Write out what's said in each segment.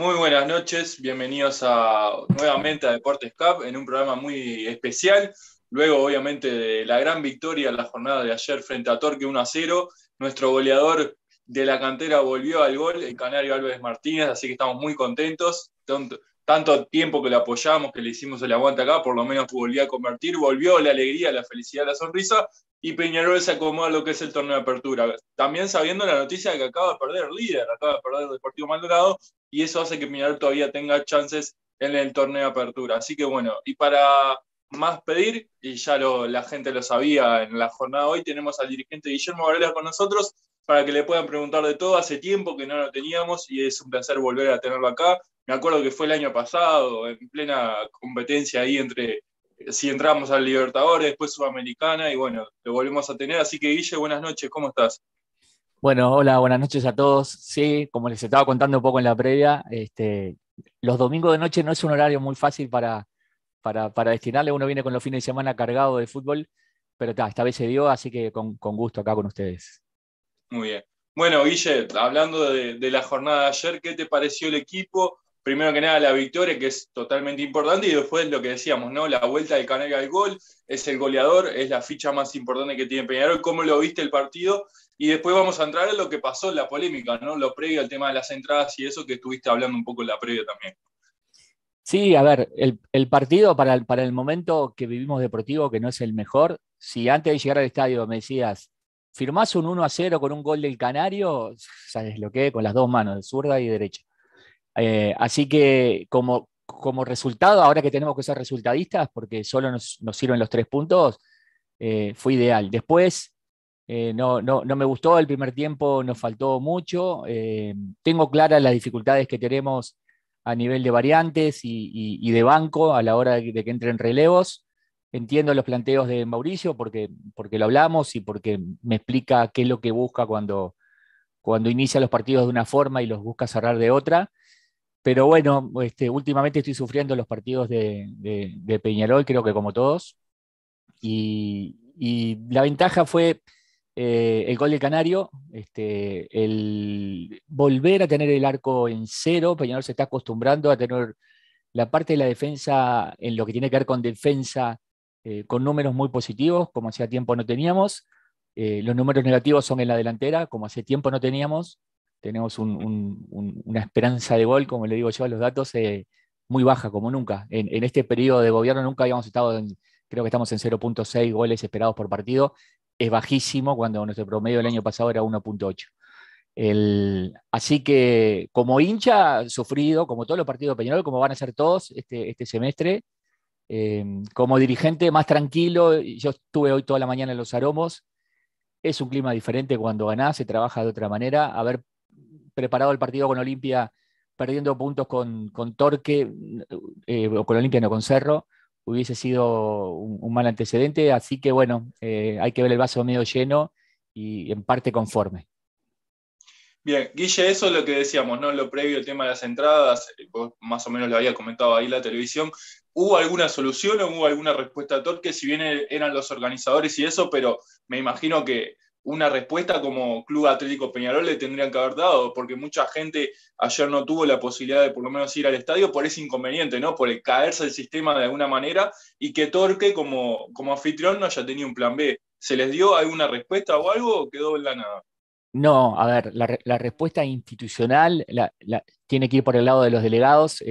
Muy buenas noches, bienvenidos nuevamente a Deportes Cup en un programa muy especial. Luego, obviamente, de la gran victoria en la jornada de ayer frente a Torque 1 a 0, nuestro goleador de la cantera volvió al gol, el canario Álvarez Martínez, así que estamos muy contentos. Tanto tiempo que le apoyamos, que le hicimos el aguante acá, por lo menos volvió a convertir, volvió la alegría, la felicidad, la sonrisa, y Peñarol se acomoda lo que es el torneo de apertura. También sabiendo la noticia de que acaba de perder líder, acaba de perder el Deportivo Maldonado, y eso hace que Peñarol todavía tenga chances en el torneo de apertura. Así que bueno, y para más pedir, y ya la gente lo sabía en la jornada de hoy, tenemos al dirigente Guillermo Varela con nosotros para que le puedan preguntar de todo. Hace tiempo que no lo teníamos y es un placer volver a tenerlo acá. Me acuerdo que fue el año pasado, en plena competencia ahí entre si entramos al Libertadores, después Sudamericana, y bueno, lo volvemos a tener. Así que, Guille, buenas noches, ¿cómo estás? Bueno, hola, buenas noches a todos. Sí, como les estaba contando un poco en la previa, este, los domingos de noche no es un horario muy fácil para, para, destinarle. Uno viene con los fines de semana cargado de fútbol, pero esta vez se dio, así que con, gusto acá con ustedes. Muy bien. Bueno, Guille, hablando de la jornada de ayer, ¿qué te pareció el equipo? Primero que nada la victoria, que es totalmente importante, y después lo que decíamos, ¿no? La vuelta del Canario al gol, es el goleador, es la ficha más importante que tiene Peñarol, cómo lo viste el partido, y después vamos a entrar en lo que pasó en la polémica, ¿no? Lo previo al tema de las entradas y eso que estuviste hablando un poco en la previa también. Sí, a ver, el, partido para el, para el momento que vivimos deportivo, que no es el mejor, si antes de llegar al estadio me decías, firmás un 1 a 0 con un gol del Canario, sabes lo que, con las dos manos, zurda y derecha. Eh, así que como, como resultado, ahora que tenemos que ser resultadistas, porque solo nos, sirven los tres puntos, eh, fue ideal. Después, eh, no, no, me gustó el primer tiempo, nos faltó mucho. tengo claras las dificultades que tenemos a nivel de variantes y, de banco a la hora de, que entren relevos. Entiendo los planteos de Mauricio porque, porque lo hablamos y porque me explica qué es lo que busca cuando, cuando inicia los partidos de una forma y los busca cerrar de otra. Pero bueno, este, últimamente estoy sufriendo los partidos de, Peñarol, creo que como todos. Y, la ventaja fue eh, el gol del Canario, este, el volver a tener el arco en cero. Peñarol se está acostumbrando a tener la parte de la defensa en lo que tiene que ver con defensa eh, con números muy positivos, como hacía tiempo no teníamos. Eh, los números negativos son en la delantera, como hace tiempo no teníamos tenemos una esperanza de gol, como le digo yo a los datos, eh, muy baja, como nunca. En, este periodo de gobierno nunca habíamos estado, en, creo que estamos en 0.6 goles esperados por partido. Es bajísimo cuando nuestro promedio del año pasado era 1.8. así que como hincha sufrido, como todos los partidos de Peñarol, como van a ser todos este, este semestre, eh, como dirigente más tranquilo, yo estuve hoy toda la mañana en los aromos, es un clima diferente cuando ganás, se trabaja de otra manera. A ver preparado el partido con Olimpia perdiendo puntos con, Torque, eh, o con Olimpia, no con Cerro, hubiese sido un, mal antecedente. Así que bueno, eh, hay que ver el vaso medio lleno y en parte conforme. Bien, Guille, eso es lo que decíamos, ¿no? Lo previo, el tema de las entradas, más o menos lo había comentado ahí la televisión. ¿Hubo alguna solución o hubo alguna respuesta a Torque? Si bien eran los organizadores y eso, pero me imagino que una respuesta como Club Atlético Peñarol le tendrían que haber dado, porque mucha gente ayer no tuvo la posibilidad de por lo menos ir al estadio por ese inconveniente, ¿no? Por el caerse el sistema de alguna manera y que Torque como, como anfitrión no haya tenido un plan B. ¿Se les dio alguna respuesta o algo o quedó en la nada? No, a ver, la, respuesta institucional tiene que ir por el lado de los delegados, eh,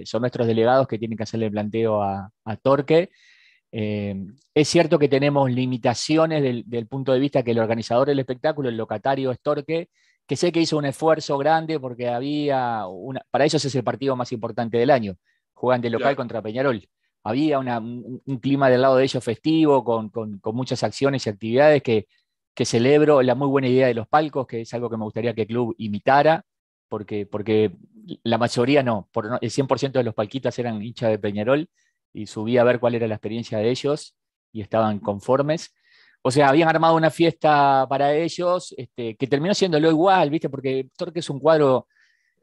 eh, son nuestros delegados que tienen que hacerle el planteo a, a Torque. Eh, es cierto que tenemos limitaciones del, punto de vista que el organizador del espectáculo, el locatario es Torque, que sé que hizo un esfuerzo grande porque había, una, para ellos es el partido más importante del año, juegan de local contra Peñarol. Había un, clima del lado de ellos festivo, con, muchas acciones y actividades que, que, celebro, la muy buena idea de los palcos, que es algo que me gustaría que el club imitara, porque, porque la mayoría no, por, el 100% de los palquitas eran hinchas de Peñarol, y subí a ver cuál era la experiencia de ellos y estaban conformes. O sea, habían armado una fiesta para ellos este, que terminó siendo lo igual, ¿viste? Porque Torque es un cuadro,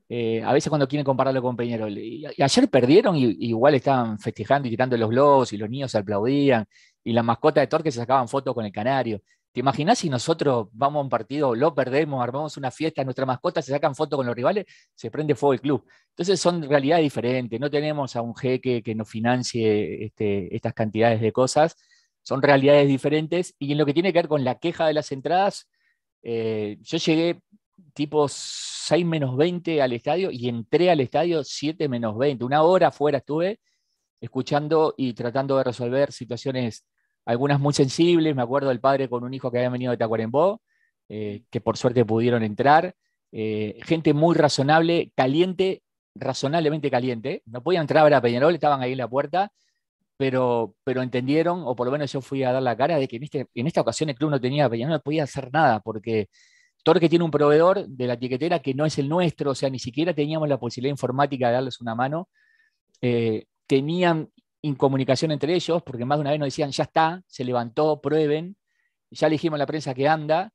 eh, a veces cuando quieren compararlo con Peñarol. Y, ayer perdieron y, igual estaban festejando y tirando los globos y los niños aplaudían y las mascotas de Torque se sacaban fotos con el canario. ¿Te imaginas si nosotros vamos a un partido, lo perdemos, armamos una fiesta, nuestra mascota se sacan fotos con los rivales, se prende fuego el club? Entonces son realidades diferentes, no tenemos a un jeque que nos financie este, estas cantidades de cosas, son realidades diferentes y en lo que tiene que ver con la queja de las entradas, eh, yo llegué tipo 6 menos 20 al estadio y entré al estadio 7 menos 20, una hora afuera estuve escuchando y tratando de resolver situaciones algunas muy sensibles, me acuerdo del padre con un hijo que había venido de Tacuarembó, eh, que por suerte pudieron entrar, eh, gente muy razonable, caliente, razonablemente caliente, no podían entrar a ver a Peñarol, estaban ahí en la puerta, pero, pero entendieron, o por lo menos yo fui a dar la cara, de que en, este, en esta ocasión el club no tenía, Peñarol no podía hacer nada, porque Torque tiene un proveedor de la etiquetera que no es el nuestro, o sea, ni siquiera teníamos la posibilidad informática de darles una mano. Eh, tenían incomunicación entre ellos, porque más de una vez nos decían, ya está, se levantó, prueben, ya le dijimos a la prensa que anda,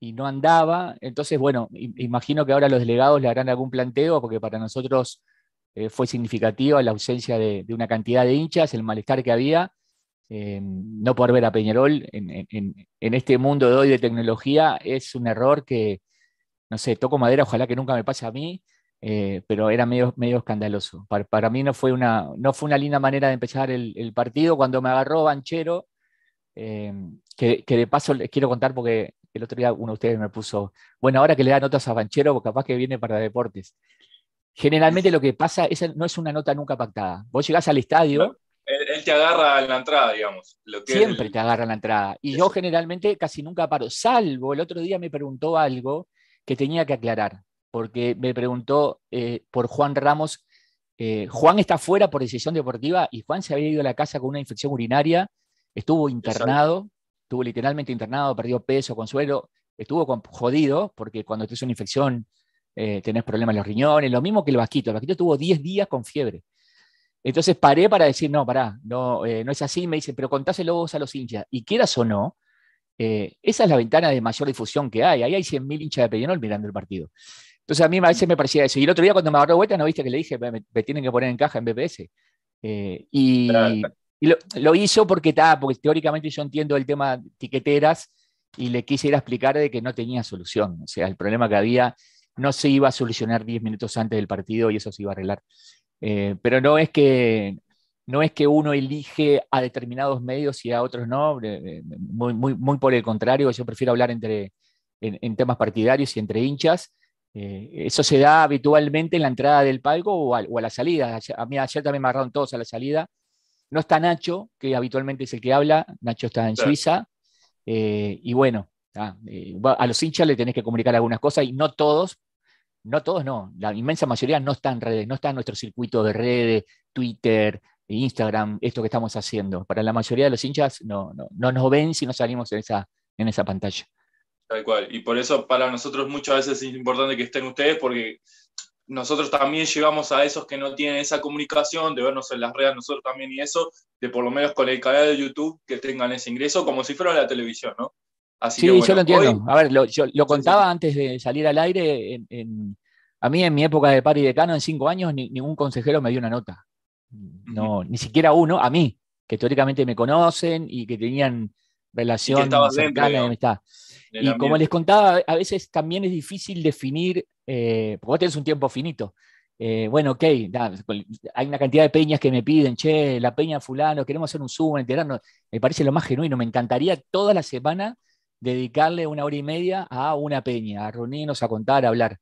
y no andaba. Entonces, bueno, imagino que ahora los delegados le harán algún planteo, porque para nosotros eh, fue significativa la ausencia de, una cantidad de hinchas, el malestar que había. Eh, no poder ver a Peñarol en, este mundo de hoy de tecnología es un error que, no sé, toco madera, ojalá que nunca me pase a mí, eh, pero era medio, medio escandaloso. Para, mí no fue, una, no fue una linda manera de empezar el, partido. Cuando me agarró Banchero, eh, que, de paso les quiero contar porque el otro día uno de ustedes me puso, bueno, ahora que le da notas a Banchero, capaz que viene para deportes. Generalmente lo que pasa es, no es una nota nunca pactada. Vos llegás al estadio. él, te agarra en la entrada, digamos. siempre te agarra en la entrada. Y yo generalmente casi nunca paro, salvo el otro día me preguntó algo que tenía que aclarar porque me preguntó eh, por Juan Ramos. Eh, Juan está fuera por decisión deportiva y Juan se había ido a la casa con una infección urinaria, estuvo internado, estuvo literalmente internado, perdió peso, consuelo, estuvo jodido, porque cuando tienes una infección eh, tenés problemas en los riñones, lo mismo que el vasquito. El vasquito estuvo 10 días con fiebre. Entonces paré para decir, no, pará, no, no es así. Me dice, pero contáselo vos a los hinchas. Y quieras o no, esa es la ventana de mayor difusión que hay. Ahí hay 100.000 hinchas de Peñarol mirando el partido. Entonces a mí a veces me parecía eso. Y el otro día cuando me agarró vuelta, ¿no viste que le dije, me, tienen que poner en caja en BPS? Eh, y, lo, hizo porque, está, porque teóricamente yo entiendo el tema de tiqueteras y le quise ir a explicar de que no tenía solución. O sea, el problema que había no se iba a solucionar 10 minutos antes del partido y eso se iba a arreglar. Eh, pero no es que no es que uno elige a determinados medios y a otros no, muy, muy, muy por el contrario, yo prefiero hablar entre, en temas partidarios y entre hinchas, eh, eso se da habitualmente en la entrada del palco o a, la salida. A mí ayer también me agarraron todos a la salida. No está Nacho, que habitualmente es el que habla. Nacho está en Suiza. Eh, y bueno, eh, a los hinchas le tenés que comunicar algunas cosas y no todos, no todos no, la inmensa mayoría no está en redes, no está en nuestro circuito de redes, Twitter, Instagram, esto que estamos haciendo. Para la mayoría de los hinchas no, no, no nos ven si no salimos en esa, en esa pantalla. Tal cual. Y por eso para nosotros muchas veces es importante que estén ustedes porque nosotros también llegamos a esos que no tienen esa comunicación, de vernos en las redes nosotros también y eso, de por lo menos con el canal de YouTube que tengan ese ingreso como si fuera la televisión, ¿no? Así sí, yo lo entiendo. A ver, lo, yo lo contaba antes de salir al aire. En, a mí en mi época de pari decano, en cinco años, ningún consejero me dio una nota. No, ni siquiera uno, a mí, que teóricamente me conocen y que tenían relación cercana. Está. Y como les contaba, a veces también es difícil definir, eh, porque vos tenés un tiempo finito. Eh, bueno, ok, hay una cantidad de peñas que me piden, che, la peña fulano, queremos hacer un zoom, enterarnos. Me parece lo más genuino. Me encantaría toda la semana dedicarle una hora y media a una peña, a reunirnos, a contar, a hablar.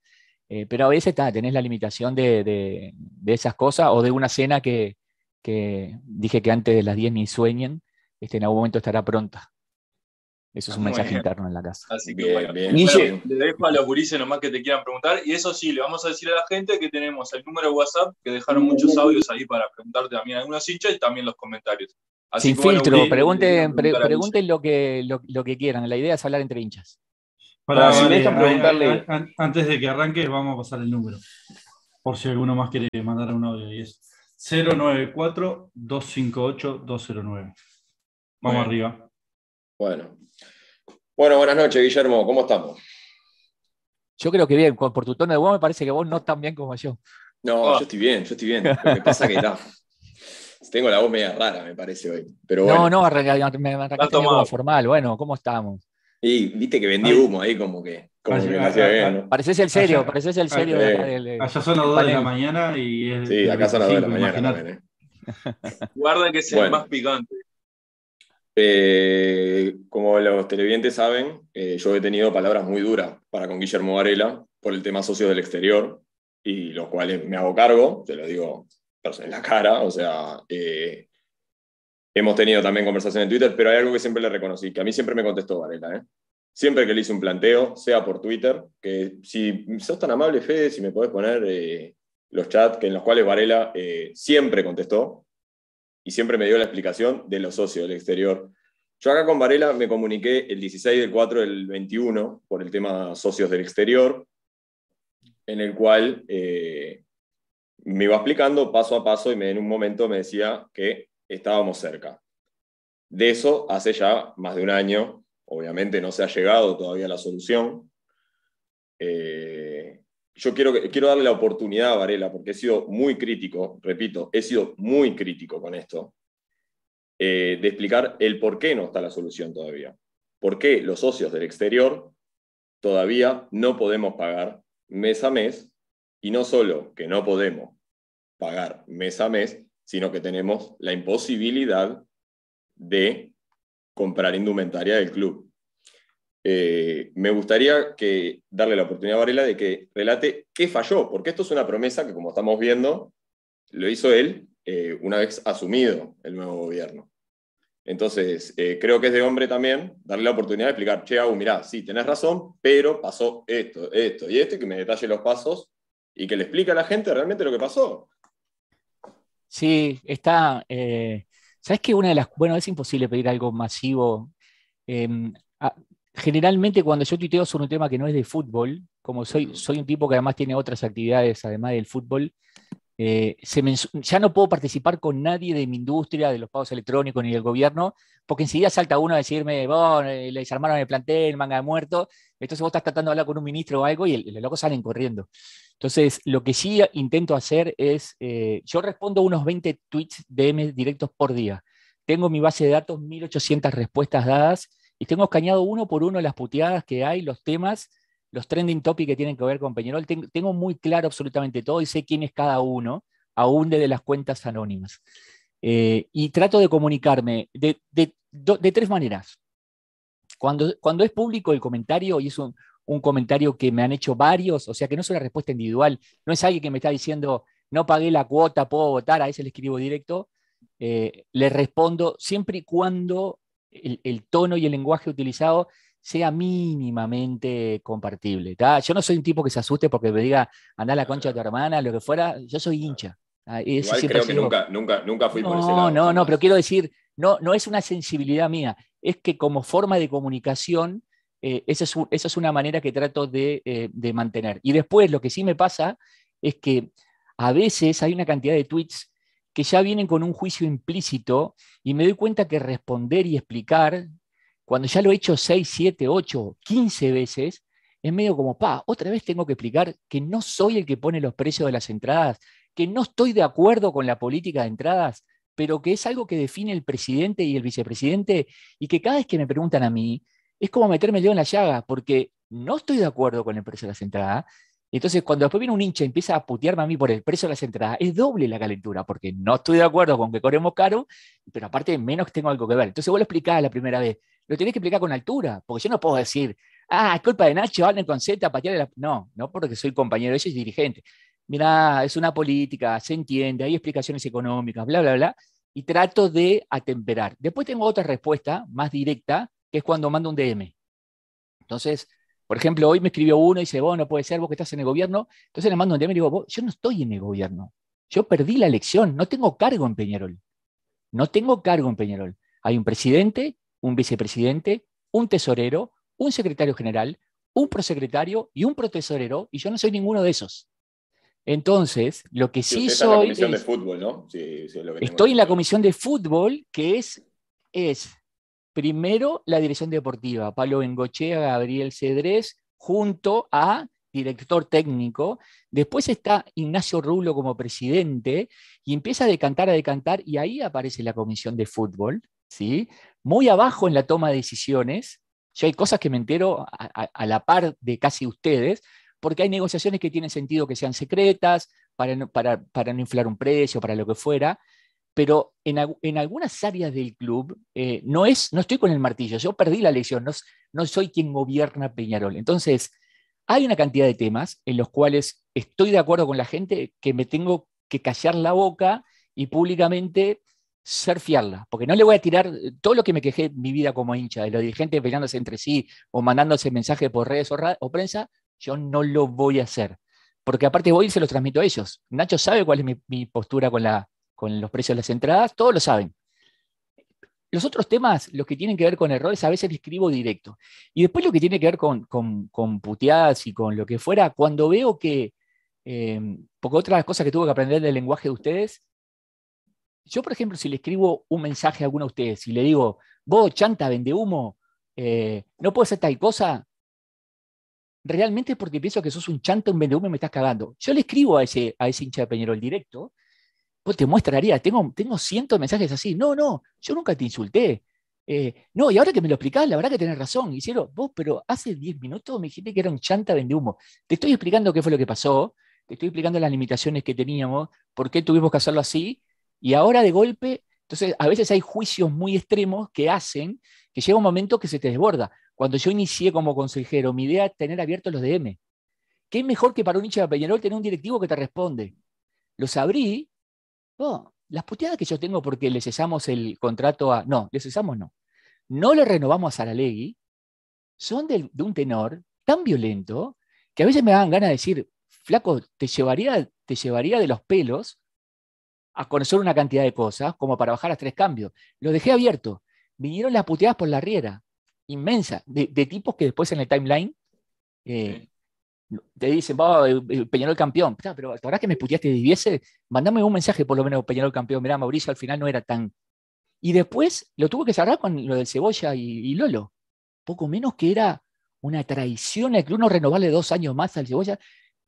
Eh, pero a veces tenés la limitación de, esas cosas o de una cena que, dije que antes de las 10 ni sueñen, este, en algún momento estará pronta. Eso es un mensaje interno en la casa. Así que bueno, le dejo a los gurises nomás que te quieran preguntar. Y eso sí, le vamos a decir a la gente que tenemos el número de WhatsApp, que dejaron muchos audios ahí para preguntarte también algunos hinchas y también los comentarios. Sin filtro, pregunten, lo, que, lo, que quieran. La idea es hablar entre hinchas. Para, si dejan preguntarle. Antes de que arranque, vamos a pasar el número. Por si alguno más quiere mandar un audio. Y es 094-258-209. Vamos arriba. Bueno, bueno, buenas noches, Guillermo. ¿Cómo estamos? Yo creo que bien. Por tu tono de voz me parece que vos no tan bien como yo. No, yo estoy bien, yo estoy bien. Lo que pasa es que no. Tengo la voz media rara, me parece hoy. Pero bueno. No, no, me arrancaste como formal. Bueno, ¿cómo estamos? Y viste que vendí humo ahí como que. Como que me hacía bien, ¿no? Pareces el serio, pareces el serio. de acá del, allá son las 2 de la mañana y es. Sí, acá son las 2 de la mañana también, ¿eh? Guarda que sea más picante. Eh, como los televidentes saben, eh, yo he tenido palabras muy duras para con Guillermo Varela por el tema socios del exterior, y los cuales me hago cargo, te lo digo en la cara, o sea, eh, hemos tenido también conversaciones en Twitter, pero hay algo que siempre le reconocí, que a mí siempre me contestó Varela, siempre que le hice un planteo, sea por Twitter, que si sos tan amable, Fede, si me podés poner los chats que en los cuales Varela siempre contestó, y siempre me dio la explicación de los socios del exterior. Yo acá con Varela me comuniqué el 16 del 4 del 21 por el tema socios del exterior, en el cual eh, me iba explicando paso a paso y me, en un momento me decía que estábamos cerca. De eso hace ya más de un año, obviamente no se ha llegado todavía a la solución. Eh, yo quiero, darle la oportunidad a Varela, porque he sido muy crítico, repito, he sido muy crítico con esto, eh, de explicar el por qué no está la solución todavía. ¿Por qué los socios del exterior todavía no podemos pagar mes a mes? Y no solo que no podemos pagar mes a mes, sino que tenemos la imposibilidad de comprar indumentaria del club. Eh, me gustaría que, darle la oportunidad a Varela de que relate qué falló, porque esto es una promesa que, como estamos viendo, lo hizo él eh, una vez asumido el nuevo gobierno. Entonces, eh, creo que es de hombre también darle la oportunidad de explicar, che, Agu, mirá, sí, tenés razón, pero pasó esto, esto y esto, y que me detalle los pasos y que le explique a la gente realmente lo que pasó. Sí, está. ¿Sabes que una de las. Bueno, es imposible pedir algo masivo. Em, generalmente cuando yo tuiteo sobre un tema que no es de fútbol, como soy, soy un tipo que además tiene otras actividades además del fútbol, eh, ya no puedo participar con nadie de mi industria, de los pagos electrónicos ni del gobierno, porque enseguida salta uno a decirme, eh, le desarmaron el plantel, manga de muerto, entonces vos estás tratando de hablar con un ministro o algo y los locos salen corriendo. Entonces, lo que sí intento hacer es, eh, yo respondo unos 20 tweets DM directos por día. Tengo mi base de datos, 1800 respuestas dadas y tengo escaneado uno por uno las puteadas que hay, los temas, los trending topics que tienen que ver con Peñarol. Tengo, muy claro absolutamente todo y sé quién es cada uno, aún desde las cuentas anónimas. Eh, y trato de comunicarme de, tres maneras. Cuando, cuando, es público el comentario, y es un, comentario que me han hecho varios, o sea que no es una respuesta individual, no es alguien que me está diciendo, no pagué la cuota, puedo votar, a ese le escribo directo, eh, le respondo siempre y cuando el, tono y el lenguaje utilizado sea mínimamente compartible. Yo no soy un tipo que se asuste porque me diga, anda a la concha de tu hermana, lo que fuera, yo soy hincha. Igual creo que nunca, nunca, nunca fui no, por ese lado. No, no, pero quiero decir, no, no es una sensibilidad mía, es que como forma de comunicación, eh, esa, es es, una manera que trato de, eh, de mantener. Y después lo que sí me pasa es que a veces hay una cantidad de tweets que ya vienen con un juicio implícito y me doy cuenta que responder y explicar, cuando ya lo he hecho 6, 7, 8, 15 veces, es medio como, pa, otra vez tengo que explicar que no soy el que pone los precios de las entradas, que no estoy de acuerdo con la política de entradas, pero que es algo que define el presidente y el vicepresidente y que cada vez que me preguntan a mí, es como meterme el dedo en la llaga, porque no estoy de acuerdo con el precio de las entradas, entonces, cuando después viene un hincha y empieza a putearme a mí por el precio de las entradas, es doble la calentura, porque no estoy de acuerdo con que corremos caro, pero aparte menos tengo algo que ver. Entonces, vos lo explicás la primera vez, lo tenés que explicar con altura, porque yo no puedo decir, ah, es culpa de Nacho, hablen con Z, patearle la... No, no porque soy compañero ellos y dirigente. Mira, es una política, se entiende, hay explicaciones económicas, bla, bla, bla, y trato de atemperar. Después tengo otra respuesta más directa, que es cuando mando un DM. Entonces, por ejemplo, hoy me escribió uno y dice, vos no puede ser, vos que estás en el gobierno. Entonces le mando un DM y digo, yo no estoy en el gobierno. Yo perdí la elección, no tengo cargo en Peñarol. No tengo cargo en Peñarol. Hay un presidente, un vicepresidente, un tesorero, un secretario general, un prosecretario y un protesorero, y yo no soy ninguno de esos. Entonces, lo que sí, soy. En la comisión de fútbol, ¿no? estoy en la comisión de fútbol, que es, es Primero, la dirección deportiva, Pablo Bengochea, Gabriel Cedrés, junto a director técnico. Después está Ignacio Rulo como presidente y empieza a decantar, a decantar, y ahí aparece la comisión de fútbol, ¿sí? Muy abajo en la toma de decisiones, Yo hay cosas que me entero a, la par de casi ustedes, porque hay negociaciones que tienen sentido que sean secretas, para no, para, no inflar un precio, para lo que fuera, pero en, algunas áreas del club eh, no, es, no estoy con el martillo, yo perdí la elección, no, no soy quien gobierna Peñarol. Entonces, hay una cantidad de temas en los cuales estoy de acuerdo con la gente que me tengo que callar la boca y públicamente surfearla, porque no le voy a tirar todo lo que me quejé mi vida como hincha, de los dirigentes peleándose entre sí o mandándose mensajes por redes o, prensa, yo no lo voy a hacer, porque aparte voy y se los transmito a ellos. Nacho sabe cuál es mi, postura con, la, con los precios de las entradas, todos lo saben. Los otros temas, los que tienen que ver con errores, a veces escribo directo. Y después lo que tiene que ver con, con, puteadas y con lo que fuera, cuando veo que, eh, porque otra cosa que tuve que aprender del lenguaje de ustedes, yo, por ejemplo, si le escribo un mensaje a alguno de ustedes y le digo, vos, chanta, vende humo, eh, no puedo hacer tal cosa, realmente es porque pienso que sos un chanta, un vende humo y me estás cagando. Yo le escribo a ese, a ese hincha de Peñarol directo, te muestraría, tengo, tengo cientos de mensajes así, no, no, yo nunca te insulté. Eh, no, y ahora que me lo explicás, la verdad que tenés razón. Hicieron, vos, pero hace 10 minutos me dijiste que era un chanta vende humo. Te estoy explicando qué fue lo que pasó, te estoy explicando las limitaciones que teníamos, por qué tuvimos que hacerlo así, y ahora de golpe, entonces a veces hay juicios muy extremos que hacen que llega un momento que se te desborda. Cuando yo inicié como consejero, mi idea es tener abiertos los DM. ¿Qué es mejor que para un hincha de Peñarol tener un directivo que te responde? Los abrí. Oh, las puteadas que yo tengo porque le cesamos el contrato a. No, le cesamos no. No le renovamos a Saralegui. Son de, de un tenor tan violento que a veces me dan ganas de decir, flaco, te llevaría, te llevaría de los pelos a conocer una cantidad de cosas como para bajar a tres cambios. Lo dejé abierto. Vinieron las puteadas por la riera, inmensa, de, tipos que después en el timeline eh, te dicen, va, eh, eh, Peñarol campeón. Pero ahora que me puteaste de diviese, mandame un mensaje por lo menos, Peñarol campeón. Mirá, Mauricio al final no era tan. Y después lo tuvo que cerrar con lo del Cebolla y, Lolo. Poco menos que era una traición el club no renovarle dos años más al Cebolla.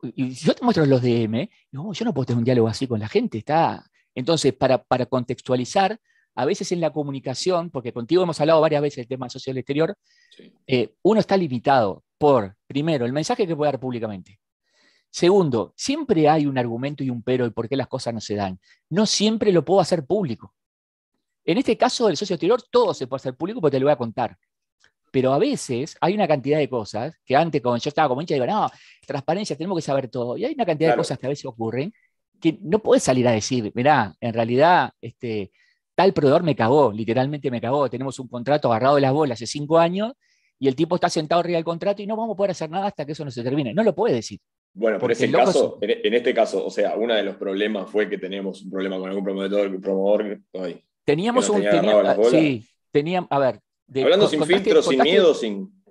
Y yo te muestro los DM, yo no puedo tener un diálogo así con la gente, está, entonces, para, contextualizar, a veces en la comunicación, porque contigo hemos hablado varias veces del tema social exterior, eh, uno está limitado por, primero, el mensaje que puede dar públicamente. Segundo, siempre hay un argumento y un pero y por qué las cosas no se dan. No siempre lo puedo hacer público. En este caso del socio exterior, todo se puede hacer público porque te lo voy a contar. Pero a veces hay una cantidad de cosas que antes, cuando yo estaba como hincha, digo, no, transparencia, tenemos que saber todo. Y hay una cantidad de cosas que a veces ocurren que no puedes salir a decir, mirá, en realidad este, tal proveedor me cagó, literalmente me cagó, tenemos un contrato agarrado de las bolas hace cinco años y el tipo está sentado arriba del contrato y no vamos a poder hacer nada hasta que eso no se termine. No lo puede decir. Bueno, por ese caso, en, este caso, o sea, uno de los problemas fue que tenemos un problema con algún promotor, promotor hoy, teníamos un sí, teníamos, a ver, hablando sin filtro, sin miedo, sin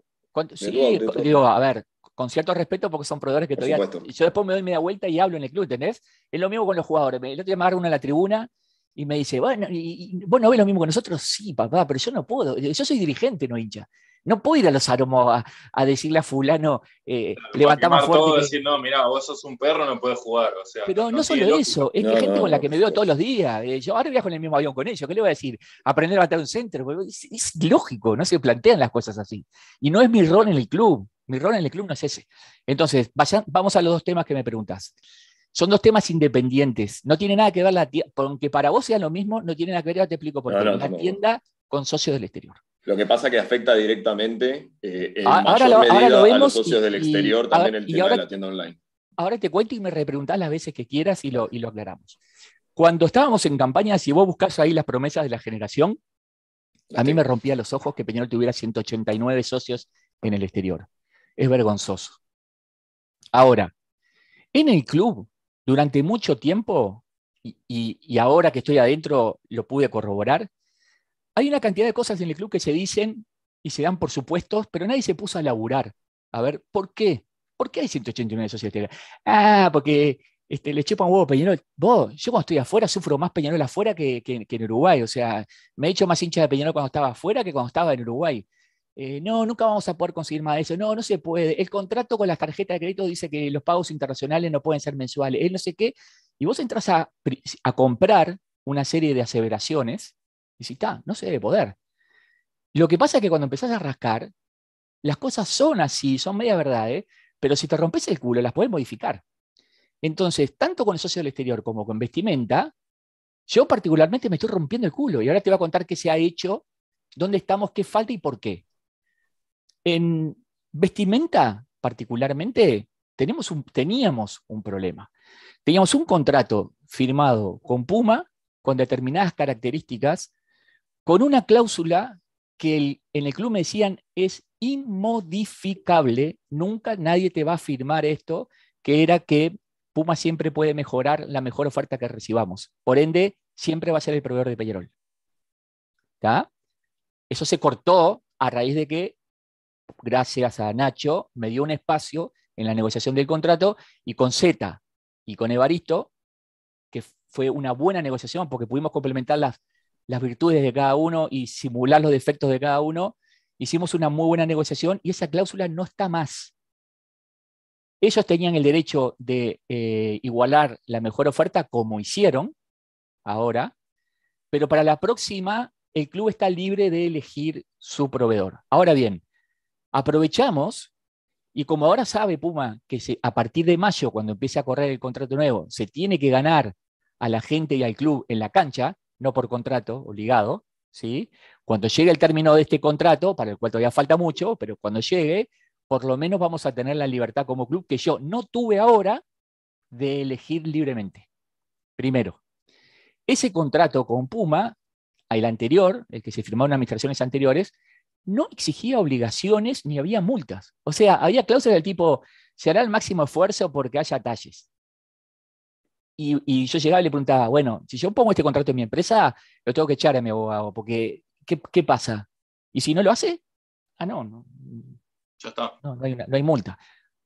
sí, digo, a ver, con cierto respeto porque son proveedores que todavía... Yo después me doy media vuelta y hablo en el club, ¿entendés? Es lo mismo con los jugadores. El otro día me agarra uno en la tribuna y me dice, bueno, y, vos no ves lo mismo que nosotros, sí, papá, pero yo no puedo. Yo soy dirigente, no hincha. No puedo ir a los aromos a, decirle a fulano, eh, levantamos fuerte. decir, no, mira, vos sos un perro, no puedes jugar. pero no, solo eso, es que gente con la que me veo todos los días. Eh, yo ahora viajo en el mismo avión con ellos. ¿Qué le voy a decir? Aprender a bater un centro. Es, es, lógico, no se plantean las cosas así. Y no es mi rol en el club. Mi rol en el club no es ese. Entonces, vamos a los dos temas que me preguntas. Son dos temas independientes. No tiene nada que ver la tienda, aunque para vos sea lo mismo, no tiene nada que ver, te explico por qué. la tienda con socios del exterior. Lo que pasa es que afecta directamente eh, en ah, ahora mayor medida a los socios del exterior también el tema de la tienda online. Ahora te cuento y me repreguntás las veces que quieras y lo, y lo aclaramos. Cuando estábamos en campaña, si vos buscas ahí las promesas de la generación, a mí me rompía los ojos que Peñarol tuviera 189 socios en el exterior es vergonzoso. Ahora, en el club, durante mucho tiempo, y, ahora que estoy adentro lo pude corroborar, hay una cantidad de cosas en el club que se dicen y se dan por supuestos, pero nadie se puso a laburar. A ver, ¿por qué? ¿Por qué hay 189 socios Ah, porque este, le chupan huevo Peñarol. Vos, yo cuando estoy afuera sufro más Peñarol afuera que, que, en Uruguay. O sea, me he hecho más hincha de Peñarol cuando estaba afuera que cuando estaba en Uruguay. Eh, no, nunca vamos a poder conseguir más de eso, no, no se puede. El contrato con las tarjetas de crédito dice que los pagos internacionales no pueden ser mensuales, él no sé qué, y vos entras a, comprar una serie de aseveraciones si está, no se debe poder. Lo que pasa es que cuando empezás a rascar, las cosas son así, son media verdad, ¿eh? pero si te rompes el culo, las puedes modificar. Entonces, tanto con el socio del exterior como con vestimenta, yo particularmente me estoy rompiendo el culo y ahora te voy a contar qué se ha hecho, dónde estamos, qué falta y por qué. En vestimenta, particularmente, tenemos teníamos un problema. Teníamos un contrato firmado con Puma con determinadas características, con una cláusula que en el club me decían es inmodificable, nunca nadie te va a firmar esto, que era que Puma siempre puede mejorar la mejor oferta que recibamos. Por ende, siempre va a ser el proveedor de Peñarol. Eso se cortó a raíz de que, gracias a Nacho, me dio un espacio en la negociación del contrato y con Z y con Evaristo, que fue una buena negociación porque pudimos complementar las, las virtudes de cada uno y simular los defectos de cada uno, hicimos una muy buena negociación y esa cláusula no está más. Ellos tenían el derecho de eh, igualar la mejor oferta como hicieron ahora, pero para la próxima el club está libre de elegir su proveedor. Ahora bien, aprovechamos y como ahora sabe Puma que a partir de mayo, cuando empiece a correr el contrato nuevo, se tiene que ganar a la gente y al club en la cancha, no por contrato obligado, ¿sí? Cuando llegue el término de este contrato, para el cual todavía falta mucho, pero cuando llegue, por lo menos vamos a tener la libertad como club que yo no tuve ahora de elegir libremente. Primero, ese contrato con Puma, el anterior, el que se firmó en administraciones anteriores, no exigía obligaciones ni había multas. O sea, había cláusulas del tipo, se hará el máximo esfuerzo porque haya talles. Y, yo llegaba y le preguntaba, bueno, si yo pongo este contrato en mi empresa, lo tengo que echar a mi abogado, porque ¿qué, pasa? ¿Y si no lo hace? Ah, no, no, ya está. No, no hay, multa.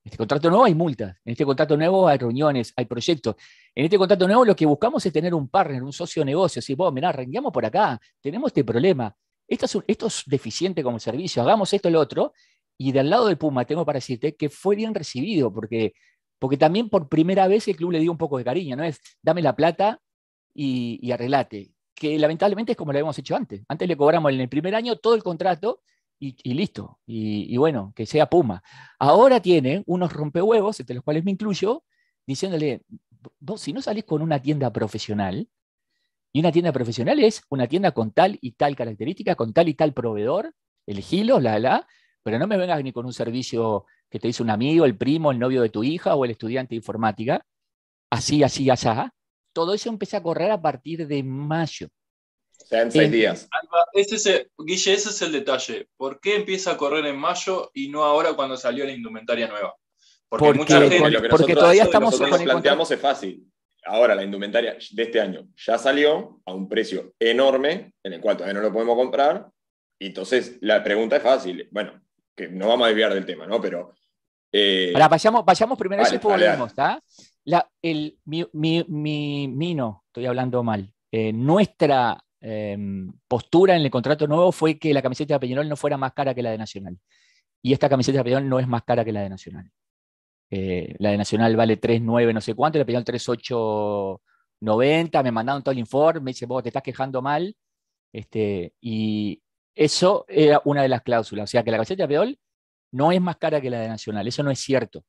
En este contrato nuevo hay multas. En este contrato nuevo hay reuniones, hay proyectos. En este contrato nuevo lo que buscamos es tener un partner, un socio de negocio. Así, vos, mirá, renguemos por acá, tenemos este problema. Esto es, esto es deficiente como servicio, hagamos esto y lo otro. Y del lado del Puma tengo para decirte que fue bien recibido, porque, porque también por primera vez el club le dio un poco de cariño, no es dame la plata y, y arreglate, que lamentablemente es como lo habíamos hecho antes. Antes le cobramos en el primer año todo el contrato y, listo. Y, bueno, que sea Puma. Ahora tiene unos rompehuevos, entre los cuales me incluyo, diciéndole, vos si no salís con una tienda profesional, y una tienda profesional es una tienda con tal y tal característica, con tal y tal proveedor, elegilo, la, la, pero no me vengas ni con un servicio que te dice un amigo, el primo, el novio de tu hija o el estudiante de informática, así, así, así. Todo eso empieza a correr a partir de mayo. O sea, en seis días. Ese Guille, ese es el detalle. ¿Por qué empieza a correr en mayo y no ahora cuando salió la indumentaria nueva? Porque, mucha gente, lo que porque todavía estamos nosotros nos planteamos es fácil. Ahora la indumentaria de este año ya salió a un precio enorme, en el cual todavía no lo podemos comprar. Y entonces la pregunta es fácil. Bueno, que no vamos a desviar del tema, ¿no? Pero. Eh, Ahora, vayamos, vayamos primero vale, a volvemos, ¿está? el, mi, mi, no, estoy hablando mal. Eh, nuestra Em, postura en el contrato nuevo fue que la camiseta de Peñarol no fuera más cara que la de Nacional. Y esta camiseta de Peñarol no es más cara que la de Nacional. Eh, la de Nacional vale 3.9 no sé cuánto, la de Peñarol 3.890, me mandaron todo el informe, me dice, vos te estás quejando mal. Este, y eso era una de las cláusulas. O sea, que la camiseta de Peñarol no es más cara que la de Nacional. Eso no es cierto.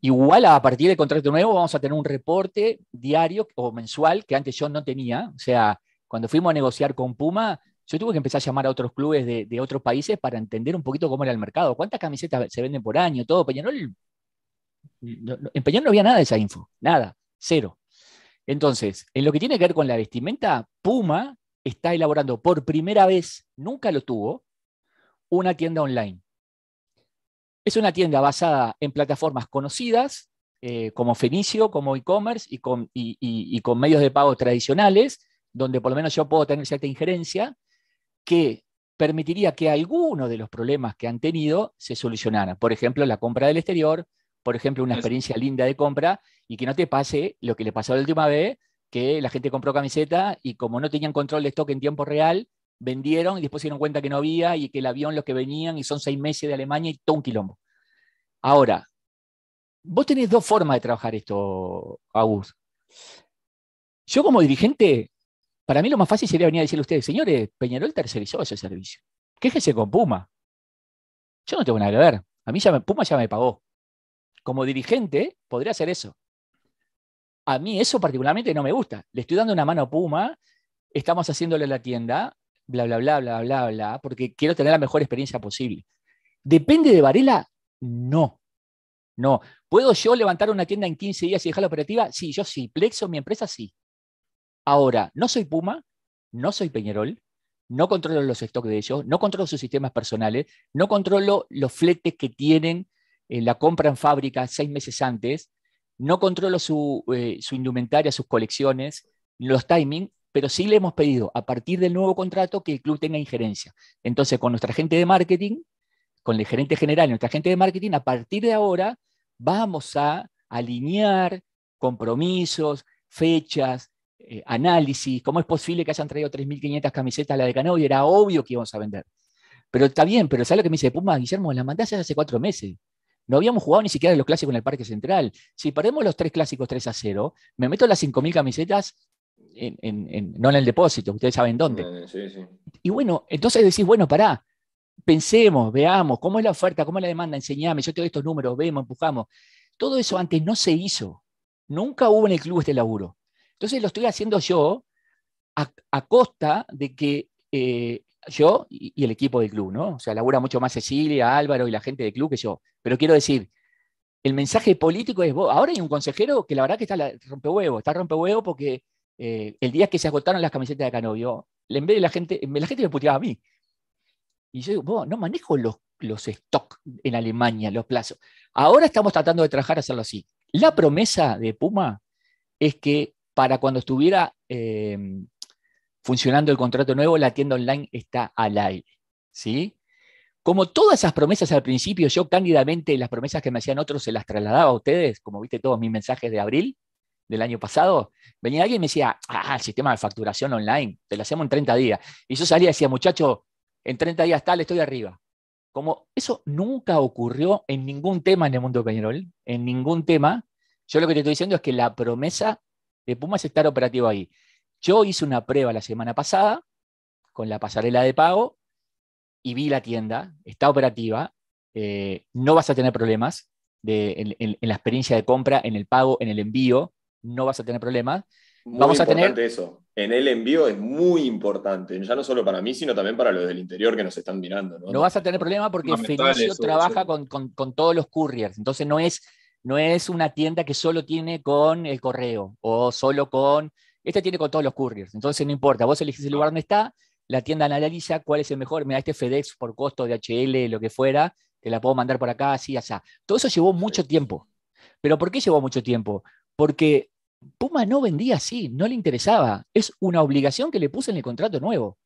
Igual a partir del contrato nuevo vamos a tener un reporte diario o mensual que antes yo no tenía. O sea, cuando fuimos a negociar con Puma, yo tuve que empezar a llamar a otros clubes de, otros países para entender un poquito cómo era el mercado, cuántas camisetas se venden por año, todo. Peñarol, en Peñarol no había nada de esa info, nada, cero. Entonces, en lo que tiene que ver con la vestimenta, Puma está elaborando por primera vez, nunca lo tuvo, una tienda online. Es una tienda basada en plataformas conocidas, eh, como Fenicio, como e-commerce y y con medios de pago tradicionales, donde por lo menos yo puedo tener cierta injerencia, que permitiría que algunos de los problemas que han tenido se solucionaran. Por ejemplo, la compra del exterior, por ejemplo, una experiencia linda de compra y que no te pase lo que le pasó la última vez, que la gente compró camiseta y como no tenían control de stock en tiempo real, vendieron y después se dieron cuenta que no había y que el avión los que venían y son seis meses de Alemania y todo un quilombo. Ahora, vos tenés dos formas de trabajar esto, Agus. Yo como dirigente para mí lo más fácil sería venir a decirle a ustedes, señores, Peñarol tercerizó ese servicio. Quéjese con Puma. Yo no tengo nada que ver. A mí ya Puma ya me pagó. Como dirigente, podría hacer eso. A mí eso particularmente no me gusta. Le estoy dando una mano a Puma, estamos haciéndole la tienda, bla, bla, bla, bla, bla, bla, porque quiero tener la mejor experiencia posible. ¿Depende de Varela? No. No. ¿Puedo yo levantar una tienda en 15 días y dejarla operativa? Sí, yo sí. Plexo, mi empresa, sí. Ahora, no soy Puma, no soy Peñarol, no controlo los stocks de ellos, no controlo sus sistemas personales, no controlo los fletes que tienen en la compra en fábrica seis meses antes, no controlo su, eh, su indumentaria, sus colecciones, los timings, pero sí le hemos pedido a partir del nuevo contrato que el club tenga injerencia. Entonces, con nuestra gente de marketing, con el gerente general nuestra gente de marketing, a partir de ahora vamos a alinear compromisos, fechas, eh, análisis, cómo es posible que hayan traído 3.500 camisetas a la de y era obvio que íbamos a vender. Pero está bien, pero ¿sabes lo que me dice Puma? Guillermo, la mandaste hace cuatro meses. No habíamos jugado ni siquiera los clásicos en el Parque Central. Si perdemos los tres clásicos 3 a 0, me meto las 5.000 camisetas en, no en el depósito, ustedes saben dónde. Eh, y bueno, entonces decís, bueno, pará, pensemos, veamos, cómo es la oferta, cómo es la demanda, enseñame, yo te doy estos números, vemos, empujamos. Todo eso antes no se hizo. Nunca hubo en el club este laburo. Entonces lo estoy haciendo yo a, costa de que eh, yo y, el equipo del club, ¿no? O sea, labura mucho más Cecilia, Álvaro y la gente del club que yo. Pero quiero decir, el mensaje político es, ahora hay un consejero que la verdad que está rompehuevo, está rompehuevo porque eh, el día que se agotaron las camisetas de Canovio, en vez de la gente, la gente me puteaba a mí. Y yo digo, no manejo los, los stock en Alemania, los plazos. Ahora estamos tratando de trabajar a hacerlo así. La promesa de Puma es que para cuando estuviera em, funcionando el contrato nuevo, la tienda online está al aire. ¿sí? Como todas esas promesas al principio, yo cándidamente las promesas que me hacían otros se las trasladaba a ustedes, como viste todos mis mensajes de abril del año pasado, venía alguien y me decía, ah, el sistema de facturación online, te lo hacemos en 30 días. Y yo salía y decía, muchacho, en 30 días tal, estoy arriba. Como eso nunca ocurrió en ningún tema en el mundo de Peñarol, en ningún tema, yo lo que te estoy diciendo es que la promesa de Puma es estar operativo ahí. Yo hice una prueba la semana pasada con la pasarela de pago y vi la tienda, está operativa, eh, no vas a tener problemas en, la experiencia de compra, en el pago, en el envío, no vas a tener problemas. Muy Vamos a tener eso. En el envío es muy importante, ya no solo para mí, sino también para los del interior que nos están mirando. No, vas a tener problema porque Felicio trabaja con, todos los couriers, entonces no es, no es una tienda que solo tiene con el correo o solo con... Este tiene con todos los couriers, entonces no importa, vos elegís el lugar donde está, la tienda analiza cuál es el mejor, mira, este FedEx por costo de HL, lo que fuera, te la puedo mandar por acá, así, así. Todo eso llevó mucho tiempo. ¿Pero por qué llevó mucho tiempo? Porque Puma no vendía así, no le interesaba. Es una obligación que le puse en el contrato nuevo.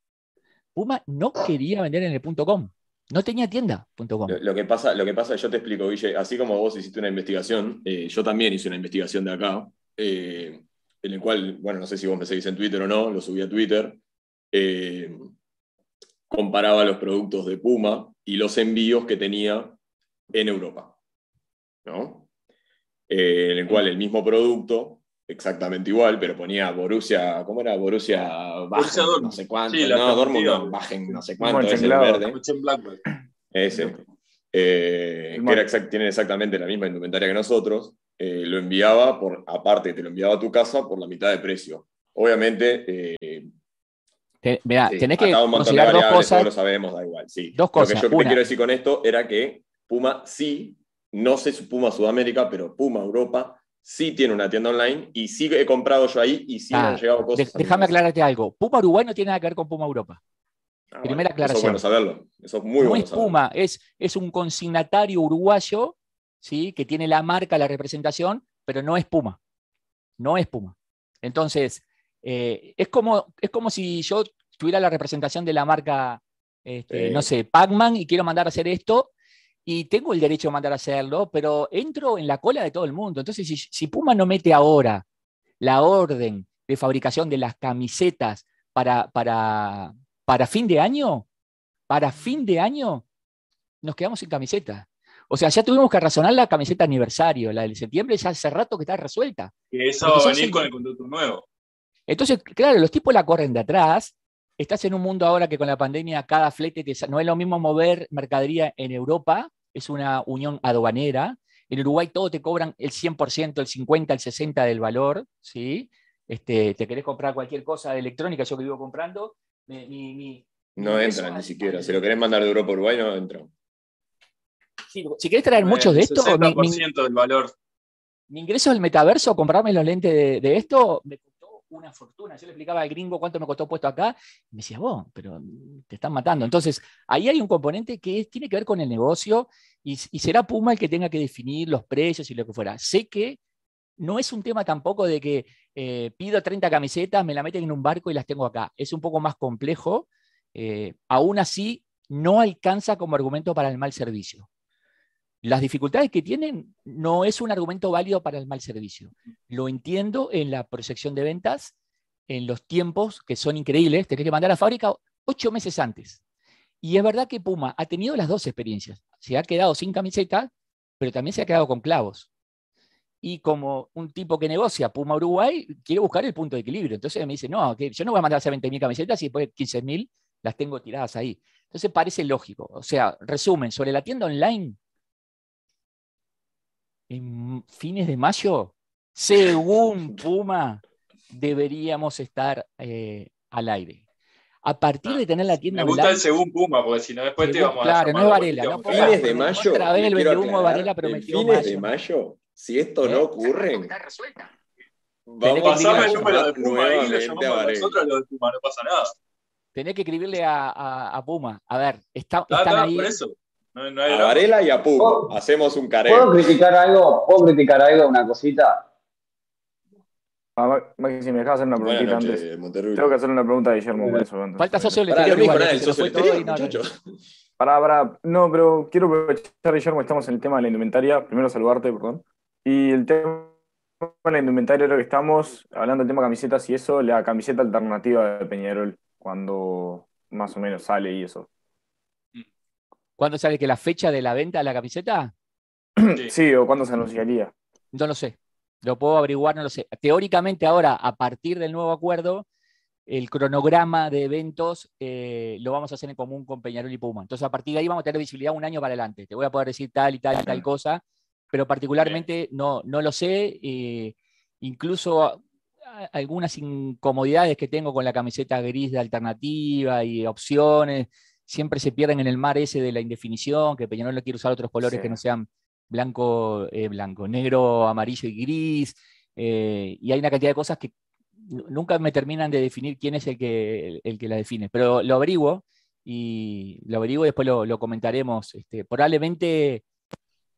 Puma no quería vender en el .com. No tenía tienda. Lo, que pasa, lo que pasa, yo te explico, Guille, así como vos hiciste una investigación, eh, yo también hice una investigación de acá, eh, en el cual, bueno, no sé si vos me seguís en Twitter o no, lo subí a Twitter, eh, comparaba los productos de Puma y los envíos que tenía en Europa, ¿no? en el cual el mismo producto exactamente igual, pero ponía Borussia, ¿cómo era? Borussia Bajen, no sé cuánto, no, Dortmund no, Bajen, no sé cuánto, es el verde. Ese. Eh, que era tienen exactamente la misma indumentaria que nosotros, eh, lo enviaba por, aparte, te lo enviaba a tu casa por la mitad de precio. Obviamente, eh, tenés que considerar dos cosas. lo sabemos, da igual. Sí. Dos cosas. Lo que yo te quiero decir con esto era que Puma sí, no sé si Puma Sudamérica, pero Puma Europa sí tiene una tienda online y sí he comprado yo ahí y sí me han ah, llegado cosas. déjame aclararte algo. Puma Uruguay no tiene nada que ver con Puma Europa. Ah, Primera aclaración. Eso es bueno saberlo. Eso es muy no es Puma, es, es un consignatario uruguayo ¿sí? que tiene la marca, la representación, pero no es Puma. No es Puma. Entonces, eh, es, como, es como si yo tuviera la representación de la marca, este, no sé, Pac-Man y quiero mandar a hacer esto y tengo el derecho a mandar a hacerlo, pero entro en la cola de todo el mundo. Entonces, si, Puma no mete ahora la orden de fabricación de las camisetas para, para, para fin de año, para fin de año, nos quedamos sin camiseta. O sea, ya tuvimos que razonar la camiseta aniversario, la del septiembre, ya hace rato que está resuelta. Y eso va a venir con el contrato nuevo. Entonces, claro, los tipos la corren de atrás estás en un mundo ahora que con la pandemia cada flete no es lo mismo mover mercadería en Europa, es una unión aduanera. En Uruguay todo te cobran el 100%, el 50, el 60 del valor, ¿sí? Este, te querés comprar cualquier cosa de electrónica, yo que vivo comprando, no entran ni siquiera. Si lo querés mandar de Europa a Uruguay, no entran. si querés traer muchos de esto, mi, del valor. Mi ingreso al metaverso, comprarme los lentes de, esto, me una fortuna. Yo le explicaba al gringo cuánto me costó puesto acá, y me decía, vos, pero te están matando. Entonces, ahí hay un componente que tiene que ver con el negocio y, será Puma el que tenga que definir los precios y lo que fuera. Sé que no es un tema tampoco de que eh, pido 30 camisetas, me la meten en un barco y las tengo acá. Es un poco más complejo. Eh, aún así, no alcanza como argumento para el mal servicio. Las dificultades que tienen no es un argumento válido para el mal servicio. Lo entiendo en la proyección de ventas, en los tiempos que son increíbles. Tenés que mandar a la fábrica ocho meses antes. Y es verdad que Puma ha tenido las dos experiencias. Se ha quedado sin camiseta, pero también se ha quedado con clavos y como un tipo que negocia Puma Uruguay, quiere buscar el punto de equilibrio. Entonces me dice, no, yo no voy a mandar a hacer 20.000 camisetas y después 15.000 las tengo tiradas ahí. Entonces parece lógico. O sea, resumen, sobre la tienda online, en fines de mayo, según Puma, deberíamos estar eh, al aire. A partir de tener la tienda Me gusta el según Puma, porque si no después te vamos claro, a Claro, no es Varela. No, fines de mayo. Otra vez el 21 Varela prometió fines de mayo si esto no ocurre, vamos a pasar el número de Puma ahí, lo llamamos a nosotros lo de Puma, no pasa nada. Tenés que escribirle a, a, Puma. A ver, está, están ahí. Por eso. No, no a Varela y a Puma. Hacemos un careo. ¿Puedo criticar algo? ¿Puedo criticar algo? Una cosita. Ah, si me dejas hacer una preguntita antes. Tengo que hacer una pregunta a Guillermo por eso. Falta socio del exterior. Para, para, no, pero quiero aprovechar, Guillermo, estamos en el tema de la indumentaria. Primero saludarte, perdón. Y el tema de la indumentaria, creo que estamos hablando del tema camisetas y eso, la camiseta alternativa de Peñarol, cuando más o menos sale y eso. ¿Cuándo sale que la fecha de la venta de la camiseta? Sí, o cuándo se anunciaría. No lo sé. Lo puedo averiguar, no lo sé. Teóricamente ahora, a partir del nuevo acuerdo, el cronograma de eventos eh, lo vamos a hacer en común con Peñarol y Puma. Entonces, a partir de ahí vamos a tener visibilidad un año para adelante. Te voy a poder decir tal y tal y tal cosa pero particularmente no, no lo sé. Eh, incluso algunas incomodidades que tengo con la camiseta gris de alternativa y opciones, siempre se pierden en el mar ese de la indefinición, que Peñarol no quiere usar otros colores que no sean blanco, eh, blanco, negro, amarillo y gris. Eh, y hay una cantidad de cosas que nunca me terminan de definir quién es el que, el, que la define, pero lo averiguo y lo averiguo y después lo, comentaremos. Este, probablemente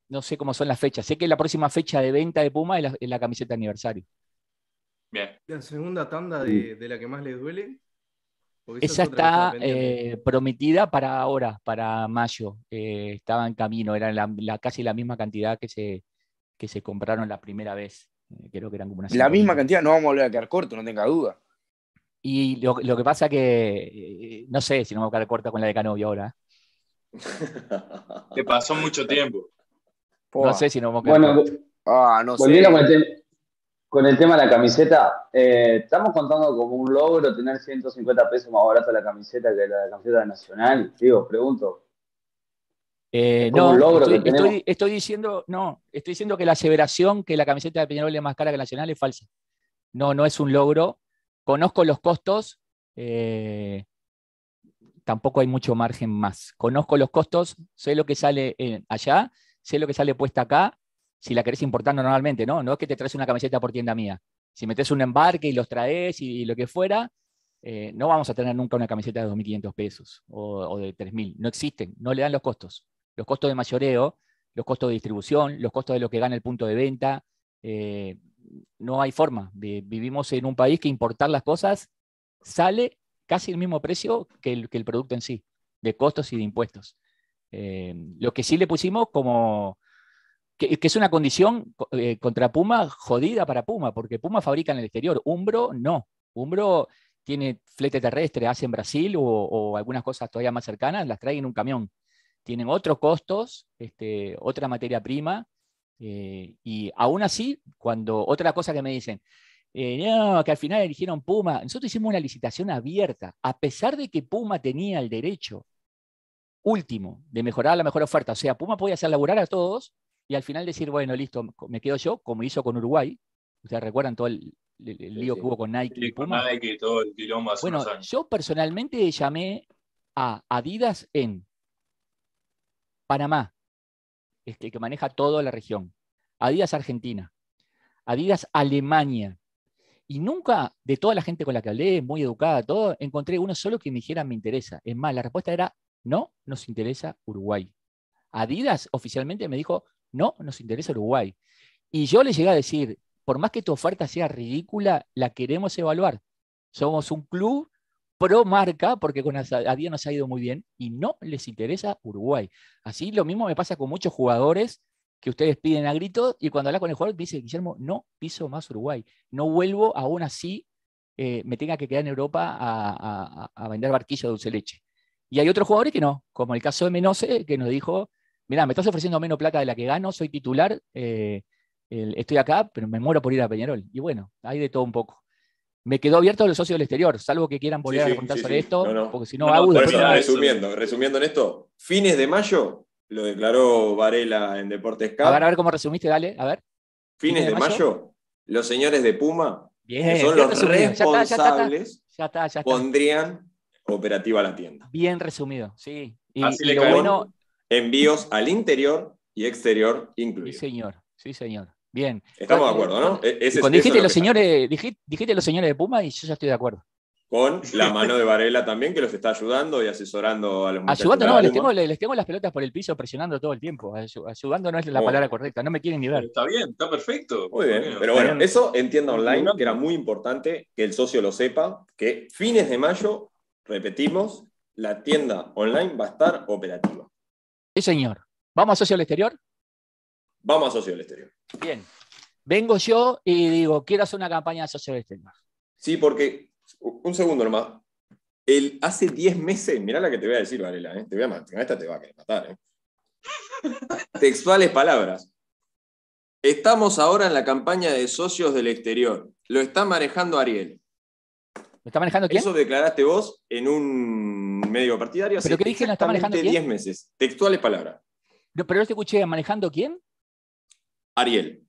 no sé cómo son las fechas. Sé que la próxima fecha de venta de Puma es la, camiseta aniversario. Bien. ¿La segunda tanda de, la que más les duele? Esa, está eh, prometida para ahora, para mayo. Eh, estaba en camino, era la, casi la misma cantidad que se, que se compraron la primera vez. Eh, creo que eran como La misma cantidad, no vamos a volver a quedar corto, no tenga duda. Y lo, que pasa que, no sé si no me voy a quedar corta con la de Canovio ahora. Que pasó mucho tiempo. No sé si no me Bueno, ah, no volviendo con el, tema de la camiseta, eh, estamos contando como un logro tener 150 pesos más barato la camiseta que la camiseta nacional. Digo, pregunto. Eh, no, estoy, estoy, diciendo, no, estoy diciendo que la aseveración que la camiseta de Peñarol es más cara que la nacional es falsa. No, no es un logro. Conozco los costos. Eh, tampoco hay mucho margen más. Conozco los costos, sé lo que sale allá sé lo que sale puesta acá, si la querés importar normalmente, ¿no? No es que te traes una camiseta por tienda mía. Si metes un embarque y los traes y, lo que fuera, eh, no vamos a tener nunca una camiseta de 2.500 pesos o, de 3.000. No existen, no le dan los costos. Los costos de mayoreo, los costos de distribución, los costos de lo que gana el punto de venta. Eh, no hay forma. vivimos en un país que importar las cosas sale casi el mismo precio que el, producto en sí, de costos y de impuestos. Eh, lo que sí le pusimos como que, es una condición eh, contra Puma jodida para Puma, porque Puma fabrica en el exterior, Umbro no. Umbro tiene flete terrestre, hace en Brasil o, algunas cosas todavía más cercanas, las trae en un camión. Tienen otros costos, este, otra materia prima, eh, y aún así, cuando otra cosa que me dicen, eh, no, que al final eligieron Puma. Nosotros hicimos una licitación abierta, a pesar de que Puma tenía el derecho último de mejorar la mejor oferta. O sea, Puma podía hacer laburar a todos y al final decir, bueno, listo, me quedo yo, como hizo con Uruguay. Ustedes recuerdan todo el, lío que hubo con Nike y Puma. todo el bueno, yo personalmente llamé a Adidas en Panamá, este, que maneja toda la región. Adidas Argentina, Adidas Alemania. Y nunca, de toda la gente con la que hablé, muy educada, todo, encontré uno solo que me dijera me interesa. Es más, la respuesta era no nos interesa Uruguay. Adidas oficialmente me dijo no nos interesa Uruguay. Y yo le llegué a decir, por más que tu oferta sea ridícula, la queremos evaluar. Somos un club pro marca, porque con Adidas nos ha ido muy bien, y no les interesa Uruguay. Así lo mismo me pasa con muchos jugadores que ustedes piden a grito, y cuando habla con el jugador dice, Guillermo, no piso más Uruguay, no vuelvo, aún así eh, me tenga que quedar en Europa a, vender barquillo de dulce leche. Y hay otros jugadores que no, como el caso de Menose, que nos dijo, mira, me estás ofreciendo menos plata de la que gano, soy titular, eh, estoy acá, pero me muero por ir a Peñarol. Y bueno, hay de todo un poco. Me quedó abierto los socios del exterior, salvo que quieran volver a preguntar sobre esto, porque si no, hago resumiendo, resumiendo en esto, fines de mayo lo declaró Varela en Deportes Cup. A ver, a ver cómo resumiste, dale, a ver. Fines, de, mayo? los señores de Puma, que son los responsables, pondrían operativa la tienda. Bien resumido, sí. Y, Así le bueno, envíos al interior y exterior incluidos. Sí, señor, sí, señor. Bien. Estamos de acuerdo, ¿no? E-, cuando dijiste los, señores, dijiste, los señores de Puma y yo ya estoy de acuerdo. Con la mano de Varela también, que los está ayudando y asesorando a los Ayudando, no, les tengo, les tengo, las pelotas por el piso presionando todo el tiempo. Ayudando no es la palabra correcta, no me quieren ni ver. Está bien, está perfecto. Muy bien, pero bueno, eso en tienda online, que era muy importante que el socio lo sepa, que fines de mayo, repetimos, la tienda online va a estar operativa. Sí, señor. ¿Vamos a socio al exterior? Vamos a socio al exterior. Bien. Vengo yo y digo, quiero hacer una campaña de socio al exterior. Sí, porque, un segundo nomás. El, hace 10 meses, mirá la que te voy a decir, Varela, ¿eh? te voy a matar, esta te va a matar. ¿eh? Textuales palabras. Estamos ahora en la campaña de socios del exterior. Lo está manejando Ariel. ¿Lo está manejando quién? Eso declaraste vos en un medio partidario ¿Pero qué dije? ¿Lo está manejando quién? 10 meses. Textuales palabras. ¿Pero no te escuché manejando quién? Ariel.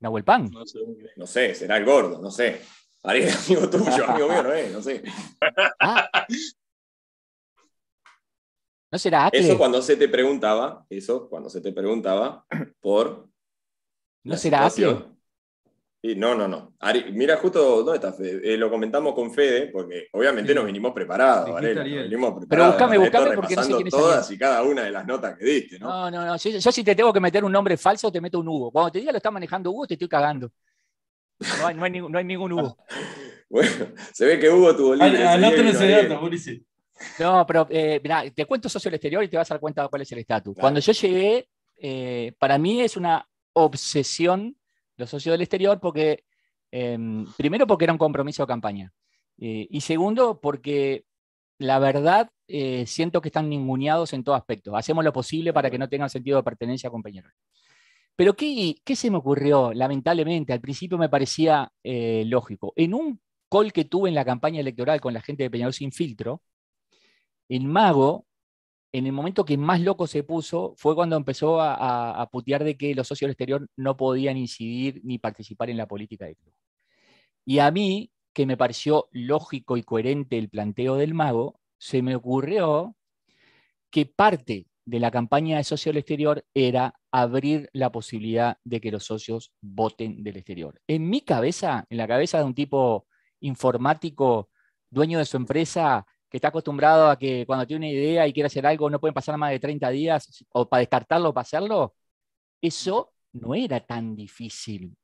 Nahuel Pan. No sé, será el gordo, no sé. Ariel, amigo tuyo, amigo mío, no es, no sé. Ah. ¿No será Acle? Eso cuando se te preguntaba, eso cuando se te preguntaba por. ¿No será Acle? No, no, no. mira, justo, ¿dónde está Fede? Eh, lo comentamos con Fede, porque obviamente nos vinimos preparados, ¿vale? Pero buscame, buscame porque no sé quién es todas y cada una de las notas que diste, ¿no? No, no, no. Yo, si te tengo que meter un nombre falso, te meto un Hugo. Cuando te diga lo está manejando Hugo, te estoy cagando. No hay, no hay, no hay ningún Hugo. bueno, se ve que Hugo tuvo libre. Anótenme ese dato, No, pero eh, te cuento socio del exterior y te vas a dar cuenta de cuál es el estatus. Cuando yo llegué, eh, para mí es una obsesión los socios del exterior, porque, em, primero porque era un compromiso de campaña, eh, y segundo porque la verdad eh, siento que están ninguneados en todo aspecto. Hacemos lo posible para que no tengan sentido de pertenencia con Peñarol. Pero ¿qué, ¿qué, se me ocurrió? Lamentablemente, al principio me parecía eh, lógico. En un call que tuve en la campaña electoral con la gente de Peñarol sin filtro, el mago en el momento que más loco se puso fue cuando empezó a, putear de que los socios del exterior no podían incidir ni participar en la política del club. Y a mí, que me pareció lógico y coherente el planteo del mago, se me ocurrió que parte de la campaña de socios del exterior era abrir la posibilidad de que los socios voten del exterior. En mi cabeza, en la cabeza de un tipo informático, dueño de su empresa, que está acostumbrado a que cuando tiene una idea y quiere hacer algo no pueden pasar más de 30 días o para descartarlo o para hacerlo, eso no era tan difícil.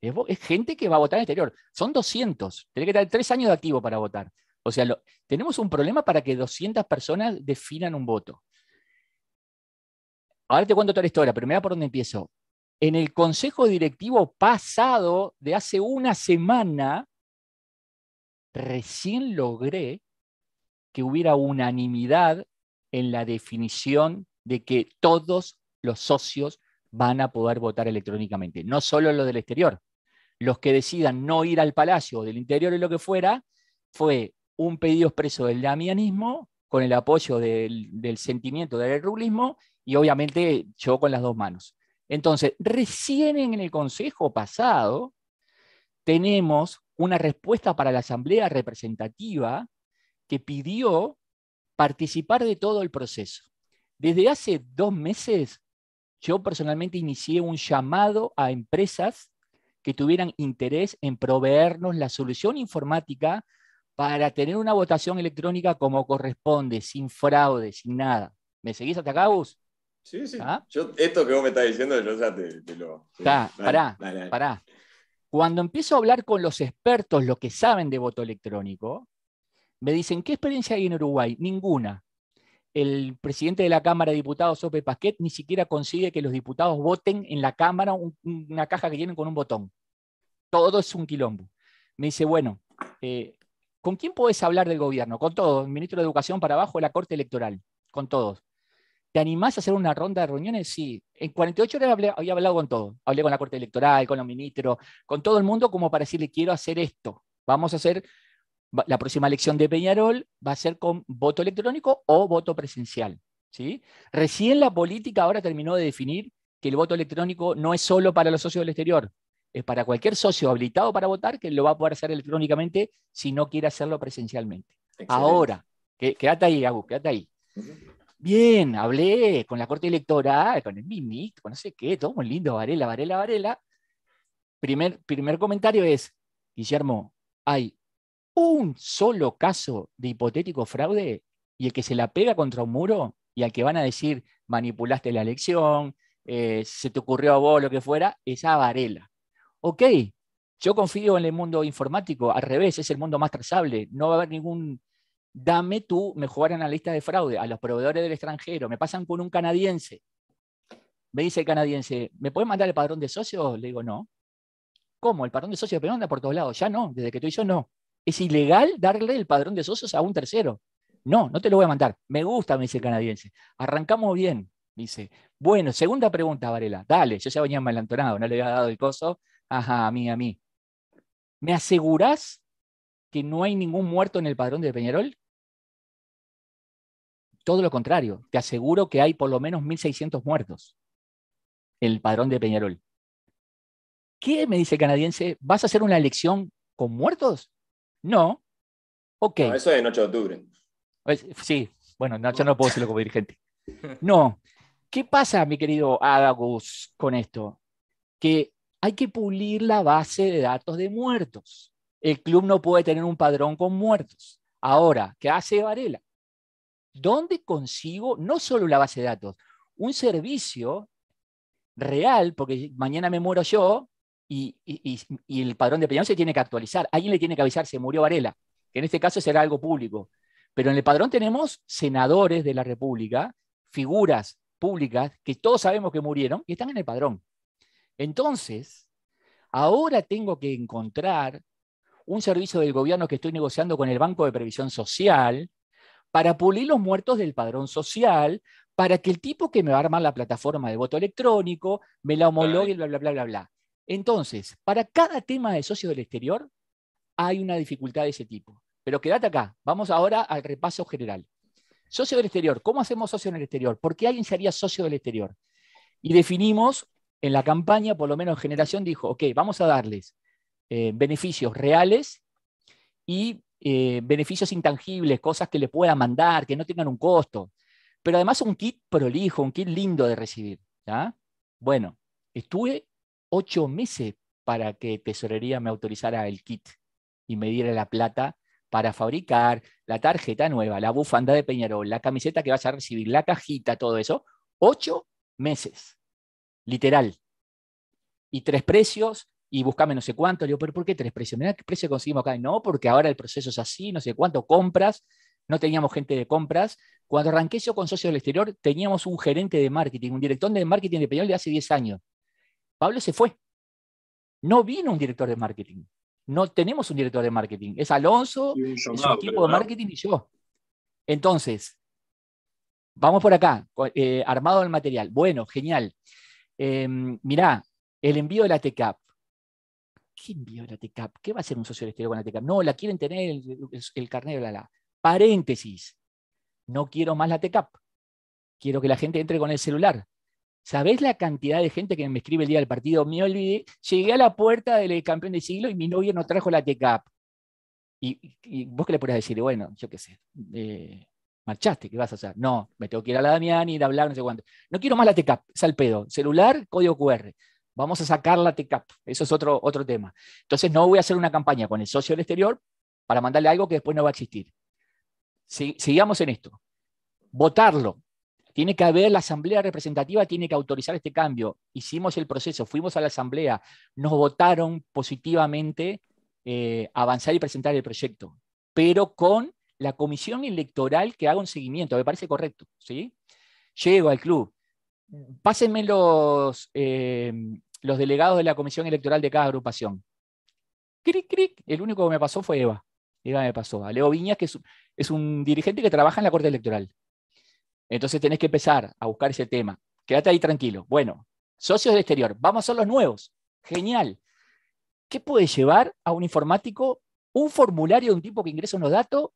Es, gente que va a votar en el exterior. Son 200. Tiene que tener tres años de activo para votar. O sea, tenemos un problema para que 200 personas definan un voto. Ahora te cuento toda la historia, pero mira por dónde empiezo. En el consejo directivo pasado de hace una semana, recién logré que hubiera unanimidad en la definición de que todos los socios van a poder votar electrónicamente, no solo los del exterior, los que decidan no ir al palacio o del interior o lo que fuera, fue un pedido expreso del damianismo con el apoyo del, sentimiento del rulismo y obviamente yo con las dos manos. Entonces, recién en el Consejo pasado tenemos una respuesta para la Asamblea Representativa que pidió participar de todo el proceso. Desde hace dos meses, yo personalmente inicié un llamado a empresas que tuvieran interés en proveernos la solución informática para tener una votación electrónica como corresponde, sin fraude, sin nada. ¿Me seguís hasta acá, Gus? Sí, sí. ¿Ah? esto que vos me estás diciendo, yo ya te, lo. Está, pará, pará. Cuando empiezo a hablar con los expertos, los que saben de voto electrónico, me dicen, ¿qué experiencia hay en Uruguay? Ninguna. El presidente de la Cámara de Diputados, Sope Pasquet, ni siquiera consigue que los diputados voten en la Cámara una caja que tienen con un botón. Todo es un quilombo. Me dice, bueno, eh, ¿con quién podés hablar del gobierno? Con todos. Ministro de Educación para abajo la Corte Electoral. Con todos. ¿Te animás a hacer una ronda de reuniones? Sí. En 48 horas había hablado con todo. Hablé con la Corte Electoral, con los ministros, con todo el mundo como para decirle, quiero hacer esto. Vamos a hacer, la próxima elección de Peñarol va a ser con voto electrónico o voto presencial. ¿sí? Recién la política ahora terminó de definir que el voto electrónico no es solo para los socios del exterior, es para cualquier socio habilitado para votar que lo va a poder hacer electrónicamente si no quiere hacerlo presencialmente. Ahora, quédate ahí, Agus, quédate ahí. Bien, hablé con la Corte Electoral, con el MIMIC, con no sé qué, todo muy lindo, Varela, Varela, Varela. Primer, primer comentario es, Guillermo, hay un solo caso de hipotético fraude y el que se la pega contra un muro y al que van a decir manipulaste la elección, eh, se te ocurrió a vos lo que fuera, es a Varela. Ok, yo confío en el mundo informático, al revés, es el mundo más trazable, no va a haber ningún dame tú mejor analista de fraude a los proveedores del extranjero, me pasan con un canadiense. Me dice el canadiense, ¿me puedes mandar el padrón de socios? Le digo, no. ¿Cómo? El padrón de socios de anda por todos lados. Ya no, desde que tú y yo no. Es ilegal darle el padrón de socios a un tercero. No, no te lo voy a mandar. Me gusta, me dice el canadiense. Arrancamos bien. Dice, bueno, segunda pregunta, Varela. Dale, yo ya venía malantonado, no le había dado el coso. Ajá, a mí, a mí. ¿Me asegurás que no hay ningún muerto en el padrón de Peñarol? Todo lo contrario, te aseguro que hay por lo menos 1.600 muertos en el padrón de Peñarol. ¿Qué? Me dice el canadiense, ¿vas a hacer una elección con muertos? No. Ok. eso es 8 de octubre. Sí, bueno, no, yo no puedo decirlo como dirigente. No. ¿Qué pasa, mi querido Agus, con esto? Que hay que pulir la base de datos de muertos. El club no puede tener un padrón con muertos. Ahora, ¿qué hace Varela? ¿Dónde consigo no solo la base de datos, un servicio real, porque mañana me muero yo y, el padrón de Peñón se tiene que actualizar. Alguien le tiene que avisar, se murió Varela, que en este caso será algo público. Pero en el padrón tenemos senadores de la República, figuras públicas que todos sabemos que murieron y están en el padrón. Entonces, ahora tengo que encontrar un servicio del gobierno que estoy negociando con el Banco de Previsión Social, para pulir los muertos del padrón social, para que el tipo que me va a armar la plataforma de voto electrónico me la homologue, bla, bla, bla, bla, bla. Entonces, para cada tema de socio del exterior hay una dificultad de ese tipo. Pero quédate acá, vamos ahora al repaso general. Socio del exterior, ¿cómo hacemos socio en el exterior? ¿Por qué alguien sería socio del exterior? Y definimos en la campaña, por lo menos Generación dijo, ok, vamos a darles eh, beneficios reales y eh, beneficios intangibles, cosas que le pueda mandar, que no tengan un costo. Pero además un kit prolijo, un kit lindo de recibir. Bueno, estuve ocho meses para que Tesorería me autorizara el kit y me diera la plata para fabricar la tarjeta nueva, la bufanda de Peñarol, la camiseta que vas a recibir, la cajita, todo eso. Ocho meses, literal. Y tres precios, y buscame no sé cuánto. Le digo, pero ¿por qué tres precios? Mira qué precio conseguimos acá. No, porque ahora el proceso es así, no sé cuánto, compras. No teníamos gente de compras. Cuando arranqué yo con socios del exterior, teníamos un gerente de marketing, un director de marketing de Peñol de hace 10 años. Pablo se fue. No vino un director de marketing. No tenemos un director de marketing. Es Alonso, es un equipo de marketing y yo. Entonces, vamos por acá, eh, armado el material. Bueno, genial. Eh, mirá, el envío de la TCAP ¿Quién vio la TECAP? ¿Qué va a hacer un socio del exterior con la TECAP? No, la quieren tener el, el, carnet de la, la. Paréntesis. No quiero más la TECAP. Quiero que la gente entre con el celular. ¿Sabés la cantidad de gente que me escribe el día del partido? Me olvidé, llegué a la puerta del campeón del siglo y mi novia no trajo la TECAP. Y, vos qué le podés decir, bueno, yo qué sé, eh, marchaste, ¿qué vas a hacer? No, me tengo que ir a la Damián, ir a hablar, no sé cuánto. No quiero más la TECAP, es al pedo. Celular, código QR. Vamos a sacar la TECAP. Eso es otro, otro tema. Entonces no voy a hacer una campaña con el socio del exterior para mandarle algo que después no va a existir. sigamos en esto. Votarlo. Tiene que haber la asamblea representativa, tiene que autorizar este cambio. Hicimos el proceso, fuimos a la asamblea, nos votaron positivamente eh, avanzar y presentar el proyecto, pero con la comisión electoral que haga un seguimiento, me parece correcto. ¿sí? Llego al club, pásenme los, eh, los delegados de la comisión electoral de cada agrupación. Cric, cric, el único que me pasó fue Eva. Eva me pasó. A Leo Viñas, que es, es un dirigente que trabaja en la Corte Electoral. Entonces tenés que empezar a buscar ese tema. Quédate ahí tranquilo. Bueno, socios del exterior, vamos a ser los nuevos. Genial. ¿Qué puede llevar a un informático un formulario de un tipo que ingresa unos datos,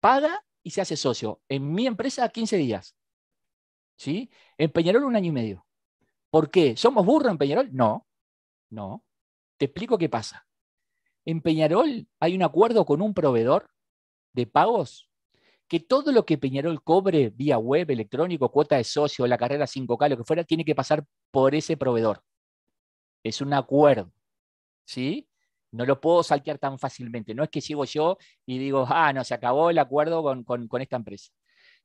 paga y se hace socio? En mi empresa, 15 días. ¿Sí? En Peñarol, un año y medio. ¿Por qué? ¿Somos burros en Peñarol? No, no. Te explico qué pasa. En Peñarol hay un acuerdo con un proveedor de pagos que todo lo que Peñarol cobre vía web, electrónico, cuota de socio, la carrera 5K, lo que fuera, tiene que pasar por ese proveedor. Es un acuerdo. ¿sí? No lo puedo saltear tan fácilmente. No es que llego yo y digo, ah, no, se acabó el acuerdo con, esta empresa.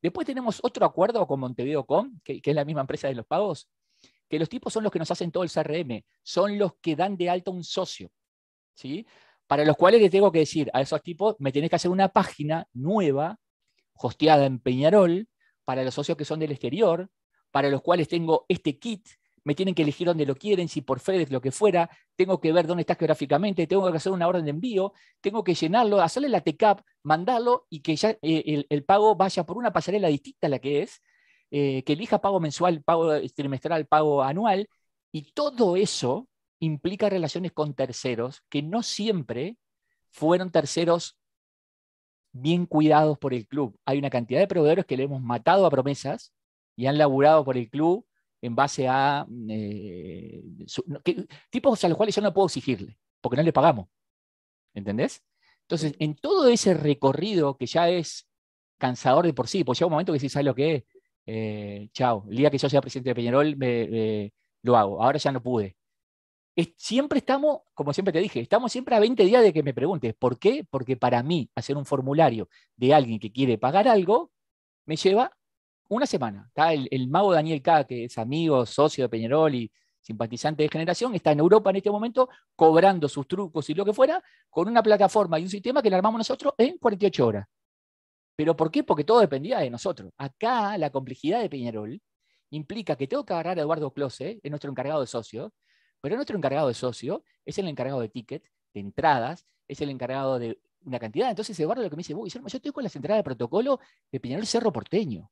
Después tenemos otro acuerdo con Montevideo.com, que, que es la misma empresa de los pagos, que los tipos son los que nos hacen todo el CRM, son los que dan de alta un socio, ¿sí? Para los cuales les tengo que decir a esos tipos, me tenés que hacer una página nueva, hosteada en Peñarol, para los socios que son del exterior, para los cuales tengo este kit me tienen que elegir dónde lo quieren, si por FedEx, lo que fuera, tengo que ver dónde está geográficamente, tengo que hacer una orden de envío, tengo que llenarlo, hacerle la TCAP, mandarlo y que ya eh, el, pago vaya por una pasarela distinta a la que es, eh, que elija pago mensual, pago trimestral, pago anual, y todo eso implica relaciones con terceros que no siempre fueron terceros bien cuidados por el club. Hay una cantidad de proveedores que le hemos matado a promesas y han laburado por el club en base a eh, tipos a los cuales yo no puedo exigirle, porque no le pagamos. ¿Entendés? Entonces, en todo ese recorrido que ya es cansador de por sí, pues llega un momento que si sabes lo que es, eh, chao, el día que yo sea presidente de Peñarol me, lo hago, ahora ya no pude. Siempre estamos, como siempre te dije, estamos siempre a 20 días de que me preguntes, ¿por qué? Porque para mí hacer un formulario de alguien que quiere pagar algo me lleva una semana. Está el, mago Daniel K., que es amigo, socio de Peñarol y simpatizante de generación, está en Europa en este momento cobrando sus trucos y lo que fuera con una plataforma y un sistema que le armamos nosotros en 48 horas. ¿Pero por qué? Porque todo dependía de nosotros. Acá la complejidad de Peñarol implica que tengo que agarrar a Eduardo Close, es nuestro encargado de socio, pero nuestro encargado de socio es el encargado de ticket, de entradas, es el encargado de una cantidad. Entonces Eduardo lo que me dice, yo estoy con las entradas de protocolo de Peñarol Cerro Porteño.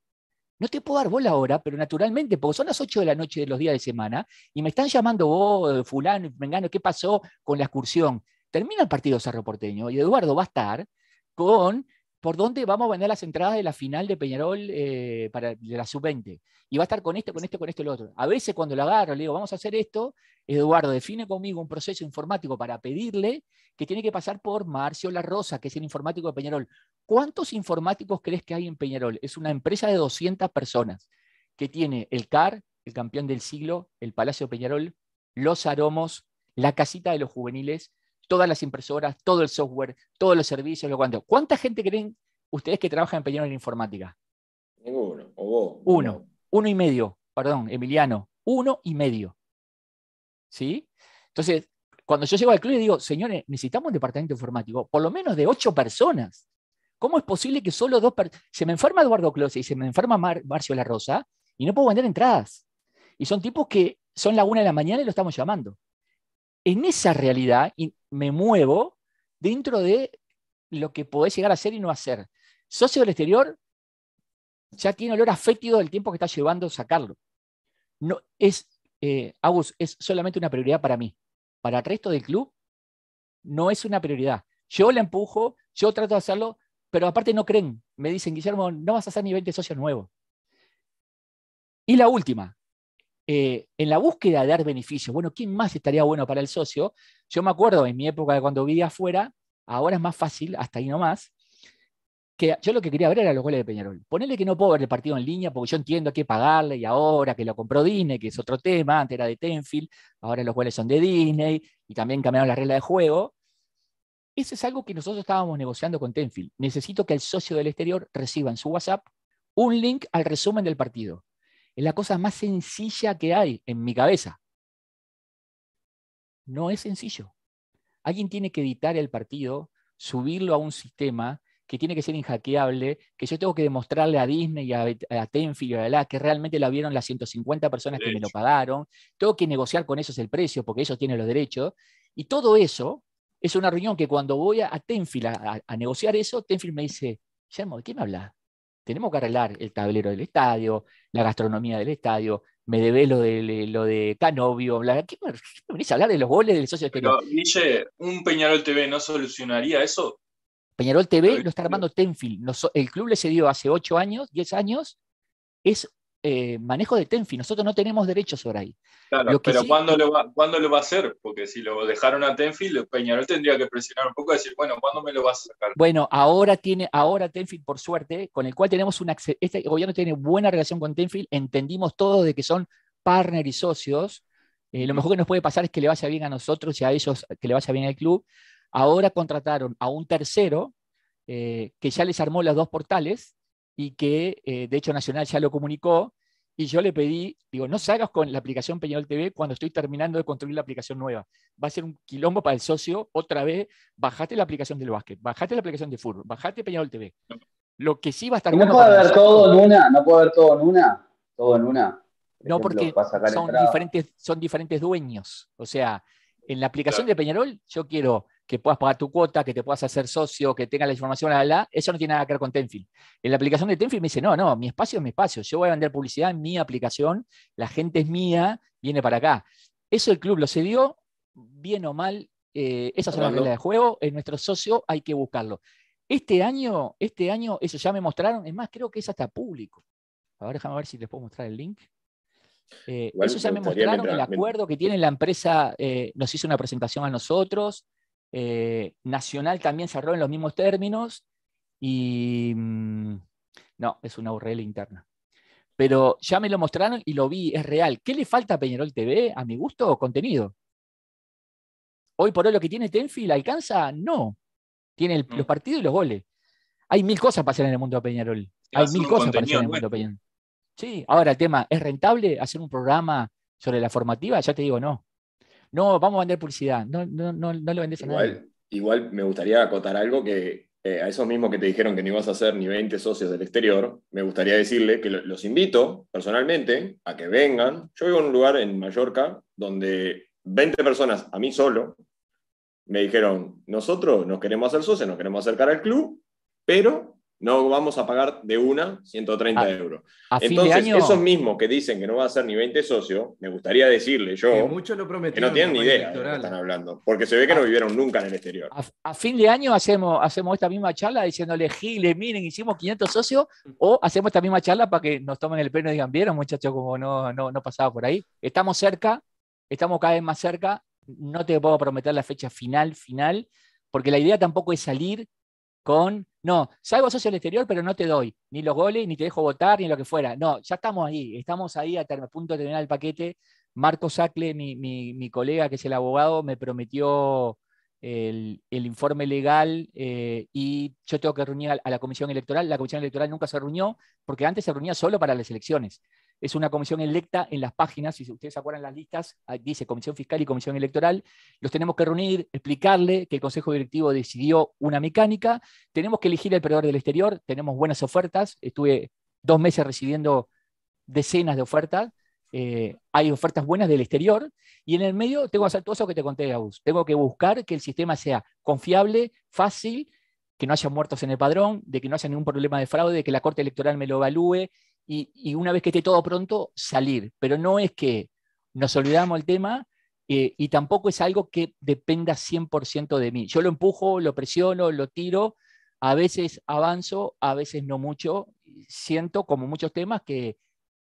No te puedo dar bola ahora, pero naturalmente, porque son las 8 de la noche de los días de semana y me están llamando vos, fulano, mengano, ¿qué pasó con la excursión? Termina el partido Cerro Porteño y Eduardo va a estar con por dónde vamos a vender las entradas de la final de Peñarol eh, para, de la sub-20. Y va a estar con este, con este, con este y lo otro. A veces cuando lo agarro, le digo, vamos a hacer esto, Eduardo define conmigo un proceso informático para pedirle que tiene que pasar por Marcio La Rosa, que es el informático de Peñarol. ¿Cuántos informáticos crees que hay en Peñarol? Es una empresa de 200 personas que tiene el CAR, el campeón del siglo, el Palacio de Peñarol, los aromos, la casita de los juveniles, todas las impresoras, todo el software, todos los servicios, lo cuanto. ¿Cuánta gente creen ustedes que trabajan en Peñarol en informática? Ninguno, o vos. Uno, uno y medio, perdón, Emiliano, uno y medio. ¿Sí? Entonces, cuando yo llego al club y digo, señores, necesitamos un departamento informático, por lo menos de ocho personas. ¿Cómo es posible que solo dos personas... Se me enferma Eduardo Close y se me enferma Marcio La Rosa y no puedo vender entradas? Y son tipos que son la una de la mañana y lo estamos llamando. En esa realidad me muevo dentro de lo que podés llegar a hacer y no hacer. Socio del exterior ya tiene olor a fétido del tiempo que está llevando sacarlo. No, es, eh, es solamente una prioridad para mí. Para el resto del club, no es una prioridad. Yo la empujo, yo trato de hacerlo, pero aparte no creen. Me dicen, Guillermo, no vas a hacer nivel de socio nuevo. Y la última, eh, en la búsqueda de dar beneficios, bueno, ¿quién más estaría bueno para el socio? Yo me acuerdo en mi época de cuando vivía afuera, ahora es más fácil, hasta ahí nomás, que yo lo que quería ver era los goles de Peñarol. Ponerle que no puedo ver el partido en línea porque yo entiendo que pagarle y ahora que lo compró Disney, que es otro tema, antes era de Tenfield, ahora los goles son de Disney y también cambiaron la regla de juego. Eso es algo que nosotros estábamos negociando con Tenfield. Necesito que el socio del exterior reciba en su WhatsApp un link al resumen del partido. Es la cosa más sencilla que hay en mi cabeza. No es sencillo. Alguien tiene que editar el partido, subirlo a un sistema que tiene que ser inhackeable, que yo tengo que demostrarle a Disney y a, a Tenfield y a la que realmente la vieron las 150 personas que me lo pagaron. Tengo que negociar con ellos el precio porque ellos tienen los derechos. Y todo eso es una reunión que cuando voy a, Tenfield a, negociar eso, Tenfield me dice, Guillermo, ¿de qué me hablas? Tenemos que arreglar el tablero del estadio, la gastronomía del estadio, me debes lo de, lo de Canovio, ¿qué me, venís a hablar de los goles del socio exterior? Pero, Guille, ¿un Peñarol TV no solucionaría eso? Peñarol TV lo está armando Tenfield. el club le cedió hace 8 años, 10 años, es eh, manejo de Tenfield. Nosotros no tenemos derechos sobre ahí. Claro, pero ¿cuándo, lo va, ¿cuándo lo va a hacer? Porque si lo dejaron a Tenfield, Peñarol tendría que presionar un poco y decir, bueno, ¿cuándo me lo vas a sacar? Bueno, ahora tiene, ahora Tenfield, por suerte, con el cual tenemos un este gobierno tiene buena relación con Tenfield, entendimos todos de que son partner y socios. Eh, lo mejor que nos puede pasar es que le vaya bien a nosotros y a ellos que le vaya bien al club. Ahora contrataron a un tercero eh, que ya les armó los dos portales y que eh, de hecho Nacional ya lo comunicó. Y yo le pedí, digo, no salgas con la aplicación Peñarol TV cuando estoy terminando de construir la aplicación nueva. Va a ser un quilombo para el socio. Otra vez, bajate la aplicación del básquet, bajate la aplicación de fútbol, bajate Peñarol TV. Lo que sí va a estar ¿No puede haber todo en una? ¿No puede haber todo en una? ¿Todo en una? no, porque son diferentes, son diferentes dueños. O sea, en la aplicación de Peñarol, yo quiero que puedas pagar tu cuota, que te puedas hacer socio, que tengas la información, la, la, eso no tiene nada que ver con Tenfield. En la aplicación de Tenfield me dice, no, no, mi espacio es mi espacio, yo voy a vender publicidad en mi aplicación, la gente es mía, viene para acá. Eso el club lo cedió, bien o mal, eh, esas son las reglas de juego, es nuestro socio, hay que buscarlo. Este año, este año, eso ya me mostraron, es más, creo que es hasta público. Ahora déjame ver si les puedo mostrar el link. Eh, eso ya me mostraron el acuerdo que tiene la empresa, eh, nos hizo una presentación a nosotros, eh, Nacional también cerró en los mismos términos y mm, no, es una URL interna. Pero ya me lo mostraron y lo vi, es real. ¿Qué le falta a Peñarol TV? A mi gusto, contenido. Hoy por hoy lo que tiene Tenfield alcanza, no. Tiene los mm. partidos y los goles. Hay mil cosas para hacer en el mundo de Peñarol. Hay mil cosas para hacer en el mundo de Peñarol. Sí, ahora el tema, ¿es rentable hacer un programa sobre la formativa? Ya te digo, no. No, vamos a vender publicidad. No, no, no, no lo vendes a nadie. Igual me gustaría acotar algo que eh, a esos mismos que te dijeron que no ibas a hacer ni 20 socios del exterior, me gustaría decirle que los invito personalmente a que vengan. Yo vivo en un lugar en Mallorca donde 20 personas, a mí solo, me dijeron, nosotros nos queremos hacer socios, nos queremos acercar al club, pero no vamos a pagar de una 130 euros. Entonces, esos mismos que dicen que no va a ser ni 20 socios, me gustaría decirle yo que, no tienen ni idea de lo que están hablando, porque se ve que no vivieron nunca en el exterior. A, fin de año hacemos, hacemos esta misma charla diciéndole, Giles, miren, hicimos 500 socios, o hacemos esta misma charla para que nos tomen el pelo y digan, vieron muchachos, como no, no, no pasaba por ahí. Estamos cerca, estamos cada vez más cerca, no te puedo prometer la fecha final, final, porque la idea tampoco es salir con, no, salgo socio al exterior, pero no te doy ni los goles, ni te dejo votar, ni lo que fuera. No, ya estamos ahí, estamos ahí a, punto de terminar el paquete. Marco Sacle, mi, colega que es el abogado, me prometió el, informe legal eh, y yo tengo que reunir a, la comisión electoral. La comisión electoral nunca se reunió porque antes se reunía solo para las elecciones. Es una comisión electa en las páginas, si ustedes se acuerdan las listas, dice Comisión Fiscal y Comisión Electoral, los tenemos que reunir, explicarle que el Consejo Directivo decidió una mecánica, tenemos que elegir el proveedor del exterior, tenemos buenas ofertas, estuve dos meses recibiendo decenas de ofertas, eh, hay ofertas buenas del exterior, y en el medio tengo que hacer todo eso que te conté, Agus. Tengo que buscar que el sistema sea confiable, fácil, que no haya muertos en el padrón, de que no haya ningún problema de fraude, de que la Corte Electoral me lo evalúe y, una vez que esté todo pronto, salir. Pero no es que nos olvidamos el tema Eh, y tampoco es algo que dependa 100% de mí. Yo lo empujo, lo presiono, lo tiro, a veces avanzo, a veces no mucho. Siento, como muchos temas, que